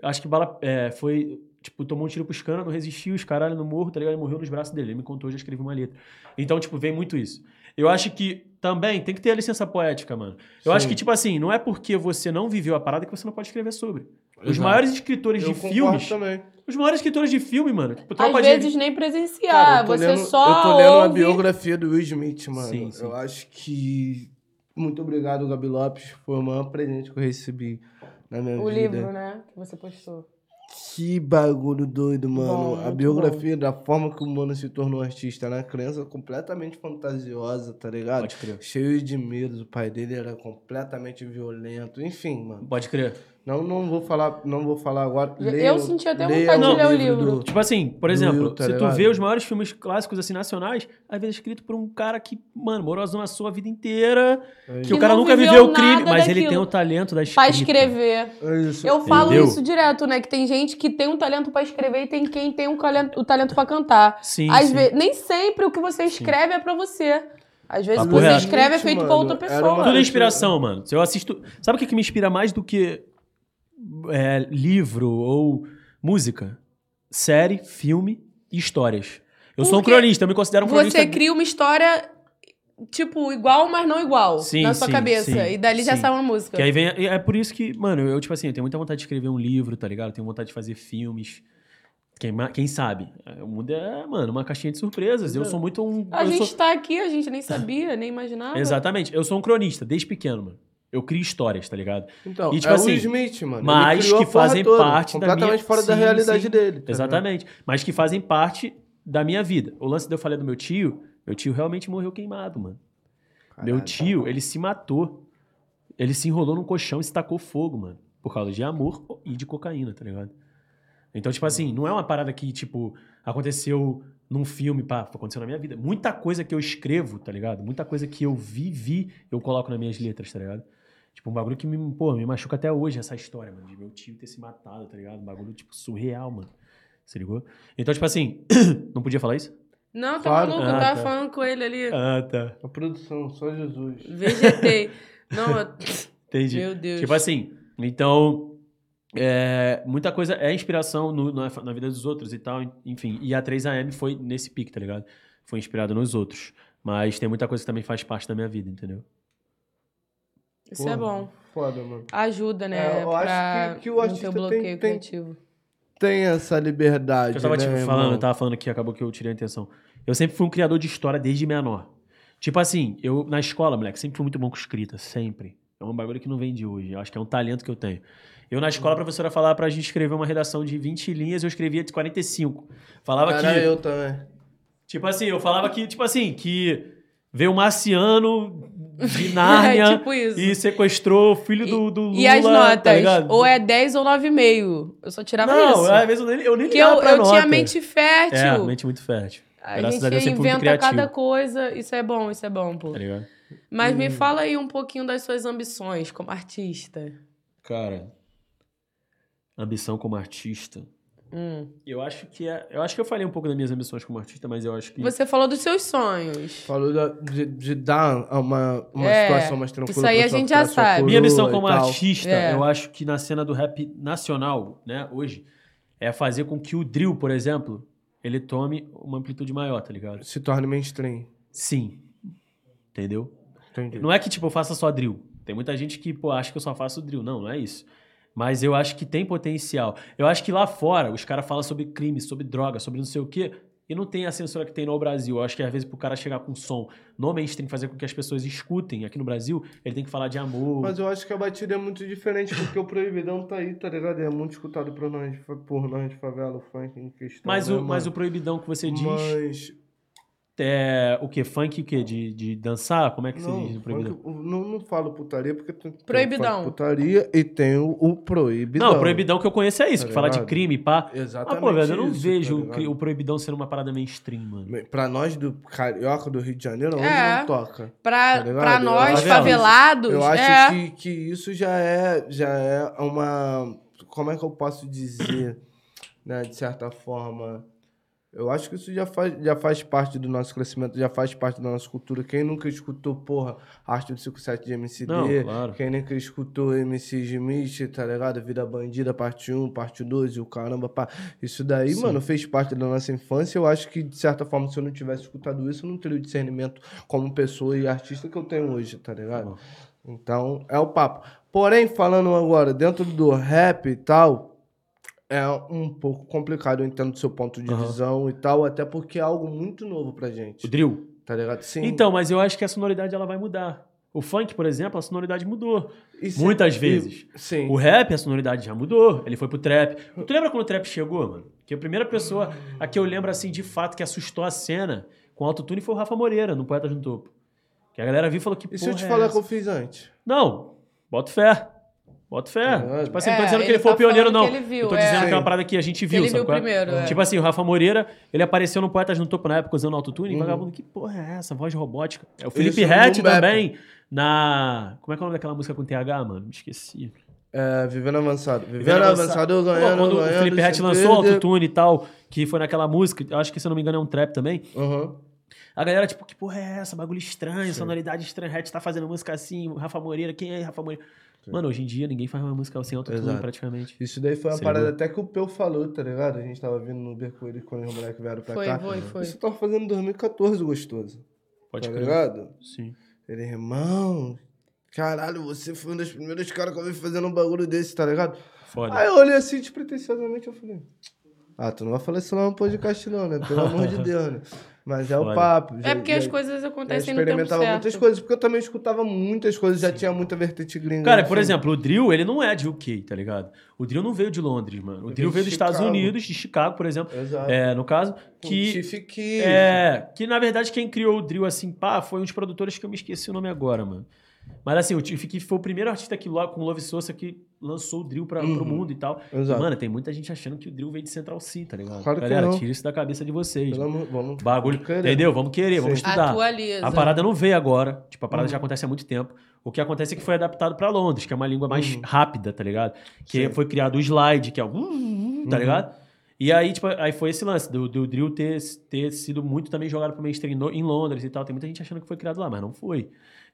acho que bala. é, foi. Tipo, tomou um tiro pros caras, não resistiu, os caralho no morro, tá ligado? Ele morreu nos braços dele. Ele me contou, eu já escrevi uma letra. Então, tipo, vem muito isso. Eu acho que também tem que ter a licença poética, mano. Eu Sim. acho que, tipo assim, não é porque você não viveu a parada que você não pode escrever sobre. Os Exato. maiores escritores Eu de filmes. também. Os maiores escritores de filme, mano. Tipo, Às de vezes nem presenciar, Cara, você lendo, só eu tô lendo a ouve. biografia do Will Smith, mano. Sim, sim. Eu acho que. Muito obrigado, Gabi Lopes. Foi o maior presente que eu recebi na minha O vida. livro, né? Que você postou. Que bagulho doido, mano. Bom, a biografia da forma que o mano se tornou artista, né? Criança completamente fantasiosa, tá ligado? Pode crer. Cheio de medos. O pai dele era completamente violento. Enfim, mano. Pode crer. Não, não vou falar, não vou falar agora. Eu Leiam- senti até vontade de ler o livro. do- Tipo assim, por exemplo, Will, tá se tu ligado? vê os maiores filmes clássicos assim nacionais, às vezes é escrito por um cara que, mano, morou a zona sul a vida inteira, que, Que o cara nunca viveu viveu o crime, mas ele daquilo. tem o talento da escrita. Pra escrever. É isso. Eu falo Entendeu? isso direto, né? Que tem gente que tem um talento pra escrever e tem quem tem um talento, o talento pra cantar. Sim, Às sim. vezes, nem sempre o que você escreve é pra você. Às vezes o que Papo você reto. escreve é feito pra Mano, outra era pessoa. Tudo é inspiração, mano. Se eu assisto. Sabe o que, que me inspira mais do que é, livro ou música? Série, filme e histórias. Eu sou um Porque cronista, eu me considero um cronista. Você cria uma história, tipo, igual, mas não igual. Sim, na sua sim, cabeça. sim, e dali já sai uma música. Que aí vem. É por isso que, mano, eu, tipo assim, eu tenho muita vontade de escrever um livro, tá ligado? Eu tenho vontade de fazer filmes. Quem, quem sabe? O mundo é, mano, uma caixinha de surpresas. Eu sou muito um. A gente sou- tá aqui, a gente nem sabia, nem imaginava. Exatamente. Eu sou um cronista, desde pequeno, mano. Eu crio histórias, tá ligado? Então, E, tipo é assim, o Smith, mano. Mas que fazem toda, parte da minha- Completamente fora da Sim, realidade sim. dele. tá Exatamente. Mas que fazem parte da minha vida. O lance de eu falei do meu tio, meu tio realmente morreu queimado, mano. Meu Caralho. tio, ele se matou. ele se enrolou num colchão e se tacou fogo, mano. Por causa de amor e de cocaína, tá ligado? Então, tipo assim, não é uma parada que, tipo, aconteceu num filme, pá, aconteceu na minha vida. Muita coisa que eu escrevo, tá ligado? Muita coisa que eu vivi, eu coloco nas minhas letras, tá ligado? Tipo, um bagulho que me, pô, me machuca até hoje essa história, mano, de meu tio ter se matado, tá ligado? Um bagulho, tipo, surreal, mano. Se ligou? Então, tipo assim, não podia falar isso? Não, tá Claro. maluco, eu Ah, tava tá. falando com ele ali. Ah, tá. A produção, só Jesus. Vegetei. Não, eu- Entendi. meu Deus. Tipo assim, então, é, muita coisa é inspiração no- na, na vida dos outros e tal, enfim. E a 3AM foi nesse pique, tá ligado? Foi inspirado nos outros. Mas tem muita coisa que também faz parte da minha vida, entendeu? Isso é Porra, bom. Foda, mano. Ajuda, né? É, eu acho que- que o não artista ter tem- bloqueio tem- criativo. Tem essa liberdade, Eu tava né, tipo, irmão? falando, eu tava falando que acabou que eu tirei a intenção. Eu sempre fui um criador de história desde menor. Tipo assim, eu na escola, moleque, sempre fui muito bom com escrita, sempre. É um bagulho que não vem de hoje. Eu acho que é um talento que eu tenho. Eu na escola, a professora falava pra gente escrever uma redação de 20 linhas, eu escrevia de 45. Falava Cara, que. eu também. Tipo assim, eu falava que, tipo assim, que veio um marciano de Nárnia É, tipo isso. e sequestrou o filho do, do Lula. E as tá notas? ligado? ou é 10 ou 9,5. Eu só tirava Não, isso. às vezes eu nem, eu nem Porque ligava eu, pra eu nota. tinha mente fértil. É, mente muito fértil. A Graças gente a Deus, inventa cada coisa. Isso é bom, isso é bom, pô. Tá ligado? Mas Hum. me fala aí um pouquinho das suas ambições como artista. Cara, ambição como artista. Hum. Eu acho que é, eu acho que eu falei um pouco das minhas ambições como artista, mas eu acho que Você falou dos seus sonhos. Falou da- de, de dar uma, uma É, situação mais tranquila. isso aí a sua- gente já sabe. minha missão como artista, É. eu acho que na cena do rap nacional, né, hoje, é fazer com que o drill, por exemplo, ele tome uma amplitude maior, tá ligado? Se torne mainstream. Sim. Entendeu? Entendi. Não é que, tipo, eu faça só drill. Tem muita gente que, pô, acha que eu só faço drill. Não, não é isso. Mas eu acho que tem potencial. Eu acho que lá fora, os caras falam sobre crime, sobre droga, sobre não sei o quê, e não tem a censura que tem no Brasil. Eu acho que, às vezes, pro cara chegar com som no mainstream, fazer com que as pessoas escutem aqui no Brasil, ele tem que falar de amor. Mas eu acho que a batida é muito diferente, porque o Proibidão tá aí, tá ligado? É muito escutado por nós, por nós de favela, o funk em questão. Mas, né, o, mas o proibidão que você diz Mas... é o quê? Funk o quê? De, de dançar? Como é que Não, você diz no proibidão? funk- não, não falo putaria, porque tem, tem o Proibidão. funk putaria e tem o, o proibidão. Não, o proibidão que eu conheço é isso, Tá que fala de crime, pá. Exatamente Ah, pô, velho, eu não isso, vejo tá o proibidão sendo uma parada mainstream, mano. Pra nós do Carioca, do Rio de Janeiro, onde É. não toca. Pra, Tá pra Eu nós, acho- favelados, Eu acho é. que, que isso já é, já é uma. Como é que eu posso dizer, né? De certa forma. Eu acho que isso já faz, já faz parte do nosso crescimento, já faz parte da nossa cultura. Quem nunca escutou, porra, Arte do 57 de MCD, Não, claro. quem nunca escutou MC Smith, tá ligado? Vida Bandida, parte 1, parte 2 e o caramba, pá. Isso daí, Sim. mano, fez parte da nossa infância. Eu acho que, de certa forma, se eu não tivesse escutado isso, eu não teria o discernimento como pessoa e artista que eu tenho hoje, tá ligado? Então, é o papo. Porém, falando agora, dentro do rap e tal, é um pouco complicado, eu entendo do seu ponto de Aham. visão e tal, até porque é algo muito novo pra gente, O drill. tá ligado? Sim. Então, mas eu acho que a sonoridade ela vai mudar. O funk, por exemplo, a sonoridade mudou. Muitas vezes. Sim. O rap, a sonoridade já mudou. Ele foi pro trap. Tu lembra quando o trap chegou, mano? Que a primeira pessoa a que eu lembro, assim, de fato, que assustou a cena com autotune foi o Rafa Moreira, no Poetas no Topo. Que a galera viu e falou que E se eu te é falar essa? que eu fiz antes? Não, bota fé. Bota fé. É, tipo assim, não é, tô dizendo que ele ele foi tá o pioneiro, não. que ele viu, eu tô é. dizendo que é uma Sim. parada que a gente viu, Ele sabe viu qual é? primeiro, é. Tipo assim, o Rafa Moreira, ele apareceu no Poetas no Topo na época usando autotune. Uhum. Vagabundo, que porra é essa? Voz robótica. É o Felipe Rett também, na... Como é que é o nome daquela música com TH, mano? Me esqueci. É, Vivendo Avançado. Vivendo, Vivendo Avançado, eu ganhando, quando ganhando. o Felipe Rett lançou o perder. autotune e tal, que foi naquela música, eu acho que se eu não me engano é um trap também. Aham. A galera, tipo, que porra é essa? Bagulho estranho, sonoridade estranha. Rett tá fazendo música assim, o Rafa Moreira, quem é Rafa Moreira? Mano, hoje em dia ninguém faz uma música sem autotune praticamente. Isso daí foi uma parada até que o Peu falou, tá ligado? A gente tava vindo no Uber com ele quando os moleques vieram pra Foi, cá. foi, foi. Isso eu tava fazendo em 2014, gostoso. Pode tá crer. ligado? Sim. Ele, irmão, caralho, você foi um dos primeiros caras que eu vi fazendo um bagulho desse, tá ligado? Foda. Aí eu olhei assim, despretensiosamente, eu falei, ah, tu não vai falar isso lá no podcast não, né? Pelo amor de Deus, né? Mas é o papo. É já- porque já- as coisas acontecem no tempo experimentava certo. muitas coisas, porque eu também escutava muitas coisas, já tinha muita vertente gringa. Cara, por exemplo, o Drill, ele não é de UK, tá ligado? O Drill não veio de Londres, mano. O Drill veio dos Estados. Unidos, de Chicago, por exemplo. Exato. É, no caso, Que... É, que na verdade quem criou o Drill assim, pá, foi um dos produtores que eu me esqueci o nome agora, mano. Mas assim, o Tiff foi o primeiro artista que, com Love Sosa que lançou o drill pra, pro Uhum. mundo e tal. Exato. Mano, tem muita gente achando que o drill veio de Central C, tá ligado? Claro que Galera, não. tira isso da cabeça de vocês. Pelo amor- vamos, Bagulho, vamos querer. entendeu? Vamos querer, vamos Sim. estudar. Atualiza. A parada não veio agora. Tipo, a parada Uhum. já acontece há muito tempo. O que acontece é que foi adaptado pra Londres, que é uma língua mais Uhum. rápida, tá ligado? Que Sim. foi criado o slide, que é o. Tá ligado? E aí, tipo, aí foi esse lance do, do drill ter, ter sido muito também jogado pro mainstream no- em Londres e tal. Tem muita gente achando que foi criado lá, mas não foi.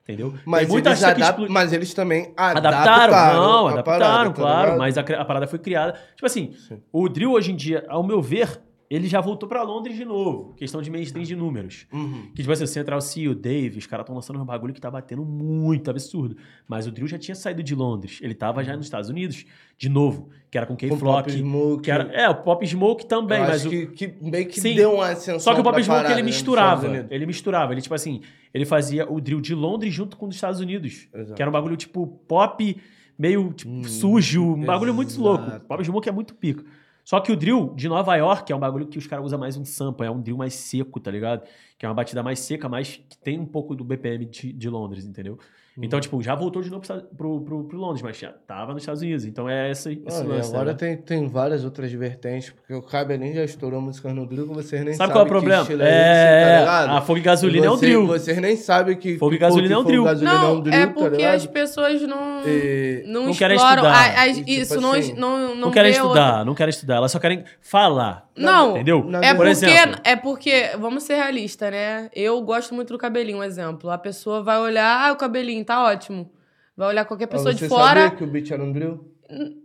Entendeu? Mas, Tem muita eles adap- explo- mas eles também Adaptaram, adaptaram. não, adaptaram, parada, tá claro, mas a, a parada foi criada. Tipo assim, Sim. o drill hoje em dia, ao meu ver, ele já voltou pra Londres de novo. Questão de mainstream de números. Uhum. Que, tipo assim, o Central C, o Dave, os caras estão lançando um bagulho que tá batendo muito absurdo. Mas o Drill já tinha saído de Londres. Ele tava já nos Estados Unidos, de novo. Que era com. Pop Smoke. Que era, é, o Pop Smoke também, eu mas acho o, que, que meio que Sim. deu uma ascensão só que o Pop Smoke parada, ele né, misturava. Ele misturava. Ele, tipo assim, ele fazia o drill de Londres junto com os Estados Unidos. Exato. Que era um bagulho, tipo, pop, meio tipo, sujo, um bagulho muito exato. louco. Pop Smoke é muito pico. Só que o drill de Nova York é um bagulho que os caras usam mais um sample, é um drill mais seco, tá ligado? Que é uma batida mais seca, mas que tem um pouco do BPM de, de Londres, entendeu? Uhum. Então, tipo, já voltou de novo pro, pro, pro, Londres, mas já tava nos Estados Unidos. Então é esse, esse e lance. agora né? tem, tem várias outras vertentes, porque o Cabelinho já estourou músicas no drill que vocês nem Sabe sabem qual é o problema? É, esse, tá ligado? a fogo e gasolina é um Você- drill. Vocês nem sabem que. Fogo e gasolina é um e drill. é um Não, é tá porque ligado? as pessoas não, E- não, Não querem estudar. a- E, tipo isso, não, assim, não, não, Não, querem vê estudar, outra- não querem estudar. Elas só querem falar. Não, Entendeu? É Por porque, exemplo. é porque, vamos ser realistas, né? Eu gosto muito do cabelinho, um exemplo. A pessoa vai olhar, ah, o cabelinho tá ótimo. Vai olhar qualquer pessoa Você de fora. sabia que o beat era um drill?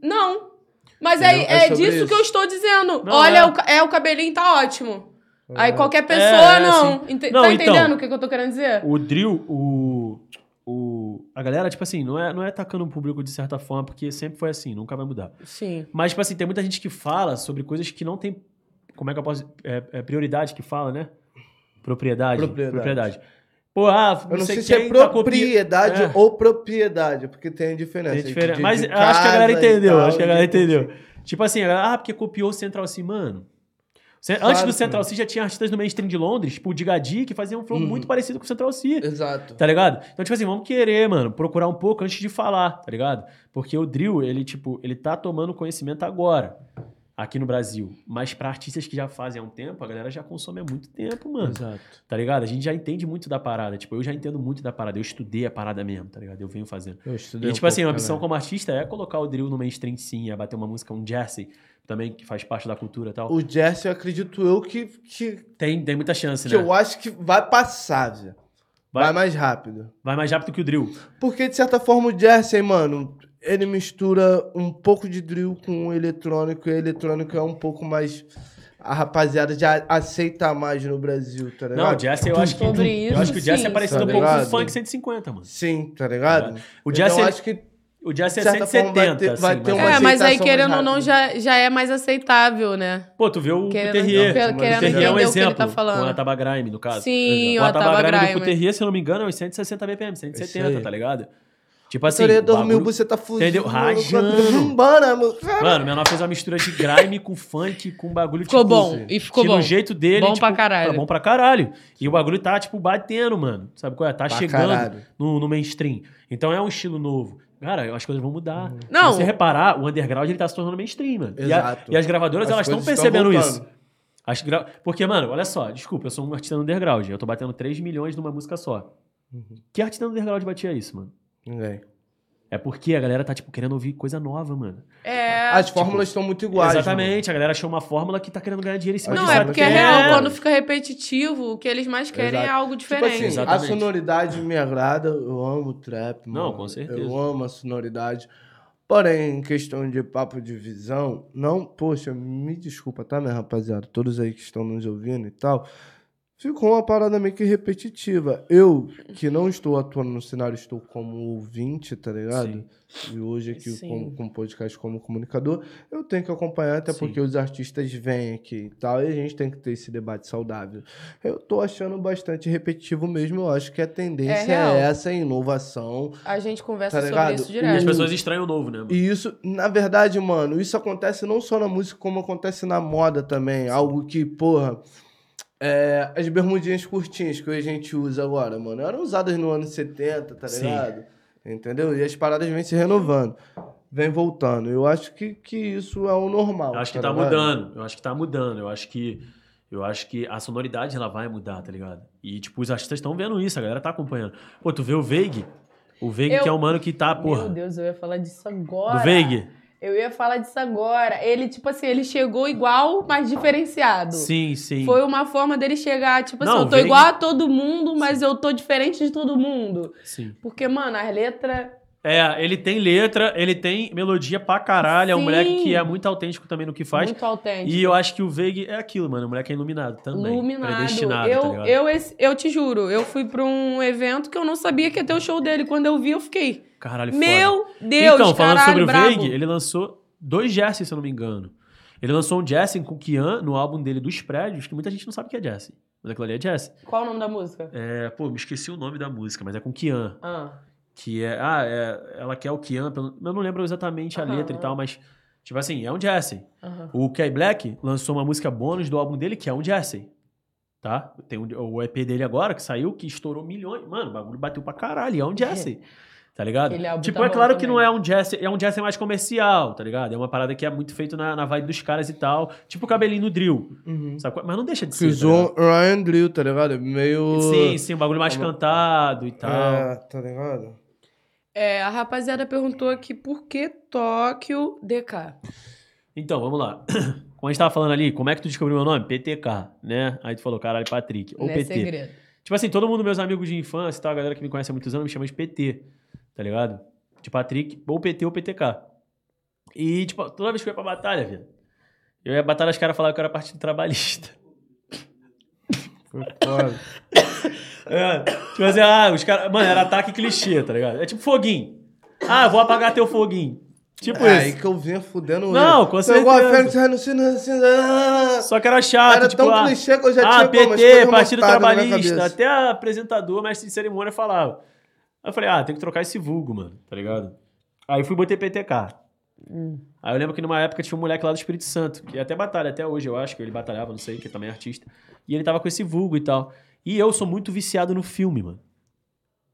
Não. Mas é, É é disso isso. que eu estou dizendo. Não, Olha, é. o, é o cabelinho tá ótimo. Aí É. qualquer pessoa, é, não. assim. Ente- Não, tá então. entendendo o que, que eu tô querendo dizer? O drill, o, o. A galera, tipo assim, não é, não é atacando o público de certa forma, porque sempre foi assim, nunca vai mudar. Sim. Mas, tipo assim, tem muita gente que fala sobre coisas que não tem. Como é que eu posso. É, é prioridade que fala, né? Propriedade. Propriedade. Pô, ah, Eu não sei, se quem é tá copi- propriedade É. ou propriedade, porque tem diferença. Tem diferença. de- Mas de acho que a galera entendeu, tal, acho que a galera de- entendeu. Tipo assim, a galera, ah, porque copiou o Central C, mano. Claro Antes do Central não. C já tinha artistas no mainstream de Londres, tipo o Digadi, que faziam um flow Uhum. muito parecido com o Central C. Exato. Tá ligado? Então, tipo assim, vamos querer, mano, procurar um pouco antes de falar, tá ligado? Porque o drill, ele, tipo, ele tá tomando conhecimento agora, aqui no Brasil. Mas pra artistas que já fazem há um tempo, a galera já consome há muito tempo, mano. Exato. Tá ligado? A gente já entende muito da parada. Tipo, eu já entendo muito da parada. Eu estudei a parada mesmo, tá ligado? Eu venho fazendo. Eu estudei E, um tipo assim, pouco a missão também. como artista é colocar o drill no mainstream, sim, é bater uma música, um Jersey, também, que faz parte da cultura e tal. O Jesse, eu acredito eu que, que, Tem, tem muita chance, que né? eu acho que vai passar, Zé. Vai- Vai mais rápido. Vai mais rápido que o drill. Porque, de certa forma, o Jesse, mano, ele mistura um pouco de drill com o eletrônico, e o eletrônico é um pouco mais. A rapaziada já aceita mais no Brasil, tá ligado? Não, o Jesse, eu acho que. Sobre eu isso, acho que o Jesse sim. é parecido Tá um pouco com o? Funk 150, mano. Sim, tá ligado? O então, Jesse, eu ele- acho que O Jesse é De certa forma, vai 170, ter- vai assim, ter mas- uma É, mas aí, querendo ou não, já, já é mais aceitável, né? Pô, tu vê o Querendo- Terrier. querendo O Terrier é um entender o que ele exemplo. tá falando. Com a Taba Grime, no caso. Sim, o o Ataba Ataba Grime do Grime. Terrier, se eu não me engano, é uns 160 BPM, 170, aí. tá ligado? Tipo assim. O 2000, bagulho- você tá fugindo. Entendeu? Rajando. Mano. Mano, o menor fez uma mistura de grime com funk, com bagulho Ficou tipo, bom. E ficou que bom. no jeito dele. Bom tipo, pra caralho. Tá bom pra caralho. E o bagulho tá, tipo, batendo, mano. Sabe qual é? Tá Pra chegando no, no mainstream. Então é um estilo novo. Cara, as coisas vão mudar. Não. Se você reparar, o underground ele tá se tornando mainstream, mano. E, a- Exato. e as gravadoras, As elas estão percebendo isso. As gra... Porque, mano, olha só, desculpa, eu sou um artista underground. Eu tô batendo 3 milhões numa música só. Uhum. Que artista underground batia isso, mano? Ninguém. É porque a galera tá, tipo, querendo ouvir coisa nova, mano. É. As fórmulas estão muito iguais. Exatamente, a galera achou uma fórmula que tá querendo ganhar dinheiro em cima Não, é porque é É. real. Quando fica repetitivo, o que eles mais querem Exato. é algo Tipo diferente. assim, Exatamente. a sonoridade me agrada, eu amo o trap, Não, mano. com certeza. Eu amo a sonoridade. Porém, em questão de papo de visão, não, poxa, me desculpa, tá, minha rapaziada? Todos aí que estão nos ouvindo e tal. Ficou uma parada meio que repetitiva. Eu, que não estou atuando no cenário, estou como ouvinte, tá ligado? E hoje aqui Sim. com, com podcast como comunicador, eu tenho que acompanhar, até Sim. porque os artistas vêm aqui e tal, e a gente tem que ter esse debate saudável. Eu tô achando bastante repetitivo mesmo, eu acho que a tendência É é, essa, a inovação. A gente conversa Tá sobre ligado? isso E direto. as pessoas estranham o novo, né? E isso, na verdade, mano, isso acontece não só na música, como acontece na moda também. Algo que, porra. É, as bermudinhas curtinhas que a gente usa agora, mano, eram usadas no ano 70, tá Sim. ligado? Entendeu? E as paradas vêm se renovando. Vem voltando. Eu acho que, que isso é o normal. Eu acho que tá ligado? mudando. Eu acho que tá mudando. Eu acho que. Eu acho que a sonoridade ela vai mudar, tá ligado? E, tipo, os artistas estão vendo isso, a galera tá acompanhando. Pô, tu vê o Veig? O Veig Eu- que é um mano que tá, Meu porra. Deus, eu ia falar disso agora. Do Veig? Eu ia falar disso agora. Ele, tipo assim, ele chegou igual, mas diferenciado. Sim, sim. Foi uma forma dele chegar, tipo assim, Não, eu tô Veig- igual a todo mundo, mas eu tô diferente de todo mundo. Sim. Porque, mano, as letras. É, ele tem letra, ele tem melodia pra caralho. É um Sim. moleque que é muito autêntico também no que faz. Muito autêntico. E eu acho que o Veig é aquilo, mano. O moleque é iluminado também. Iluminado. Predestinado, eu, tá eu, eu te juro, eu fui pra um evento que eu não sabia que ia ter o show dele. Quando eu vi, eu fiquei. Caralho, foda. Meu Deus, Então, falando caralho, sobre o. Veig, ele lançou dois Jesse, se eu não me engano. Ele lançou um Jesse com o Kian no álbum dele dos prédios, que muita gente não sabe que é Jesse. Mas aquilo ali é Jesse. Qual o nome da música? É, pô, me esqueci o nome da música, mas é com Kian. Ah, Que é. Ah, é, ela quer o Kian. Eu não lembro exatamente a Aham, letra e tal, mas. Tipo assim, é um Jesse. aham. O Kay Black lançou uma música bônus do álbum dele, que é um Jesse. Tá? Tem um- o EP dele agora, que saiu, que estourou milhões. Mano, o bagulho bateu pra caralho. É um Jesse. Tá ligado? Tipo, tá é claro que também. não é um jazz, é um jazz mais comercial, tá ligado? É uma parada que é muito feito na, na vibe dos caras e tal. Tipo o cabelinho no drill. Uhum. Mas não deixa de ser. Fiz tá? Ryan Drill, tá ligado? Meio. Sim, sim, um bagulho mais Como- cantado e tal. É, tá ligado? É, a rapaziada perguntou aqui por que Tóquio DK. Então, vamos lá. Como a gente tava falando ali, como é que tu descobriu meu nome? PTK, né? Aí tu falou, caralho, Patrick. Ou Não é PT. segredo. Tipo assim, todo mundo, meus amigos de infância e tal, a galera que me conhece há muitos anos, me chama de PT, tá ligado? De Patrick, ou PT ou PTK. E, tipo, toda vez que eu ia pra batalha, velho, eu ia batalha, os caras falavam que eu era partido trabalhista. Foi foda. É, tipo assim, ah, os caras. Mano, era ataque clichê, tá ligado? É tipo foguinho. Ah, eu vou apagar teu foguinho. Tipo é aí isso. que eu vinha fudendo Não, com certeza. Só que era chato, Era tipo, tão ah, clichê que eu já ah, tinha PT, Partido Trabalhista, até a apresentador, mestre de cerimônia falava. Aí eu falei, ah, tem que trocar esse vulgo, mano, tá ligado? Aí fui e botei PTK. Hum. Aí eu lembro que numa época tinha um moleque lá do Espírito Santo, que até batalha, até hoje eu acho que ele batalhava, não sei, que também é artista. E ele tava com esse vulgo e tal. E eu sou muito viciado no filme, mano.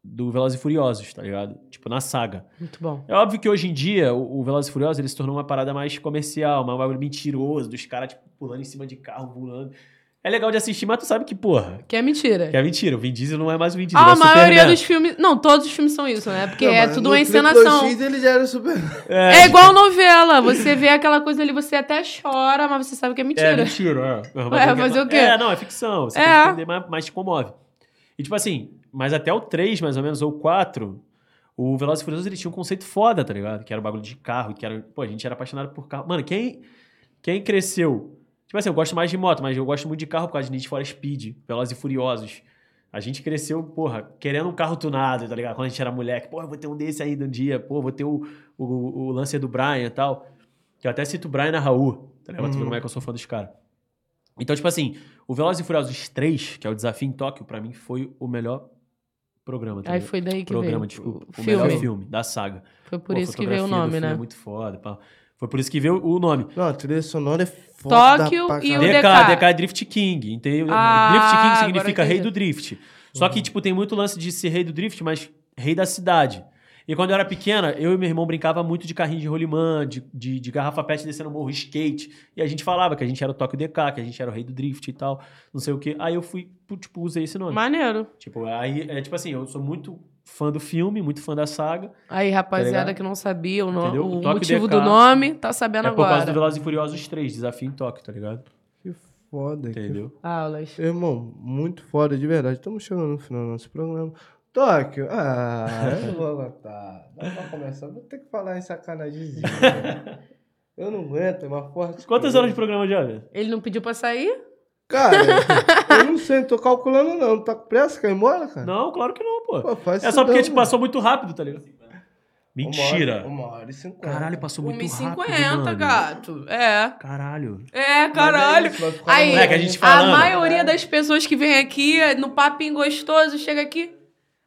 Do Velozes e Furiosos, tá ligado? Tipo, na saga. Muito bom. É óbvio que hoje em dia o, o Velozes e Furiosos ele se tornou uma parada mais comercial, uma bagulho mentiroso, dos caras, tipo, pulando em cima de carro, pulando. É legal de assistir, mas tu sabe que, porra, Que é mentira. que é mentira. O Vin Diesel não é mais o Vin Diesel. Ah, é a maioria Superman. dos filmes. Não, todos os filmes são isso, né? Porque Não, é tudo no uma encenação. X ele já era super. É igual novela. Você vê aquela coisa ali, você até chora, mas você sabe que é É mentira. mentira, é. Ué, fazer o quê? É, não, é ficção. Você É. tem que entender, mas, mas te comove. E tipo assim, mas até o 3, mais ou menos, ou o 4, o Velozes e Furiosos ele tinha um conceito foda, tá ligado? Que era o bagulho de carro, que era... Pô, a gente era apaixonado por carro. Mano, quem, quem cresceu... Tipo assim, eu gosto mais de moto, mas eu gosto muito de carro por causa de Need for Speed, Velozes e Furiosos. A gente cresceu, porra, querendo um carro tunado, tá ligado? Quando a gente era moleque, pô, eu vou ter um desse ainda um dia, pô, vou ter o, o, o Lancer do Brian e tal. Que eu até cito o Brian na Raul, tá ligado? Pra tu ver Uhum. como é que eu sou fã dos caras. Então, tipo assim, o Velozes e Furiosos 3, que é o Desafio em Tóquio, pra mim foi o melhor programa. Tá Aí foi daí que programa, veio. desculpa. O O filme. melhor filme da saga. Foi por Pô, isso que veio o nome, filme né? É muito foda. pá. Foi por isso que veio o nome. Não, a trilha sonora é foda. Tóquio pra e o. DK, DK. DK é Drift King. Entendeu? Ah, Drift King significa rei do drift. Só que, tipo, tem muito lance de ser rei do drift, mas rei da cidade. E quando eu era pequena, eu e meu irmão brincava muito de carrinho de rolimã, de, de, de garrafa pet descendo morro, skate. E a gente falava que a gente era o Tóquio DK, que a gente era o rei do drift e tal, não sei o quê. Aí eu fui, tipo, usei esse nome. Maneiro. Tipo, aí, é tipo assim, eu sou muito fã do filme, muito fã da saga. Aí, rapaziada Tá que não sabia o, no- o Toque motivo DK. do nome, tá sabendo é por causa do agora. Velozes e Furiosos 3, Desafio em Tóquio, tá ligado? Que foda. que Entendeu? Aulas. Irmão, muito foda, de verdade. Estamos chegando no final do nosso programa. Tóquio, ah, eu não vou aguentar. Dá pra começar, vou ter que falar em sacanagemzinho. né? Eu não aguento, é uma forte. Quantas coisa. horas de programa já, velho? Ele não pediu pra sair? Cara, eu não sei, não tô calculando não. Tá com pressa? Quer ir embora, cara? Não, claro que não, pô. Pô, faz É só porque, não, tipo, mano. passou muito rápido, tá ligado? Uma Mentira. hora, uma hora e cinquenta. Caralho, passou muito rápido, 1,50, mano. gato. É. Caralho. É, caralho. Mas é isso, Aí, Moleque, a gente a falando. maioria das pessoas que vem aqui, no papinho gostoso, chega aqui.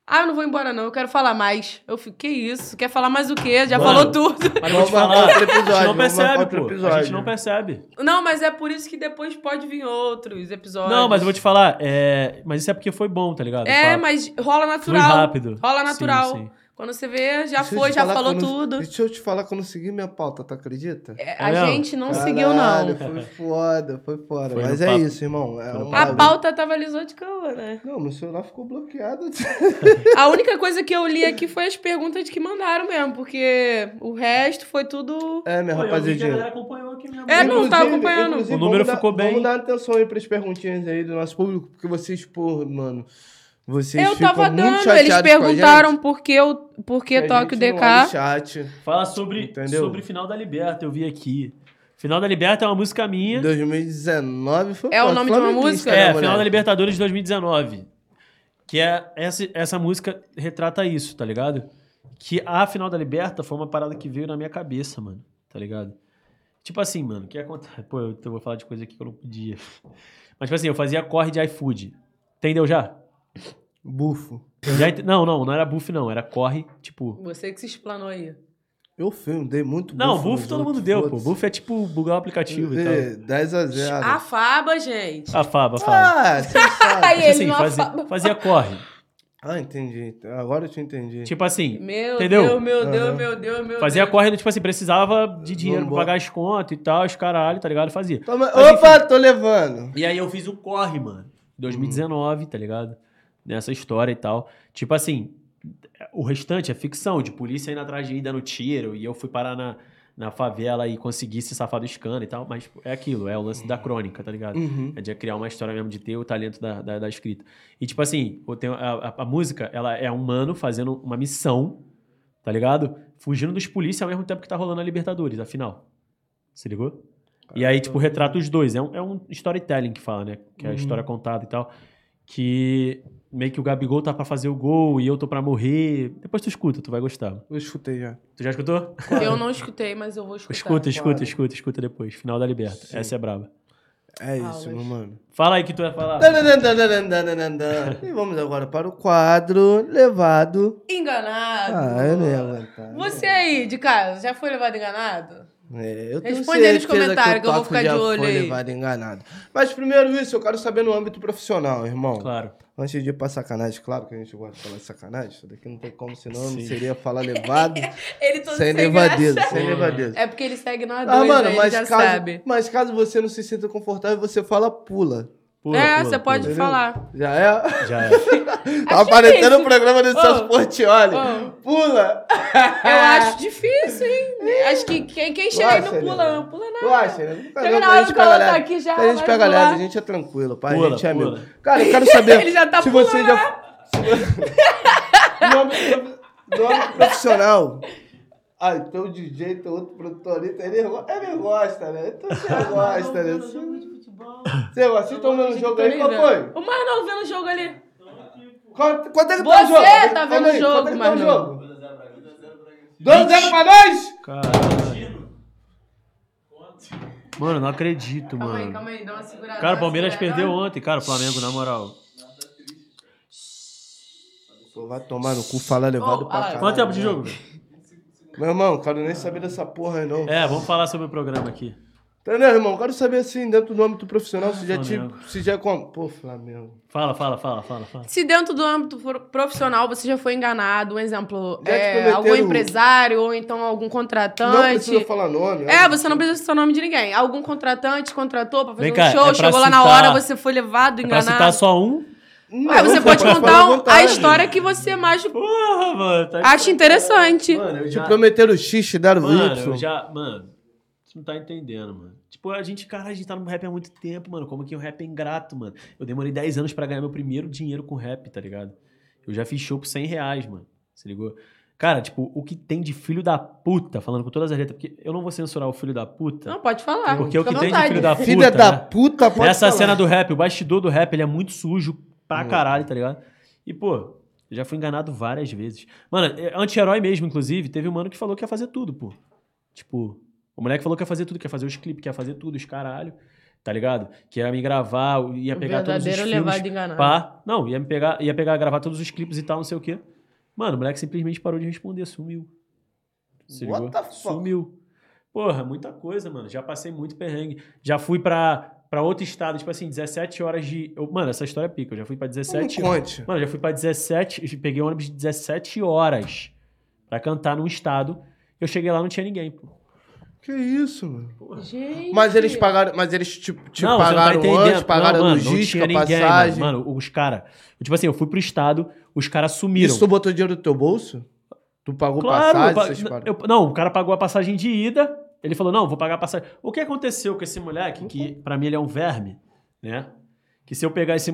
Ah, eu não vou embora, não. Eu quero falar mais. Eu fico, que isso? Quer falar mais o quê? Já Mano. falou tudo. Mas eu vou te falar, outro a gente não percebe, pô. A gente não percebe. Não, mas é por isso que depois pode vir outros episódios. Não, mas eu vou te falar, é... mas isso é porque foi bom, tá ligado? É, mas rola natural. rápido. Rola natural. Sim, sim. Quando você vê, já Deixa foi, já falou não- tudo. Deixa eu te falar que eu não segui minha pauta, tu acredita? É, A mesmo? gente não Caralho, seguiu, não. Foi foda, foi foda. Foi Mas é papo. isso, irmão. É um. A pauta tava lisou de cama, né? Não, meu celular ficou bloqueado. A única coisa que eu li aqui foi as perguntas que mandaram mesmo, porque o resto foi tudo. É, minha Pô, que a galera acompanhou aqui mesmo. É, não, tava Inclusive- acompanhando. O número vamos dar- ficou bem. Vamos dar atenção aí pras perguntinhas aí do nosso público, porque vocês, pô, mano. Vocês eu ficam tava muito dando, chateados eles com a perguntaram por que, eu, por que a Tóquio DK. chat. Fala sobre, Entendeu? sobre final da Liberta, eu vi aqui. Final da Liberta é uma música minha. 2019 foi É o nome de uma música? né, É, moleque? final da Libertadores de 2019. Que é essa, essa música retrata isso, tá ligado? Que a final da Liberta foi uma parada que veio na minha cabeça, mano. Tá ligado? Tipo assim, mano, o que acontece? Pô, eu, eu vou falar de coisa aqui que eu não podia. Mas, tipo assim, eu fazia corre de iFood. Entendeu já? Bufo. Já ent- Não, não, não era buff, não. Era corre, tipo. Você que se explanou aí. Eu dei muito Não, bufo. buff todo outros, mundo deu, pô. Buff é tipo bugar o aplicativo e tal. É, 10 a 0. A Faba, gente. A Faba, Faba. Ah, você sabe. Aí Tipo ele assim, não fazia, fazia corre. Ah, entendi. Agora eu te entendi. Tipo assim, Meu Entendeu? Deus, meu Deus, Aham. meu Deus, meu fazia Deus. corre, tipo assim, precisava de dinheiro pra pagar as contas e tal, os caralho, tá ligado? Fazia. Toma- Mas, Opa, tô levando. E aí eu fiz o corre, mano. 2019, tá ligado? Nessa história e tal. Tipo assim, o restante é ficção, de polícia indo atrás de mim dando tiro, e eu fui parar na, na favela e consegui se safar do escano e tal, mas é aquilo, é o lance da crônica, tá ligado? Uhum. É de criar uma história mesmo, de ter o talento da, da, da escrita. E tipo assim, tenho- a, a- a música, ela é um mano fazendo uma missão, tá ligado? Fugindo dos polícias ao mesmo tempo que tá rolando a Libertadores, afinal. Se ligou? E aí, tipo, retrata os dois. É um, é um storytelling que fala, né? Que é a Uhum. história contada e tal. Que meio que o Gabigol tá pra fazer o gol e eu tô pra morrer. Depois tu escuta, tu vai gostar. Eu escutei já. Tu já escutou? Eu não escutei, mas eu vou escutar. Escuta, escuta, claro. escuta, escuta depois. Final da Liberta. Sim. Essa é braba. É isso, Aulas. meu mano. Fala aí que tu vai falar. E vamos agora para o quadro levado. Enganado. Ah, eu não ia aguentar. Você aí, de casa, já foi levado enganado? É, eu tenho Responde aí nos comentários que eu vou o Toco ficar de olho aí. levado enganado. Mas primeiro isso, eu quero saber no âmbito profissional, irmão. Claro. Antes de ir pra sacanagem, claro que a gente gosta de falar de sacanagem. Isso daqui não tem como, senão não seria falar levado Ele todo sem sem levadeza, sem levadeza. É porque ele segue no A2, Ah, mano, aí mas ele já caso, sabe. mas caso você não se sinta confortável, você fala pula. Pula, é, pula, você pode pula. falar. Já é? Já é. Tá aparecendo difícil. o programa do Celso Ô, Portioli. ô. Pula! Eu acho difícil, hein? Acho que quem, quem chega aí não pula, né? não pula nada. Tu acha, né? Nunca Chega não, na a hora gente pega colocar leve. aqui já, a gente pega leve, a gente é tranquilo, pai. Pula, a gente é amigo. Cara, eu quero saber. Ele já tá se você pulando, já. se você- No âmbito prof- no âmbito profissional. Ah, teu DJ, teu outro produtor ali, ele, go- ele gosta, né? Então você gosta, né? Você gosta? Vocês estão vendo o jogo aí? Qual foi? O Marlon vendo o jogo ali. Quanto, quanto é que tá o Você jogo? tá Calma vendo aí, o jogo, é que tá o Marlon. jogo? 2x0 pra nós? Caralho. Mano, não acredito, Calma aí, mano. calma aí, dá uma segurada. Cara, o Palmeiras segurada. perdeu ontem, cara, o Flamengo, na moral. Pô, vai tomar no cu, falar levado Ô, pra caralho. Quanto tempo de jogo, velho? Meu irmão, quero nem saber dessa porra aí, não. É, vamos falar sobre o programa aqui. Entendeu, irmão? Quero saber assim, dentro do âmbito profissional, se já te. Se já como. Pô, Flamengo. Fala, fala, fala, fala, fala. Se dentro do âmbito pro- profissional você já foi enganado, um exemplo, te é, prometeram- algum empresário ou então algum Não contratante. precisa falar nome. É, você não precisa citar o nome de ninguém. Algum contratante contratou pra fazer Vem um cá, show, é pra chegou lá na citar- hora, você foi levado, É pra enganado. citar só um? Não, Ué, você pode contar a história que você mais Porra, mano. Tá acha interessante. Mano, eu Te já... prometeram o X, te deram o Mano, Y. eu já... Mano, você não tá entendendo, mano. Tipo, a gente, cara, a gente tá no rap há muito tempo, mano. Como que o rap é ingrato, mano. Eu demorei 10 anos pra ganhar meu primeiro dinheiro com rap, tá ligado? Eu já fiz show por 100 reais, mano. Se ligou? Cara, tipo, o que tem de filho da puta, falando com todas as letras, porque eu não vou censurar o filho da puta. Não, pode falar. Porque o que tem de filho da puta. Filha da né? puta, pode Essa falar. cena do rap, o bastidor do rap, ele é muito sujo pra Hum. caralho, tá ligado? E, pô, eu já fui enganado várias vezes. Mano, é, anti-herói mesmo, inclusive, teve um mano que falou que ia fazer tudo, pô. Tipo, o moleque falou que ia fazer tudo, que ia fazer os clipes, que ia fazer tudo, os caralho, tá ligado? Que ia me gravar, ia O pegar todos os verdadeiro filmes. levado enganado. Pá. Não, ia me pegar, ia pegar, gravar todos os clipes e tal, não sei o quê. Mano, o moleque simplesmente parou de responder, sumiu. Se What ligou? the fuck? Sumiu. Porra, muita coisa, mano. Já passei muito perrengue. Já fui pra, pra outro estado, tipo assim, 17 horas de. eu- mano, essa história é pica. Eu já fui pra Não 17 conte. Mano, eu já fui pra 17. Eu peguei ônibus de 17 horas pra cantar num estado. Eu cheguei lá não tinha ninguém, pô. Que isso, mano. Gente. Mas eles pagaram, mas eles te, te Não, não tá pagaram entendendo. antes, pagaram não, a mano, não logística, ninguém, passagem. Mano, Mano, os caras. Tipo assim, eu fui pro estado, os caras sumiram. Isso tu botou dinheiro no teu bolso? Tu pagou Claro, passagem, eu eu- não, o cara pagou a passagem de ida. Ele falou: não, vou pagar a passagem. O que aconteceu com esse moleque, que pra mim ele é um verme, né? Que se eu pegar esse.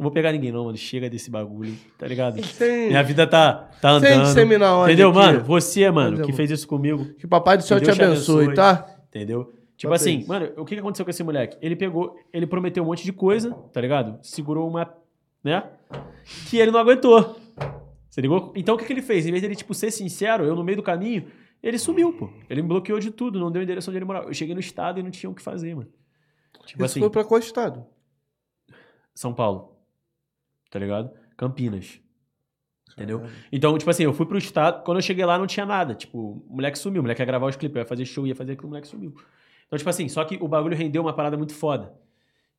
Não vou pegar ninguém, não, mano. Chega desse bagulho, tá ligado? Sem, Minha vida tá, tá sem andando. disseminar onde Entendeu, aqui. mano? Você, mano, Fazer que fez isso comigo, Que papai do céu te te abençoe, abençoe. tá? entendeu? Tipo assim, mano, o que que aconteceu com esse moleque? Ele pegou, ele prometeu um monte de coisa, tá ligado? Segurou uma, né? Que ele não aguentou. Você ligou? Então o que, que ele fez? Em vez dele, tipo, ser sincero, eu no meio do caminho, ele sumiu, pô. Ele me bloqueou de tudo, não deu endereço onde ele morava. Eu cheguei no estado e não tinha o que fazer, mano. Tipo Isso assim, foi pra qual estado? São Paulo. Tá ligado? Campinas. Entendeu? Então, tipo assim, eu fui pro estado, quando eu cheguei lá não tinha nada. Tipo, o moleque sumiu, o moleque ia gravar os clipes, ia fazer show, ia fazer aquilo, o moleque sumiu. Então, tipo assim, só que o bagulho rendeu uma parada muito foda.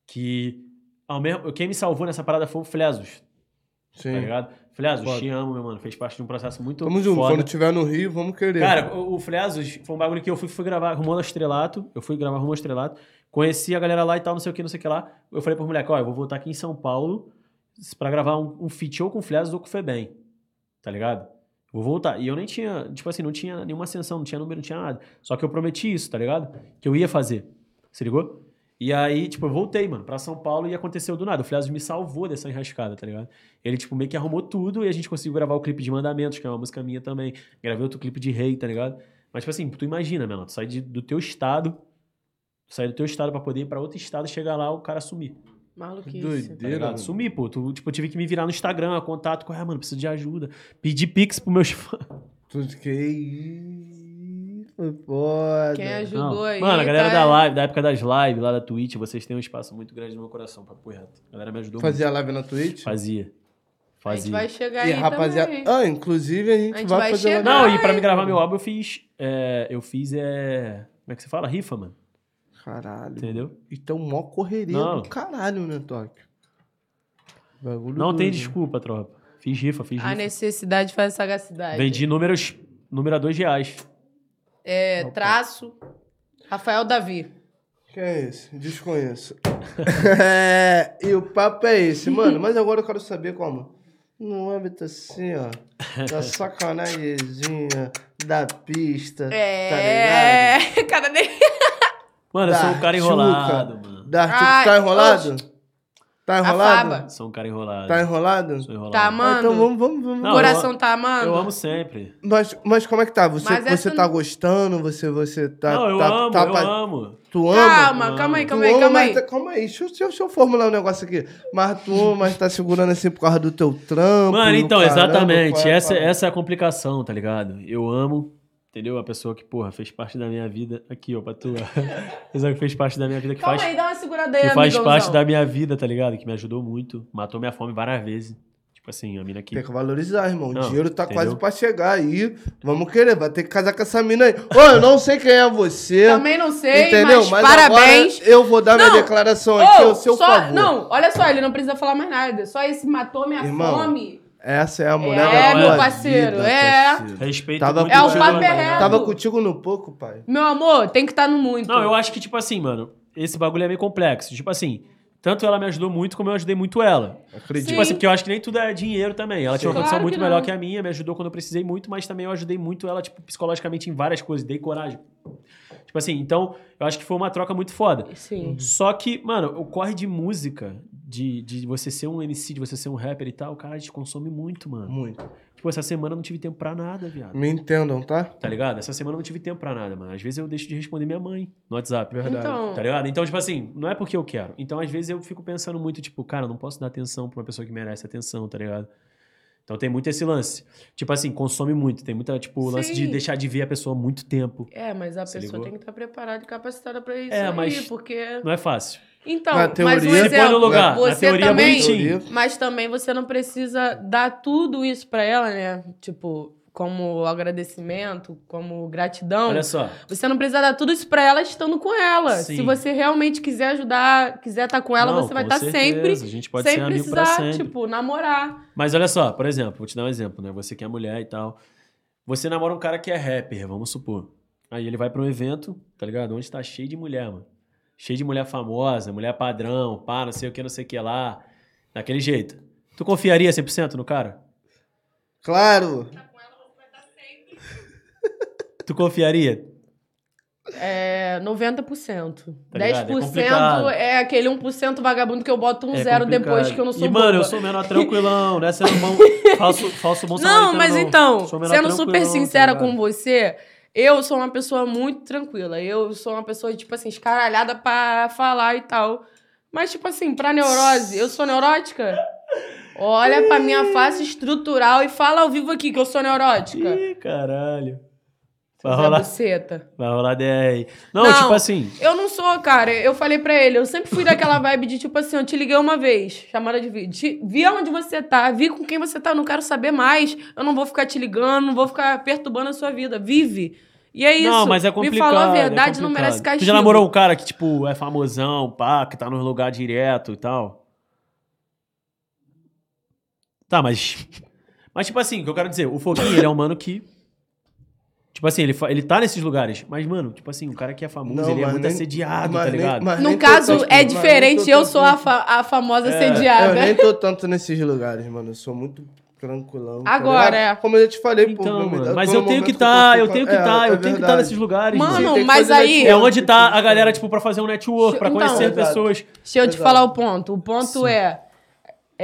Que ao mesmo, quem me salvou nessa parada foi o Flesos, Sim. tá ligado? Flesos, Foda. te amo, meu mano. Fez parte de um processo muito Tamo junto. foda. Quando tiver no Rio, vamos querer. Cara, o, o Flesos foi um bagulho que eu fui, fui gravar Rumo ao Estrelato. Eu fui gravar Rumo ao Estrelato. Conheci a galera lá e tal, não sei o que, não sei o que lá. Eu falei pro moleque, ó, eu vou voltar aqui em São Paulo pra gravar um, um feat ou com Flesos ou com Febem. Tá ligado? Vou voltar. E eu nem tinha, tipo assim, não tinha nenhuma ascensão, não tinha número, não tinha nada. Só que eu prometi isso, tá ligado? Que eu ia fazer. Se ligou? E aí, tipo, eu voltei, mano, pra São Paulo e aconteceu do nada. O Flesos me salvou dessa enrascada, tá ligado? Ele, tipo, meio que arrumou tudo e a gente conseguiu gravar o clipe de Mandamentos, que é uma música minha também. Gravei outro clipe de Rei, tá ligado? Mas, tipo assim, tu imagina, mano, tu sai de- do teu estado, sair do teu estado pra poder ir pra outro estado, chegar lá, o cara sumir. Maluquice. Tá Doideira, mano. Sumir, pô. Tu, tipo, eu tive que me virar no Instagram, contato com, ah, mano, preciso de ajuda. Pedir pix pros meus fãs. Tudo que isso, foi foda. Quem ajudou Não. aí. Mano, a galera tá- da live, da época das lives lá da Twitch, vocês têm um espaço muito grande no meu coração, papo reto. A galera me ajudou Fazia live na Twitch? muito. Fazia. A gente Fazia. vai chegar E aí rapaziada. também. Ah, inclusive a gente, A gente vai, vai fazer chegar. live. Não, e pra me gravar meu álbum eu fiz. é, eu fiz é. Como é que você fala? Rifa, mano. Caralho. Entendeu? Então, mó correria Não. do caralho, né, Tóquio? Bagulho Não tem doido. desculpa, tropa. Fiz rifa, fiz A rifa. necessidade faz sagacidade. Vendi números. Número a dois reais. É, traço. Rafael Davi. Quem é esse? Desconheço. é, e o papo é esse, mano. Mas agora eu quero saber como. No âmbito assim, ó. Da sacanagemzinha, da pista. Tá É. Cara dele. Mano, eu sou um cara Chuca. enrolado, mano. Da Artigo, Ai, tá enrolado? Tá enrolado? faba. Sou um cara enrolado. Tá enrolado? Sou enrolado. Tá, Ah, mano. então vamos, vamos, vamos. Não, O coração tá amando. Eu amo sempre. Mas, mas como é que tá? Você, Mas você tá não- gostando? Você, você tá. não, eu tá, amo, tá eu pa- amo. Tu ama? Calma, calma aí, Tu calma aí, ama, calma mas aí. tá- calma aí. Deixa, eu- deixa, eu- deixa eu formular um negócio aqui. Mas tu ama, mas tá segurando assim por causa do teu trampo. Mano, então, caramba, exatamente. qual é a essa, parada? essa é a complicação, tá ligado? Eu amo, entendeu? A pessoa que, porra, fez parte da minha vida. Aqui, ó, pra tu. A pessoa que fez parte da minha vida, que Calma faz, aí, dá uma segurada aí, que faz amigãozão. parte da minha vida, tá ligado? Que me ajudou muito. Matou minha fome várias vezes. Tipo assim, a mina aqui. Tem que valorizar, irmão. O Não, dinheiro tá entendeu? quase pra chegar aí. Vamos querer, vai ter que casar com essa mina aí. Ô, eu não sei quem é você. Também não sei, entendeu? mas, parabéns. agora eu vou dar minha Não. declaração aqui Ô, ao seu só, favor. Não, olha só, ele não precisa falar mais nada. Só esse matou minha Irmão, fome. Essa é a mulher É, da meu tua parceiro, vida, é. parceiro. Respeito Tava muito É o é tá. Tava contigo no pouco, pai. Meu amor, tem que estar no muito. Não, eu acho que, tipo assim, mano, esse bagulho é meio complexo. Tipo assim, tanto ela me ajudou muito, como eu ajudei muito ela. Acredito. Tipo assim, porque eu acho que nem tudo é dinheiro também. Ela tinha uma Claro condição que muito melhor que a minha, me ajudou quando eu precisei muito, mas também eu ajudei muito ela, tipo, psicologicamente em várias coisas, dei coragem. Tipo assim, então, eu acho que foi uma troca muito foda. Sim. Só que, mano, o corre de música, de, de você ser um MC, de você ser um rapper e tal, cara, a gente consome muito, mano. Muito. Tipo, essa semana eu não tive tempo pra nada, viado. Me entendam, tá? Tá ligado? Essa semana eu não tive tempo pra nada, mano. Às vezes eu deixo de responder minha mãe no WhatsApp. Verdade. Então, Tá ligado? Então, tipo assim, não é porque eu quero. Então, às vezes, eu fico pensando muito, tipo, cara, eu não posso dar atenção pra uma pessoa que merece atenção, tá ligado? Então tem muito esse lance. Tipo assim, consome muito. Tem muita, tipo, o lance de deixar de ver a pessoa muito tempo. é, mas a Você pessoa ligou? tem que estar preparada e capacitada pra isso É, aí, mas- porque... Não é fácil. Então, Na mas teoria- põe no exemplo, lugar. Na você teoria é também... bonitinho. Teoria. Mas também você não precisa dar tudo isso pra ela, né? Tipo, como agradecimento, como gratidão, Olha só. você não precisa dar tudo isso pra ela estando com ela. Sim. Se você realmente quiser ajudar, quiser estar com ela, Não, você vai com estar sempre, A gente pode sem ser amigo pra precisar, sempre. tipo, namorar. Mas olha só, por exemplo, vou te dar um exemplo, né? Você que é mulher e tal. Você namora um cara que é rapper, vamos supor. Aí ele vai pra um evento, tá ligado? Onde tá cheio de mulher, mano. Cheio de mulher famosa, mulher padrão, pá, não sei o que, não sei o que lá. Daquele jeito. Tu confiaria 100% no cara? Claro. Tu confiaria? É 90%. Tá ligado? É 10% complicado. é, aquele 1% vagabundo que eu boto um É zero complicado. depois que eu não sou E, mano, eu sou menor tranquilão, né? Sendo bom, falso, falso bom Não, mas então, Sou menor sendo super tá sincera ligado? com você, eu sou uma pessoa muito tranquila. Eu sou uma pessoa, tipo assim, escaralhada pra falar e tal. Mas, tipo assim, pra neurose, eu sou neurótica? Olha pra minha face estrutural e fala ao vivo aqui que eu sou neurótica. Ih, caralho. Vai rolar, Buceta. vai rolar DR. Não, Não. tipo assim... Eu não sou, cara. Eu falei pra ele, eu sempre fui daquela vibe de tipo assim, eu te liguei uma vez, chamada de vídeo. Te- vi aonde você tá, vi com quem você tá, eu não quero saber mais. Eu não vou ficar te ligando, não vou ficar perturbando a sua vida. Vive. E é isso. Não, mas é complicado. Me falou a é verdade, não complicado. merece castigo. Tu já namorou um cara que, tipo, é famosão, pá, que tá no lugar direto e tal? Tá, mas... Mas, tipo assim, o que eu quero dizer, o Foguinho, ele é um mano que... Tipo assim, ele, ele tá nesses lugares. Mas, mano, tipo assim, um cara que é famoso, ele é muito nem- assediado, tá ligado? No nem tô caso, tanto- é diferente, eu sou a, fa- a famosa É, Eu assediada. nem tô tanto nesses lugares, mano. Eu sou muito tranquilão. tá Agora, ligado? é. Como eu já te falei, pô. Então, meu- mano, mas eu tenho que tá, eu tenho que tá, é eu tenho que estar verdade. nesses lugares. Mano, mano. Mas aí- É onde tá a galera, tipo, pra fazer um network, pra Então, conhecer exato. pessoas. Deixa eu te Exato. falar o ponto. O ponto é,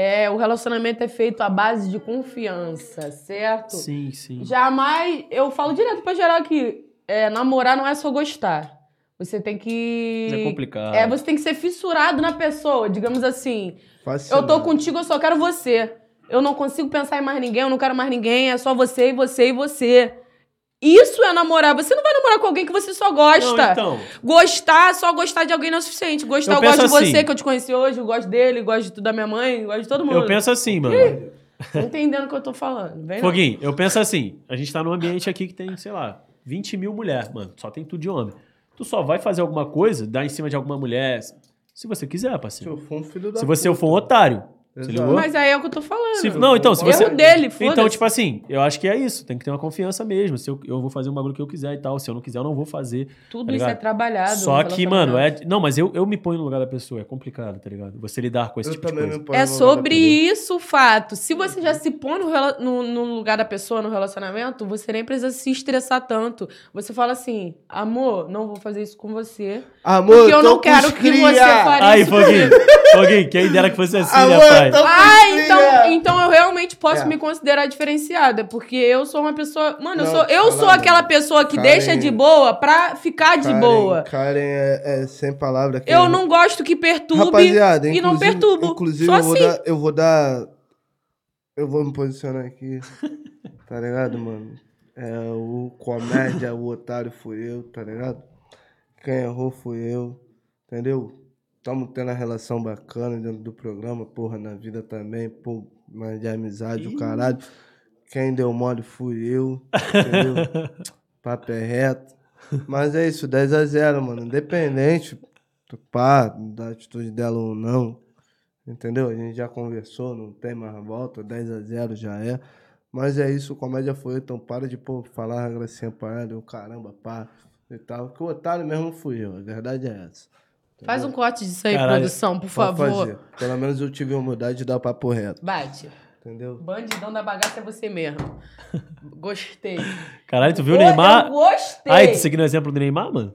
é, o relacionamento é feito à base de confiança, certo? Sim, sim. Jamais. Eu falo direto pra geral que é, namorar não é só gostar. Você tem que. É complicado. É, você tem que ser fissurado na pessoa, digamos assim. Fascinante. Eu tô contigo, eu só quero você. Eu não consigo pensar em mais ninguém, eu não quero mais ninguém, é só você e você e você. Isso é namorar. Você não vai namorar com alguém que você só gosta. Não, então, Gostar, só gostar de alguém não é suficiente. Gostar, Eu eu, gosto de você, assim. que eu te conheci hoje, eu gosto dele, eu gosto de- da minha mãe, eu gosto de todo mundo. eu penso assim, mano. Tô entendendo o que eu tô falando. Vem não. Foguinho, eu penso assim, a gente tá num ambiente aqui que tem, sei lá, 20 mil mulheres, mano. Só tem tudo de homem. Tu só vai fazer alguma coisa, dar em cima de alguma mulher, se você quiser, Se parceiro. eu for um filho da Se você puta. for um otário. Ligou? Mas aí é o que eu tô falando. Se- não, então, se Erro você. dele, foda-se. Então, tipo assim, eu acho que é isso. Tem que ter uma confiança mesmo. Se eu, eu vou fazer um bagulho que eu quiser e tal. Se eu não quiser, eu não vou fazer. Tudo tá isso é trabalhado. Só que, mano, é. Não, mas eu, eu me ponho no lugar da pessoa. É complicado, tá ligado? Você lidar com esse Eu tipo de coisa. me ponho É no lugar da sobre isso o fato. Se você já se põe no, no- no lugar da pessoa, no relacionamento, você nem precisa se estressar tanto. Você fala assim, amor, não vou fazer isso com você. Amor, Porque eu tô não quero que cria. você fale- Aí, isso Foguinho. Foguinho, quem dera que fosse assim, né, Amor, pai? Eu com Ah, então, então eu realmente posso É. me considerar diferenciada, porque eu sou uma pessoa. Mano, eu Não, sou, eu sou aquela pessoa que Karen- deixa de boa pra ficar de Karen- boa. Karen é, é sem palavra. Eu não gosto que perturbe Rapaziada, e não perturbo. Inclusive, Só eu vou, assim. dar, eu vou dar. Eu vou me posicionar aqui. tá ligado, mano? É, o comédia, o otário fui eu, tá ligado? Quem errou fui eu, entendeu? Tamo tendo uma relação bacana dentro do programa, porra, na vida também, pô, mas de amizade, o caralho. Quem deu mole fui eu, entendeu? Papo é reto. Mas é isso, 10 a 0 mano. Independente, pá, da atitude dela ou não. Entendeu? A gente já conversou, não tem mais volta, 10 a 0 já é. Mas é isso, comédia foi, então para de pô, falar a gracinha pra ela, eu caramba, pá, e tal. Que o otário mesmo fui eu, a verdade é essa. Faz um corte disso aí, Caralho. produção, por favor. fazer. Pelo menos eu tive a humildade de dar papo reto, Bate. entendeu? Bandidão da bagaça é você mesmo. Gostei. Caralho, tu viu o Neymar? Eu gostei. Aí, tu seguindo o exemplo do Neymar, mano?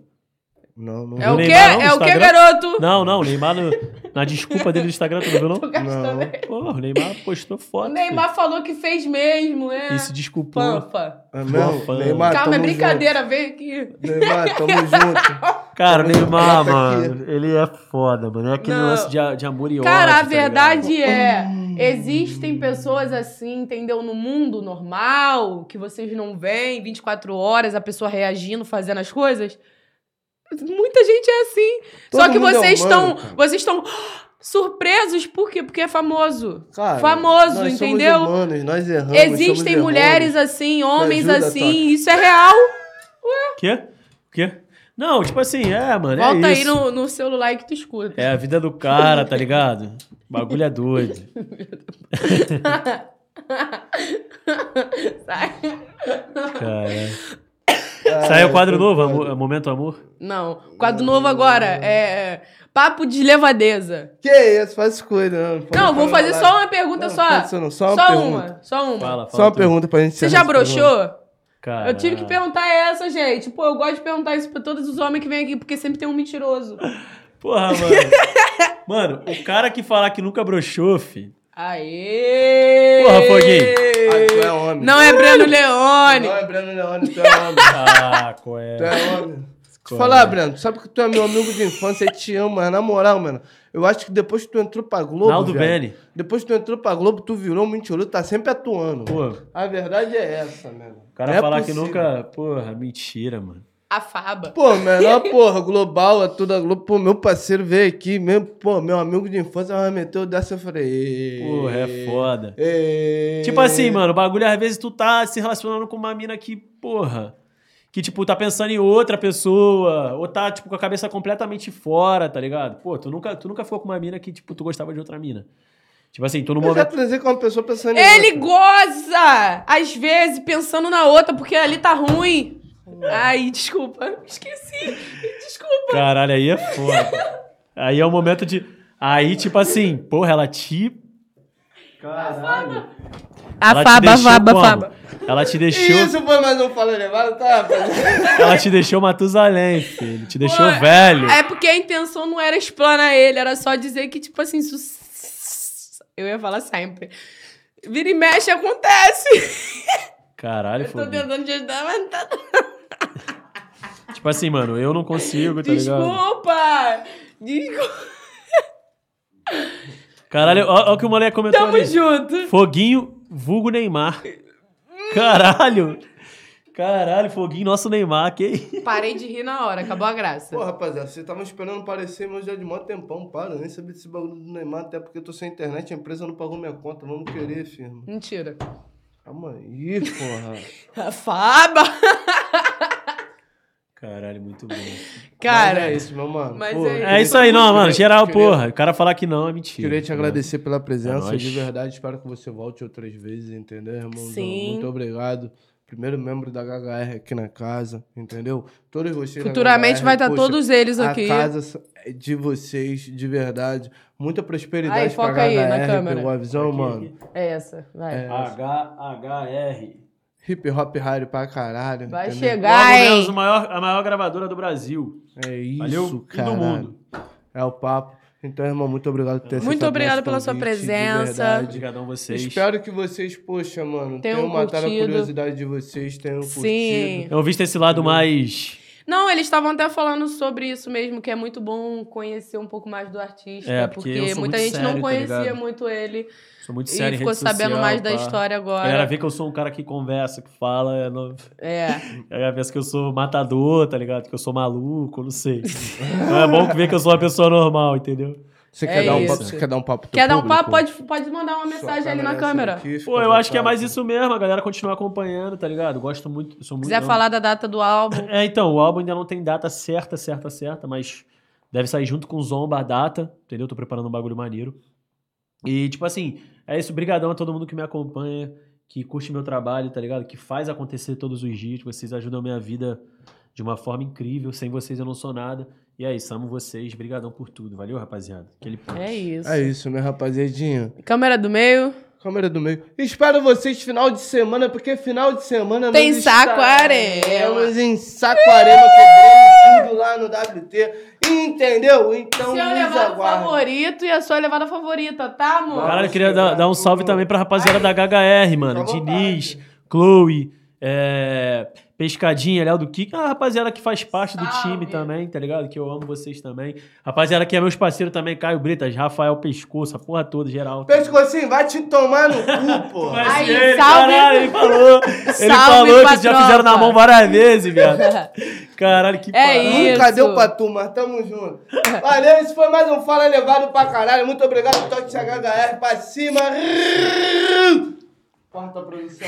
Não, não. É o quê? Neymar, não, no É o quê, garoto? Não, não, o Neymar no- na desculpa dele no Instagram, tu não viu, não? Não. também. Pô, o Neymar postou O foto. Neymar falou que fez mesmo, é. filho, E se desculpou. Panfa. É mesmo? Neymar, Calma, é brincadeira, vem aqui. junto. Neymar, tamo junto. Cara, o Tamo Neymar, junto, mano, ele é foda, mano. É aquele Não. lance de, de amor e ódio. Cara, a tá ligado? verdade é, existem pessoas assim, entendeu? No mundo normal, que vocês não veem 24 horas, a pessoa reagindo, fazendo as coisas. Muita gente é assim. Todo Só que é vocês humano, estão. cara. vocês estão. surpresos, por quê? Porque é famoso. Cara, famoso, nós entendeu? Somos humanos, nós erramos. Existem somos mulheres errôneos. assim, homens ajuda, assim, isso é real. Quê? Quê? Não, tipo assim, é, mano. é Volta aí isso. no, no celular que tu escuta. É a vida do cara, tá ligado? Bagulho é doido. Sai. Caralho. Saiu o quadro novo, Amor- Momento Amor? Não, quadro novo agora é papo de levadeza. Que isso, faz coisa, não. Não, vou fazer só uma pergunta Não, só. não, só uma Só pergunta. uma, só uma. Fala, fala. Só uma tu. pergunta pra gente Você já broxou? Caralho. Eu tive que perguntar essa, gente. Pô, eu gosto de perguntar isso pra todos os homens que vêm aqui, porque sempre tem um mentiroso. Porra, mano. mano, o cara que falar que nunca broxou, fi. Aê! Porra, Foguinho. Ah, tu é homem. Não é Breno Leone. Não é Breno Leone, tu é homem. Ah, qual é? Tu é homem. Qual falar? Breno, tu sabe que tu é meu amigo de infância e te amo, mas na moral, mano, eu acho que depois que tu entrou pra Globo. Naldo Bene. Depois que tu entrou pra Globo, tu virou um mentiroso, tá sempre atuando. Pô, A verdade é essa, mano. o cara é falar possível. que nunca. Porra, mentira, mano. A Faba. Pô, melhor porra, global, é tudo a Globo. Pô, meu parceiro veio aqui mesmo, pô, meu amigo de infância vai meter dessa, eu falei. "Ê, Porra, é foda. ê". Tipo assim, mano, o bagulho às vezes tu tá se relacionando com uma mina que, porra. Que, tipo, tá pensando em outra pessoa, ou tá, tipo, com a cabeça completamente fora, tá ligado? Pô, tu nunca, tu nunca ficou com uma mina que, tipo, tu gostava de outra mina. Tipo assim, tu no Eu já momento. transei com uma pessoa pensando em Ele outra. goza! Às vezes, pensando na outra, porque ali tá ruim. Ai, desculpa. Esqueci. Desculpa. Caralho, aí é foda. aí é o momento de. Aí, tipo assim, porra, ela te. Caralho. A Faba, Faba, como? Faba. Ela te deixou. Isso foi mais um fala levado, tá? Ela te deixou Matusalém, filho. Te deixou Pô, velho. É porque a intenção não era explanar ele, era só dizer que, tipo assim, isso... eu ia falar sempre. Vira e mexe, acontece. Caralho, Eu tô foda. tentando te ajudar, mas não tá... Tipo assim, mano, eu não consigo, tá ligado? Desculpa! Desculpa. Caralho, ó, ó o que o moleque comentou Tamo ali. junto. Foguinho, vulgo Neymar. Caralho. Caralho, Foguinho, nosso Neymar, que? Parei de rir na hora, acabou a graça. Pô, rapaziada, vocês estavam esperando aparecer, mas já de mó tempão, para. Nem sabia desse bagulho do Neymar, até porque eu tô sem internet, a empresa não pagou minha conta. Vamos querer, firma. Mentira. Calma aí, porra. Faba! Caralho, muito bom. Cara, Mas é isso, meu mano. Pô, é É isso aí, não, mano. Geral, queria- porra. O cara falar que não é mentira. Queria te agradecer pela presença, É de verdade. Espero que você volte outras vezes, entendeu, irmãozão? Sim. Muito obrigado. Primeiro membro da HHR aqui na casa, entendeu? Todos vocês. futuramente HHR, vai estar poxa, todos eles A aqui. casa é de vocês, de verdade. Muita prosperidade Aí, pra foca aí na câmera. Pegou a visão, Aqui, mano? aqui. É essa, vai. H-H-R. Hip hop rádio pra caralho. Vai entendeu? chegar, Logo hein? maior, a maior gravadora do Brasil. É isso, Valeu? E do cara. mundo. É o papo. Então, irmão, muito obrigado por ter aceitado Muito obrigado pela sua convite, presença. Obrigadão vocês. Espero que vocês, poxa, mano, Tenham tenham matado a curiosidade de vocês, tenham Sim. curtido. Eu vi esse lado mais... Não, eles estavam até falando sobre isso mesmo, que é muito bom conhecer um pouco mais do artista, É, porque porque, muita gente sério, não tá conhecia ligado? muito ele Sou muito e sério em ficou sabendo social, mais da pá. história A galera agora. vê que eu sou um cara que conversa, que fala. é É. A galera pensa que eu sou matador, tá ligado? Que eu sou maluco, não sei. É bom ver que eu sou uma pessoa normal, entendeu? Você É quer, dar um papo, você quer dar um papo Quer dar um público? papo? Pode, pode mandar uma mensagem ali na câmera. aqui, Pô, eu acho que é mais isso mesmo, a galera continuar acompanhando, tá ligado? Gosto muito, sou muito... quiser eu- falar da data do álbum, É, então, o álbum ainda não tem data certa, certa, certa, mas deve sair junto com o Zomba a data, entendeu? Tô preparando um bagulho maneiro. E, tipo assim, é isso, brigadão a todo mundo que me acompanha, que curte meu trabalho, tá ligado? Que faz acontecer todos os dias, vocês ajudam a minha vida de uma forma incrível, sem vocês eu não sou nada. E é isso, amo vocês, brigadão por tudo, valeu, rapaziada? Aquele ponto. é isso. É isso, né, rapaziadinha? Câmera do meio. Câmera do meio. Espero vocês final de semana, porque final de semana Tem nós Saquarema. em Saquarema, quebrando tudo lá no WT. Entendeu? Então Seu nos levado aguardem. favorito e a sua levada favorita, tá, amor? Cara, eu queria dar, dar um salve também pra rapaziada da HHR, mano. Diniz. Chloe, é, Pescadinha, Léo do Kik, a é rapaziada que faz parte Salve. do time também, tá ligado? Que eu amo vocês também. Rapaziada que é meus parceiros também, Caio Britas, Rafael Pescoço, a porra toda, geral. Pescocinho, vai te tomar no cu, pô. Aí, ele, salve. Caralho, ele falou, ele falou que já fizeram na mão várias vezes, viado. É caralho, que é. Isso. Nunca deu pra tu, mas tamo junto. Valeu, esse foi mais um Fala levado pra caralho. Muito obrigado, Toque HHR pra cima. Quarta produção.